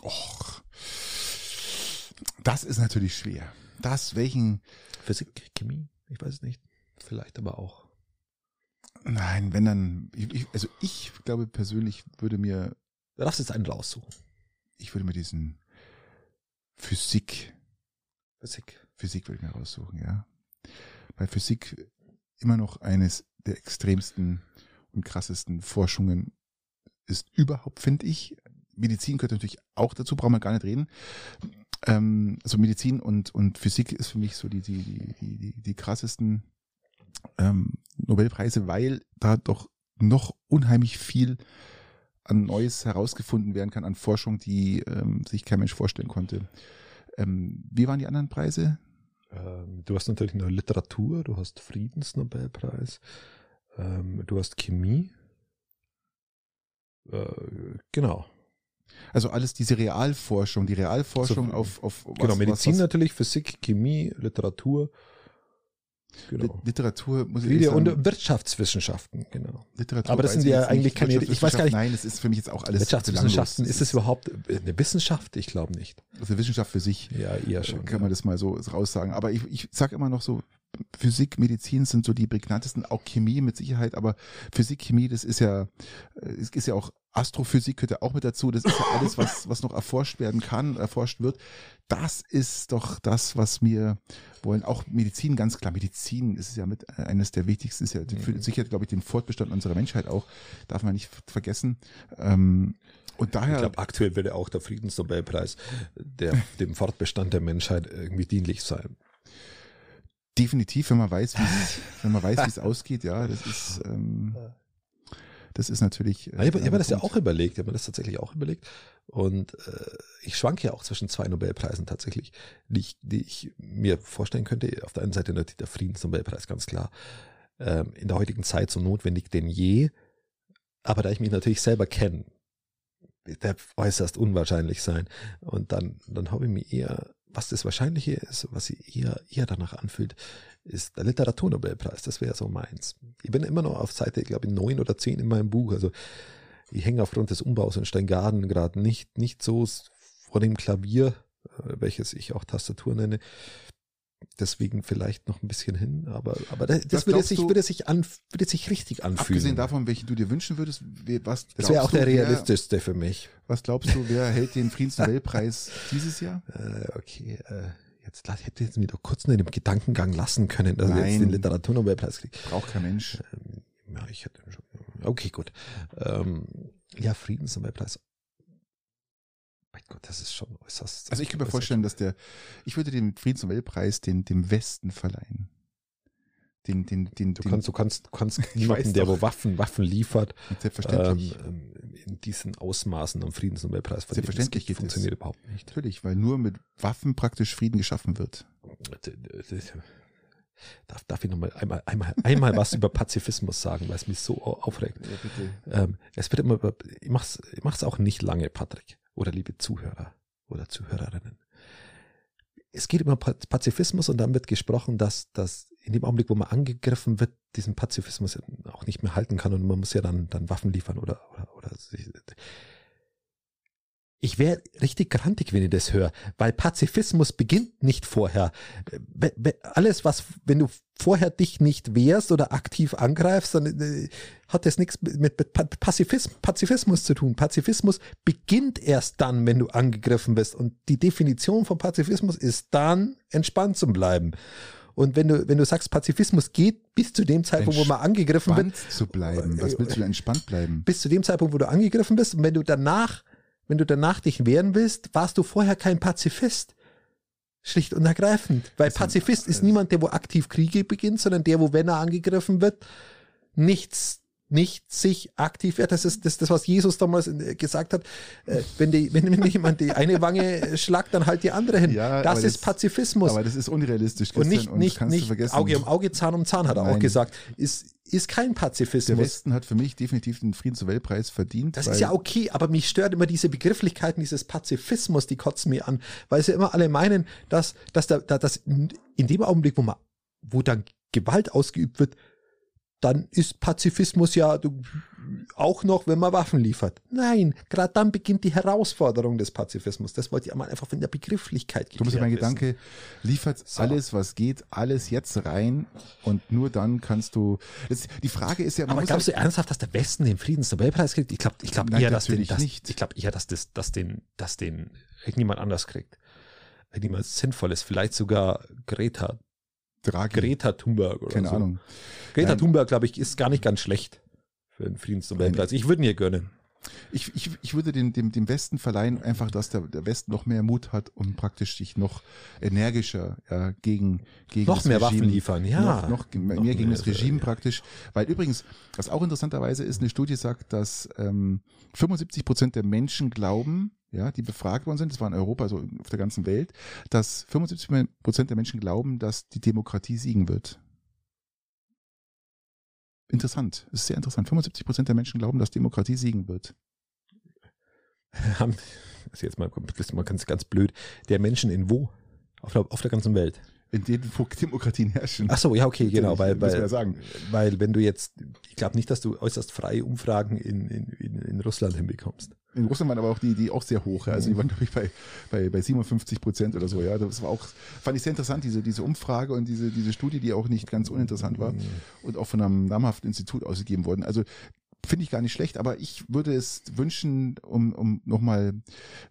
Och, das ist natürlich schwer. Das, welchen, Physik, Chemie? Ich weiß es nicht. Vielleicht aber auch. nein, wenn dann, ich, ich, also ich glaube persönlich würde mir, Du darfst jetzt einen raussuchen. ich würde mir diesen Physik, Physik. Physik würde ich mir raussuchen, ja. Weil Physik immer noch eines der extremsten und krassesten Forschungen ist überhaupt, finde ich. Medizin gehört natürlich auch dazu, brauchen wir gar nicht reden. Ähm, also Medizin und, und Physik ist für mich so die, die, die, die, die, krassesten ähm, Nobelpreise, weil da doch noch unheimlich viel an Neues herausgefunden werden kann, an Forschung, die ähm, sich kein Mensch vorstellen konnte. Ähm, wie waren die anderen Preise? Ähm, du hast natürlich noch Literatur, du hast Friedensnobelpreis, ähm, du hast Chemie. Äh, genau. Also alles diese Realforschung, die Realforschung So, auf, auf was, genau, Medizin was, was, natürlich, Physik, Chemie, Literatur. Li- Genau. Literatur muss ich sagen, und Wirtschaftswissenschaften, genau. Literatur aber das sind ja eigentlich keine- ich weiß gar nicht- Nein, das ist für mich jetzt auch alles Wirtschaftswissenschaften, ist es überhaupt eine Wissenschaft? Ich glaube nicht. also Wissenschaft für sich. Ja, eher schon. kann man das mal so raussagen. Aber ich, ich sage immer noch so, Physik, Medizin sind so die prägnantesten, auch Chemie mit Sicherheit, aber Physik, Chemie, das ist ja, äh, es ist ja auch Astrophysik gehört ja auch mit dazu. Das ist ja alles, was, was noch erforscht werden kann, erforscht wird. Das ist doch das, was wir wollen. Auch Medizin, ganz klar. Medizin ist ja mit äh, eines der wichtigsten, ist ja Mhm. sicher, glaube ich, den Fortbestand unserer Menschheit auch. Darf man nicht vergessen. Ähm, und daher. Ich glaube, aktuell würde auch der Friedensnobelpreis der, dem Fortbestand der Menschheit irgendwie dienlich sein. Definitiv, wenn man weiß, wie es, wenn man weiß, wie es ausgeht, ja, das ist, ähm, das ist natürlich. Ja, ich habe mir das ja auch überlegt, ich habe mir das tatsächlich auch überlegt. Und äh, ich schwanke ja auch zwischen zwei Nobelpreisen tatsächlich, die ich, die ich mir vorstellen könnte. Auf der einen Seite natürlich der Friedensnobelpreis, ganz klar. Ähm, in der heutigen Zeit so notwendig denn je. Aber da ich mich natürlich selber kenne, der äußerst unwahrscheinlich sein. Und dann, dann habe ich mir eher, was das Wahrscheinliche ist, was sich eher, eher danach anfühlt, ist der Literaturnobelpreis. Das wäre so meins. Ich bin immer noch auf Seite, glaube ich, neun oder zehn in meinem Buch. Also ich hänge aufgrund des Umbaus in Steingaden gerade nicht, nicht so vor dem Klavier, äh, welches ich auch Tastatur nenne. Deswegen vielleicht noch ein bisschen hin, aber, aber das, das würde sich, du- würde sich an, würde sich richtig anfühlen. Abgesehen davon, welchen du dir wünschen würdest, was das wäre auch der du, wer- realistischste für mich. Was glaubst du, wer hält den Friedensnobelpreis dieses Jahr? Äh, okay, äh, jetzt lass- hätte jetzt mir doch kurz in dem Gedankengang lassen können, dass ich Nein. jetzt den Literaturnobelpreis kriege. Braucht kein Mensch. Ähm, ja, ich hätte schon. Okay, gut. Ähm, ja, Friedensnobelpreis. Mein Gott, das ist schon äußerst. Also ich kann mir vorstellen, dass der, ich würde den Friedensnobelpreis den, dem Westen verleihen. Den, den, den, Du den kannst, du kannst, du kannst niemanden, der wo Waffen, Waffen liefert, ähm, selbstverständlich. ähm, in diesen Ausmaßen am Friedensnobelpreis verdienen. Selbstverständlich Das geht funktioniert überhaupt nicht. Natürlich, weil nur mit Waffen praktisch Frieden geschaffen wird. Darf, darf ich nochmal einmal, einmal, einmal was über Pazifismus sagen, weil es mich so au- aufregt. Ja. Ähm, es wird immer, über- ich mach's, ich mach's auch nicht lange, Patrick. Oder liebe Zuhörer oder Zuhörerinnen. Es geht Pa- Pazifismus und dann wird gesprochen, dass, dass in dem Augenblick, wo man angegriffen wird, diesen Pazifismus auch nicht mehr halten kann und man muss ja dann, dann Waffen liefern oder, oder, oder sich- ich wäre richtig grantig, wenn ich das höre, weil Pazifismus beginnt nicht vorher. Äh, Alles, was, wenn du vorher dich nicht wehrst oder aktiv angreifst, dann äh, hat das nichts mit mit Pa- Pazifismus, Pazifismus zu tun. Pazifismus beginnt erst dann, wenn du angegriffen bist. Und die Definition von Pazifismus ist dann, entspannt zu bleiben. Und wenn du, wenn du sagst, Pazifismus geht bis zu dem Zeitpunkt, wo man angegriffen wird, Entspannt zu bleiben. Was willst du denn entspannt bleiben? bis zu dem Zeitpunkt, wo du angegriffen bist. Und wenn du danach, wenn du danach dich wehren willst, warst du vorher kein Pazifist. Schlicht und ergreifend. Weil sind- Pazifist ist niemand, der wo aktiv Kriege beginnt, sondern der, wo, wenn er angegriffen wird, nichts, nicht sich aktiv wehrt. Das ist das, das was Jesus damals äh, gesagt hat. Äh, Wenn, die, wenn jemand die eine Wange schlagt, dann halt die andere hin. Ja, das ist das- Pazifismus. Aber das ist unrealistisch, und Christian, nicht, nicht, du nicht vergessen. Auge um Auge, Zahn um Zahn, hat er auch Nein. gesagt. Ist, ist kein Der Pazifismus. Westen hat für mich definitiv den Friedensnobelpreis verdient. Das ist ja okay, aber mich stört immer diese Begrifflichkeiten dieses Pazifismus, die kotzen mir an, weil sie immer alle meinen, dass, dass, da, da, dass in dem Augenblick, wo man, wo dann Gewalt ausgeübt wird, dann ist Pazifismus ja auch noch, wenn man Waffen liefert. Nein, gerade dann beginnt die Herausforderung des Pazifismus. Das wollte ich einmal einfach von der Begrifflichkeit Du musst ja mein. Gedanke, liefert So. alles, was geht, alles jetzt rein und nur dann kannst du. Das, die Frage ist ja, man Aber glaubst ja, du ernsthaft, dass der Westen den Friedensnobelpreis kriegt? Ich glaube ich glaub Nein, eher, dass den, dass, nicht. ich glaube eher, dass das, dass den, dass den irgendjemand anders kriegt. Irgendjemand Sinnvolles, vielleicht sogar Greta, Draghi, Greta Thunberg oder keine so. Ahnung. Greta Nein. Thunberg, glaube ich, ist gar nicht ganz schlecht für den Friedensnobelpreis. Ich würde ihn ihr gönnen. Ich, ich, ich würde dem, dem, dem Westen verleihen, einfach, dass der, der Westen noch mehr Mut hat, um praktisch sich noch energischer ja, gegen, gegen Noch das mehr Regime, Waffen liefern, ja. Noch, noch, mehr Noch gegen mehr, das Regime ja. praktisch. Weil übrigens, was auch interessanterweise ist, eine Studie sagt, dass ähm, 75 Prozent der Menschen glauben, ja, die befragt worden sind, das war in Europa, also auf der ganzen Welt, dass 75 Prozent der Menschen glauben, dass die Demokratie siegen wird. Interessant, ist sehr interessant. 75 Prozent der Menschen glauben, dass Demokratie siegen wird. Haben, ist jetzt mal, mal ganz, ganz blöd. Der Menschen in wo? Auf der, auf der ganzen Welt. In denen Demokratien herrschen. Ach so, ja, okay, genau, weil, man ja weil, sagen. weil wenn du jetzt, ich glaube nicht, dass du äußerst freie Umfragen in, in, in, in Russland hinbekommst. In Russland waren aber auch die, die auch sehr hoch. ja. Also die waren, glaube ich, bei, bei, bei 57 Prozent oder so. Ja, das war auch, fand ich sehr interessant, diese, diese Umfrage und diese, diese Studie, die auch nicht ganz uninteressant war und auch von einem namhaften Institut ausgegeben worden. Also finde ich gar nicht schlecht, aber ich würde es wünschen, um, um nochmal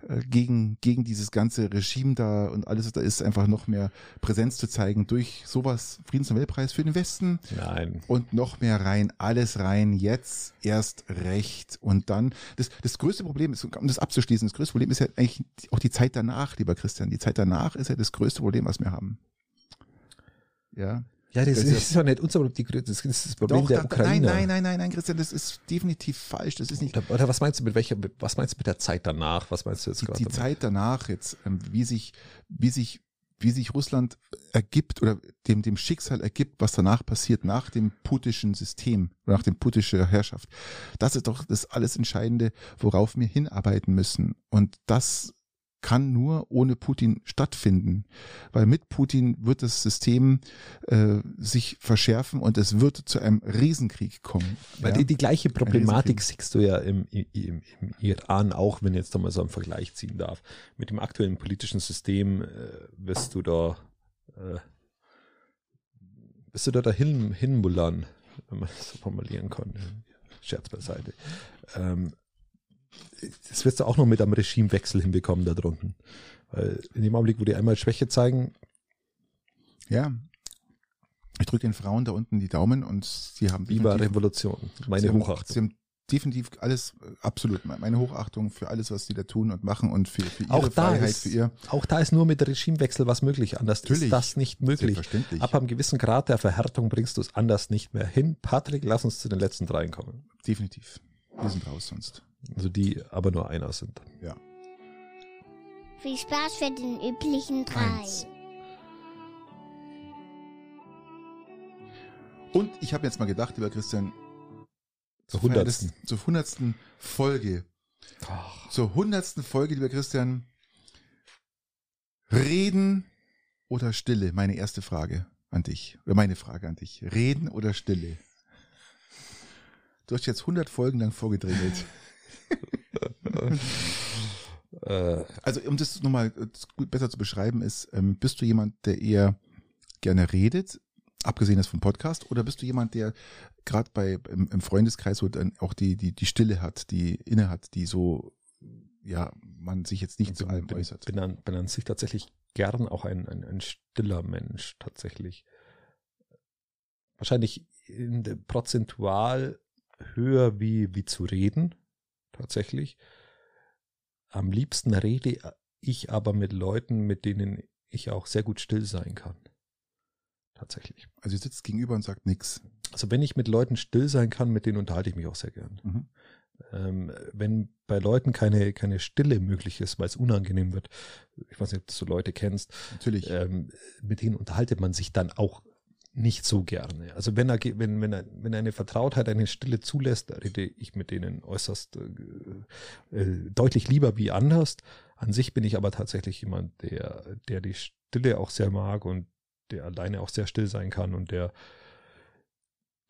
äh, gegen, gegen dieses ganze Regime da und alles, was da ist, einfach noch mehr Präsenz zu zeigen durch sowas, Friedensnobelpreis für den Westen Nein. und noch mehr rein, alles rein, jetzt erst recht und dann, das, das größte Problem ist, um das abzuschließen, das größte Problem ist ja eigentlich auch die Zeit danach, lieber Christian, die Zeit danach ist ja das größte Problem, was wir haben. Ja. Ja, das, Das ist, ist- ja nicht unser Problem, das ist das Problem Doch, der da, Ukraine. nein, nein, nein, nein, nein, Christian, das ist definitiv falsch. Das ist nicht Oder, oder was meinst du mit welcher, was meinst du mit der Zeit danach? Was meinst du jetzt die, gerade? die damit? Zeit danach jetzt, ähm, wie sich, wie sich, wie sich Russland ergibt oder dem, dem Schicksal ergibt, was danach passiert, nach dem putischen System, oder nach dem putische Herrschaft. Das ist doch das alles Entscheidende, worauf wir hinarbeiten müssen. Und das kann nur ohne Putin stattfinden, weil mit Putin wird das System äh, sich verschärfen und es wird zu einem Riesenkrieg kommen. Weil ja? die, die gleiche Problematik siehst du ja im, im, im Iran auch, wenn ich jetzt da mal so einen Vergleich ziehen darf. Mit dem aktuellen politischen System äh, wirst du da äh, wirst du da dahin hinmullern, wenn man das so formulieren kann. Scherz beiseite. Ähm, das wirst du auch noch mit einem Regimewechsel hinbekommen da drunten. Weil in dem Augenblick, wo die einmal Schwäche zeigen, Ja. Ich drücke den Frauen da unten die Daumen und sie haben Viva definitiv- Revolution. Meine sie haben, Hochachtung. Sie haben definitiv alles, äh, absolut, meine Hochachtung für alles, was sie da tun und machen und für, für ihre Auch da, Freiheit, ist, für ihr. auch da ist nur mit Regimewechsel was möglich. Anders Natürlich. ist das nicht möglich. Selbstverständlich. Ab einem gewissen Grad der Verhärtung bringst du es anders nicht mehr hin. Patrick, lass uns zu den letzten dreien kommen. Definitiv. Wir sind raus sonst. Also die aber nur einer sind. Ja. Viel Spaß für den üblichen drei. Eins. Und ich habe jetzt mal gedacht, lieber Christian, Zur hundertsten. zur hundertsten Folge, zur hundertsten Folge, lieber Christian, Reden oder Stille? Meine erste Frage an dich. Oder meine Frage an dich. Reden oder Stille? Du hast jetzt 100 Folgen lang vorgedrängelt. Äh, Also um das nochmal äh, besser zu beschreiben ist, ähm, bist du jemand, der eher gerne redet, abgesehen das vom Podcast, oder bist du jemand, der gerade bei im, im Freundeskreis so dann auch die, die, die Stille hat, die inne hat, die so, ja, man sich jetzt nicht zu allem bin, äußert? bin, an, bin an sich tatsächlich gern auch ein, ein, ein stiller Mensch tatsächlich. Wahrscheinlich in der prozentual höher wie, wie zu reden, tatsächlich. Am liebsten rede ich aber mit Leuten, mit denen ich auch sehr gut still sein kann. Tatsächlich. Also ihr sitzt gegenüber und sagt nix. Also wenn ich mit Leuten still sein kann, mit denen unterhalte ich mich auch sehr gern. Mhm. Ähm, wenn bei Leuten keine, keine Stille möglich ist, weil es unangenehm wird, ich weiß nicht, ob du so Leute kennst, Natürlich. ähm, mit denen unterhaltet man sich dann auch nicht so gerne. Also wenn, er, wenn, wenn, er, wenn eine Vertrautheit eine Stille zulässt, rede ich mit denen äußerst äh, äh, deutlich lieber wie anders. An sich bin ich aber tatsächlich jemand, der, der die Stille auch sehr mag und der alleine auch sehr still sein kann und der,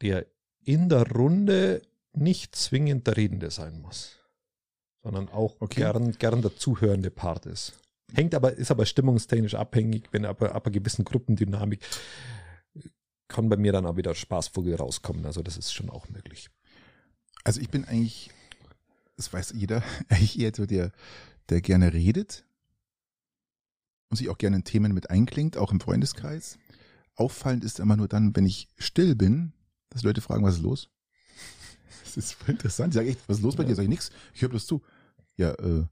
der in der Runde nicht zwingend der Redende sein muss, sondern auch Okay. gern, gern der zuhörende Part ist. Hängt aber, ist aber stimmungstechnisch abhängig, wenn aber ab einer gewissen Gruppendynamik kann bei mir dann auch wieder Spaßvogel rauskommen. Also das ist schon auch möglich. Also ich bin eigentlich, das weiß jeder, eigentlich eher so der, der gerne redet und sich auch gerne in Themen mit einklingt, auch im Freundeskreis. Auffallend ist immer nur dann, wenn ich still bin, dass Leute fragen, was ist los? Das ist voll interessant. Ich sage echt, was ist los bei dir? Sag ich nix. Ich höre bloß zu. Ja, äh,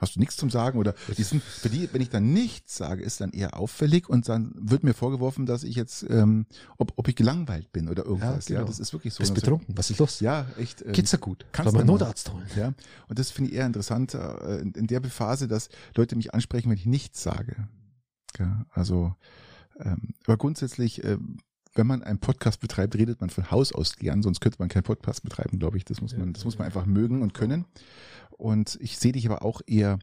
Hast du nichts zum Sagen? Oder die sind, für die, wenn ich dann nichts sage, ist dann eher auffällig und dann wird mir vorgeworfen, dass ich jetzt, ähm, ob, ob ich gelangweilt bin oder irgendwas. Ja, genau. das ist wirklich so. Bist Und so- betrunken? Was ist los? Ja, echt. ähm, Geht's dir gut? kannst du mal. Notarzt holen? Ja, und das finde ich eher interessant äh, in, in der Phase, dass Leute mich ansprechen, wenn ich nichts sage. Ja, also, ähm, aber grundsätzlich, ähm, wenn man einen Podcast betreibt, redet man von Haus aus gern, sonst könnte man keinen Podcast betreiben, glaube ich. Das muss man, das muss man einfach mögen und können. Und ich sehe dich aber auch eher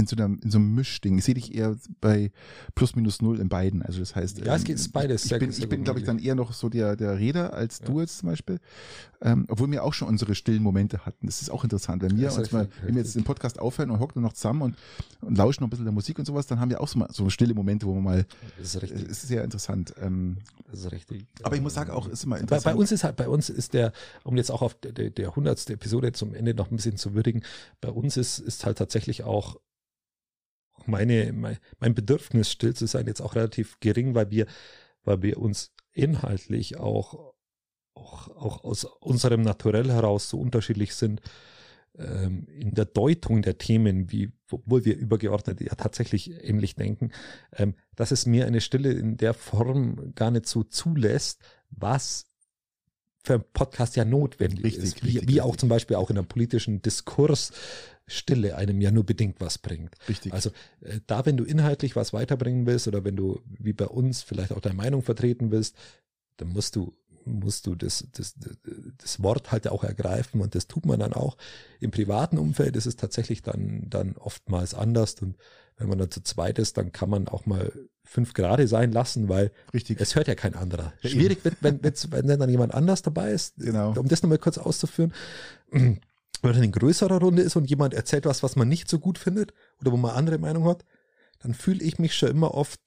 in so, einem, in so einem Mischding. Ich sehe dich eher bei plus minus null in beiden. Also das heißt, Ja, es geht- beides Ich bin, ich bin glaube ich, dann eher noch so der, der Redner als Ja. du jetzt zum Beispiel. Ähm, obwohl wir auch schon unsere stillen Momente hatten. Das ist auch interessant. Wenn wir Das uns mal, wenn wir jetzt den Podcast aufhören und hocken noch zusammen und, und lauschen noch ein bisschen der Musik und sowas, dann haben wir auch so, mal, so stille Momente, wo man mal, Das ist es richtig. ist sehr interessant. Ähm, Das ist richtig. aber ich muss sagen, auch ist immer Bei, interessant. bei uns ist halt, bei uns ist der, um jetzt auch auf der, der, der 100. Episode zum Ende noch ein bisschen zu würdigen, bei uns ist, ist halt tatsächlich auch meine, mein, mein Bedürfnis still zu sein jetzt auch relativ gering, weil wir, weil wir uns inhaltlich auch, auch, auch aus unserem Naturell heraus so unterschiedlich sind, ähm, in der Deutung der Themen, wie, obwohl wir übergeordnet ja tatsächlich ähnlich denken, ähm, dass es mir eine Stille in der Form gar nicht so zulässt, was für einen Podcast ja notwendig Richtig, ist. Wie, richtig, wie auch richtig. zum Beispiel auch in einem politischen Diskurs Stille einem ja nur bedingt was bringt. Richtig. Also äh, da, wenn du inhaltlich was weiterbringen willst oder wenn du, wie bei uns, vielleicht auch deine Meinung vertreten willst, dann musst du musst du das, das, das Wort halt auch ergreifen und das tut man dann auch. Im privaten Umfeld ist es tatsächlich dann, dann oftmals anders und wenn man dann zu zweit ist, dann kann man auch mal fünf Grade sein lassen, weil Richtig. es hört ja kein anderer. Ja, Schwierig wird, wenn, wenn dann jemand anders dabei ist. Genau. Um das nochmal kurz auszuführen. Wenn man in größerer Runde ist und jemand erzählt was, was man nicht so gut findet oder wo man andere Meinung hat, dann fühle ich mich schon immer oft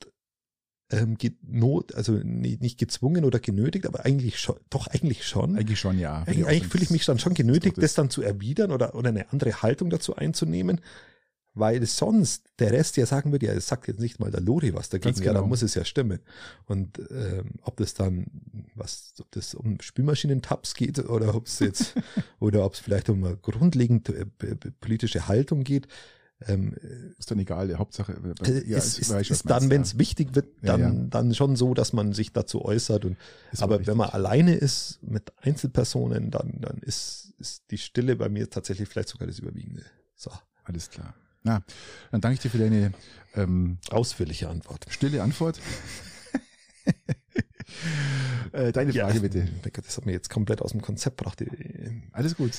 ähm, not, also nicht gezwungen oder genötigt, aber eigentlich schon, doch eigentlich schon. Eigentlich schon, ja. Eigentlich, eigentlich fühle ich mich dann schon genötigt, das das- dann zu erwidern oder, oder eine andere Haltung dazu einzunehmen, weil sonst der Rest ja sagen würde, ja, es sagt jetzt nicht mal der Lori was dagegen, Ganz ja, dann genau. muss es ja stimmen. Und ähm, ob das dann, was, ob das um Spülmaschinentabs geht oder ob es jetzt, oder ob es vielleicht um eine grundlegend äh, politische Haltung geht, ähm, Ist dann egal, Hauptsache. äh, ja, ist, ist, weiß, ist dann, wenn es wichtig wird, Ja, dann, ja. dann schon so, dass man sich dazu äußert. Und, aber wenn man alleine ist mit Einzelpersonen, dann, dann ist, ist die Stille bei mir tatsächlich vielleicht sogar das Überwiegende. So, Alles klar. Na, dann danke ich dir für deine ähm, ausführliche Antwort. stille Antwort. äh, deine Frage bitte. mein Gott, Das hat mir jetzt komplett aus dem Konzept gebracht. Alles gut.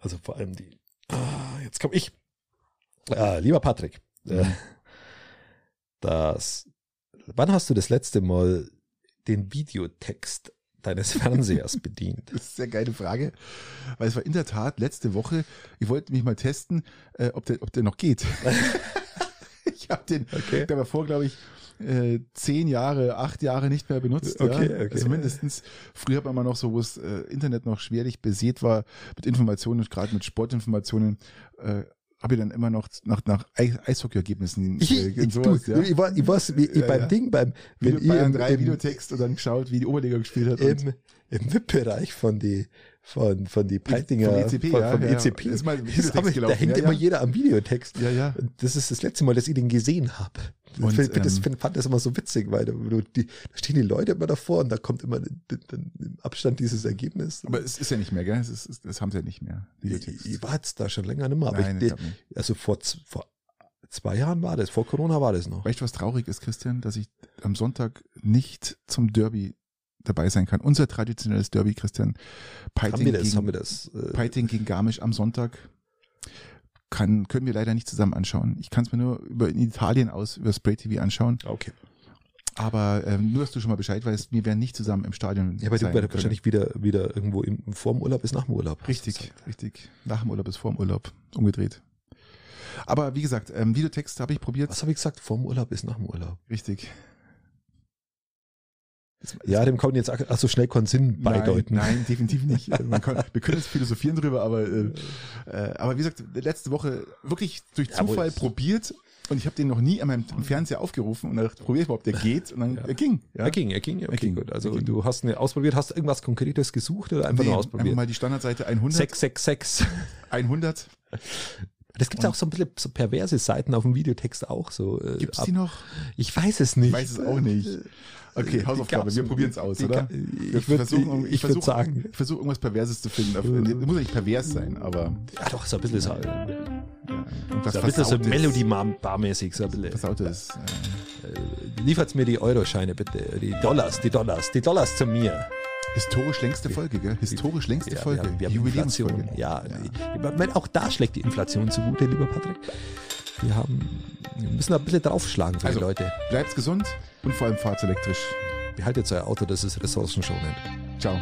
also vor allem die. Ah, jetzt komme ich. Ah, lieber Patrick, äh, das, wann hast du das letzte Mal den Videotext deines Fernsehers bedient? Das ist eine sehr geile Frage, weil es war in der Tat letzte Woche, ich wollte mich mal testen, äh, ob, der, ob der noch geht. ich habe den, Okay. der war vor, glaube ich, äh, zehn Jahre, acht Jahre nicht mehr benutzt. Okay, ja. okay. Also mindestens, früher hat man mal noch so, wo das äh, Internet noch schwerlich besät war, mit Informationen, gerade mit Sportinformationen, äh, habe ich dann immer noch nach, nach Eis- Eishockey-Ergebnissen Ich, äh, ich, und du, sowas, ja. ich, war, ich Ja, beim ja. Ding, beim, Video, wenn ihr Bayern im, 3 im, Videotext und dann geschaut, wie die Oberliga gespielt hat. im, im VIP-Bereich von die, von, von die Peitinger, Vom ECP, von, ja, vom ja. ECP. Ist mal ich, da hängt ja, immer ja. jeder am Videotext. ja, ja. Und Das ist das letzte Mal, dass ich den gesehen habe. Ich Und, find, das, ähm, fand das immer so witzig, weil du, die, da stehen die Leute immer davor und da kommt immer im Abstand dieses Ergebnis. Aber es ist ja nicht mehr, gell? Es ist, es- das haben sie ja nicht mehr. ich, Videotext. ich war jetzt da schon länger nicht mehr, aber Nein, ich, ich nicht. also vor, vor zwei Jahren war das, vor Corona war das noch. Weißt du, was traurig ist, Christian, dass ich am Sonntag nicht zum Derby dabei sein kann? Unser traditionelles Derby, Christian. Haben Peiting wir das, gegen, haben wir das. Äh, Peiting gegen Garmisch am Sonntag. Kann, können wir leider nicht zusammen anschauen. Ich kann es mir nur über in Italien aus, über Spray TV anschauen. okay. Aber ähm, nur, dass du schon mal Bescheid weißt, wir werden nicht zusammen im Stadion Ja, aber du sein können. wahrscheinlich wieder, wieder irgendwo im, vor dem Urlaub bis nach dem Urlaub. Richtig, richtig. Nach dem Urlaub ist vor dem Urlaub. Umgedreht. Aber wie gesagt, ähm, Videotext habe ich probiert. Was habe ich gesagt? Vor dem Urlaub bis nach dem Urlaub. Richtig. Ja, dem kann man jetzt ach so schnell keinen Sinn bedeuten. Nein, nein definitiv nicht. Man kann, wir können jetzt philosophieren drüber, aber, äh, äh, aber wie gesagt, letzte Woche wirklich durch Ja, Zufall wohl. probiert und ich habe den noch nie an meinem Fernseher aufgerufen und dachte, probier ich ob der geht und dann er ging. Ja? Er ging, er ging, okay, ging, gut. Also er ging. du hast eine ausprobiert, hast irgendwas Konkretes gesucht oder einfach Nee, nur einfach ausprobiert? mal die Standardseite 100, 666. 100. es gibt ja auch so ein bisschen so perverse Seiten auf dem Videotext auch so. äh, Gibt's ab- die noch? Ich weiß es nicht. Ich weiß es auch nicht. Okay, Hausaufgabe, wir probieren es aus, die oder? ich würd- versuchen- ich würd versuch- sagen. Ich versuche irgendwas Perverses zu finden. Muss ja nicht pervers sein, aber Ja, doch, so ein bisschen so, äh, ja, so, ein bisschen so. Melody-Bar-mäßig. So ein bisschen. Versautes. Äh, Liefert's mir die Euroscheine bitte, die Dollars, die Dollars, die Dollars zu mir. historisch längste Folge, gell? Historisch längste Ja, Folge. wir haben, wir haben Jubiläumsfolge. Inflation. Ja, Ich meine, auch da schlägt die Inflation zugute, lieber Patrick. Wir haben, wir müssen da ein bisschen draufschlagen für Also. die Leute. Bleibt gesund und vor allem fahrt elektrisch. Behaltet euer Auto, das ist ressourcenschonend. Ciao.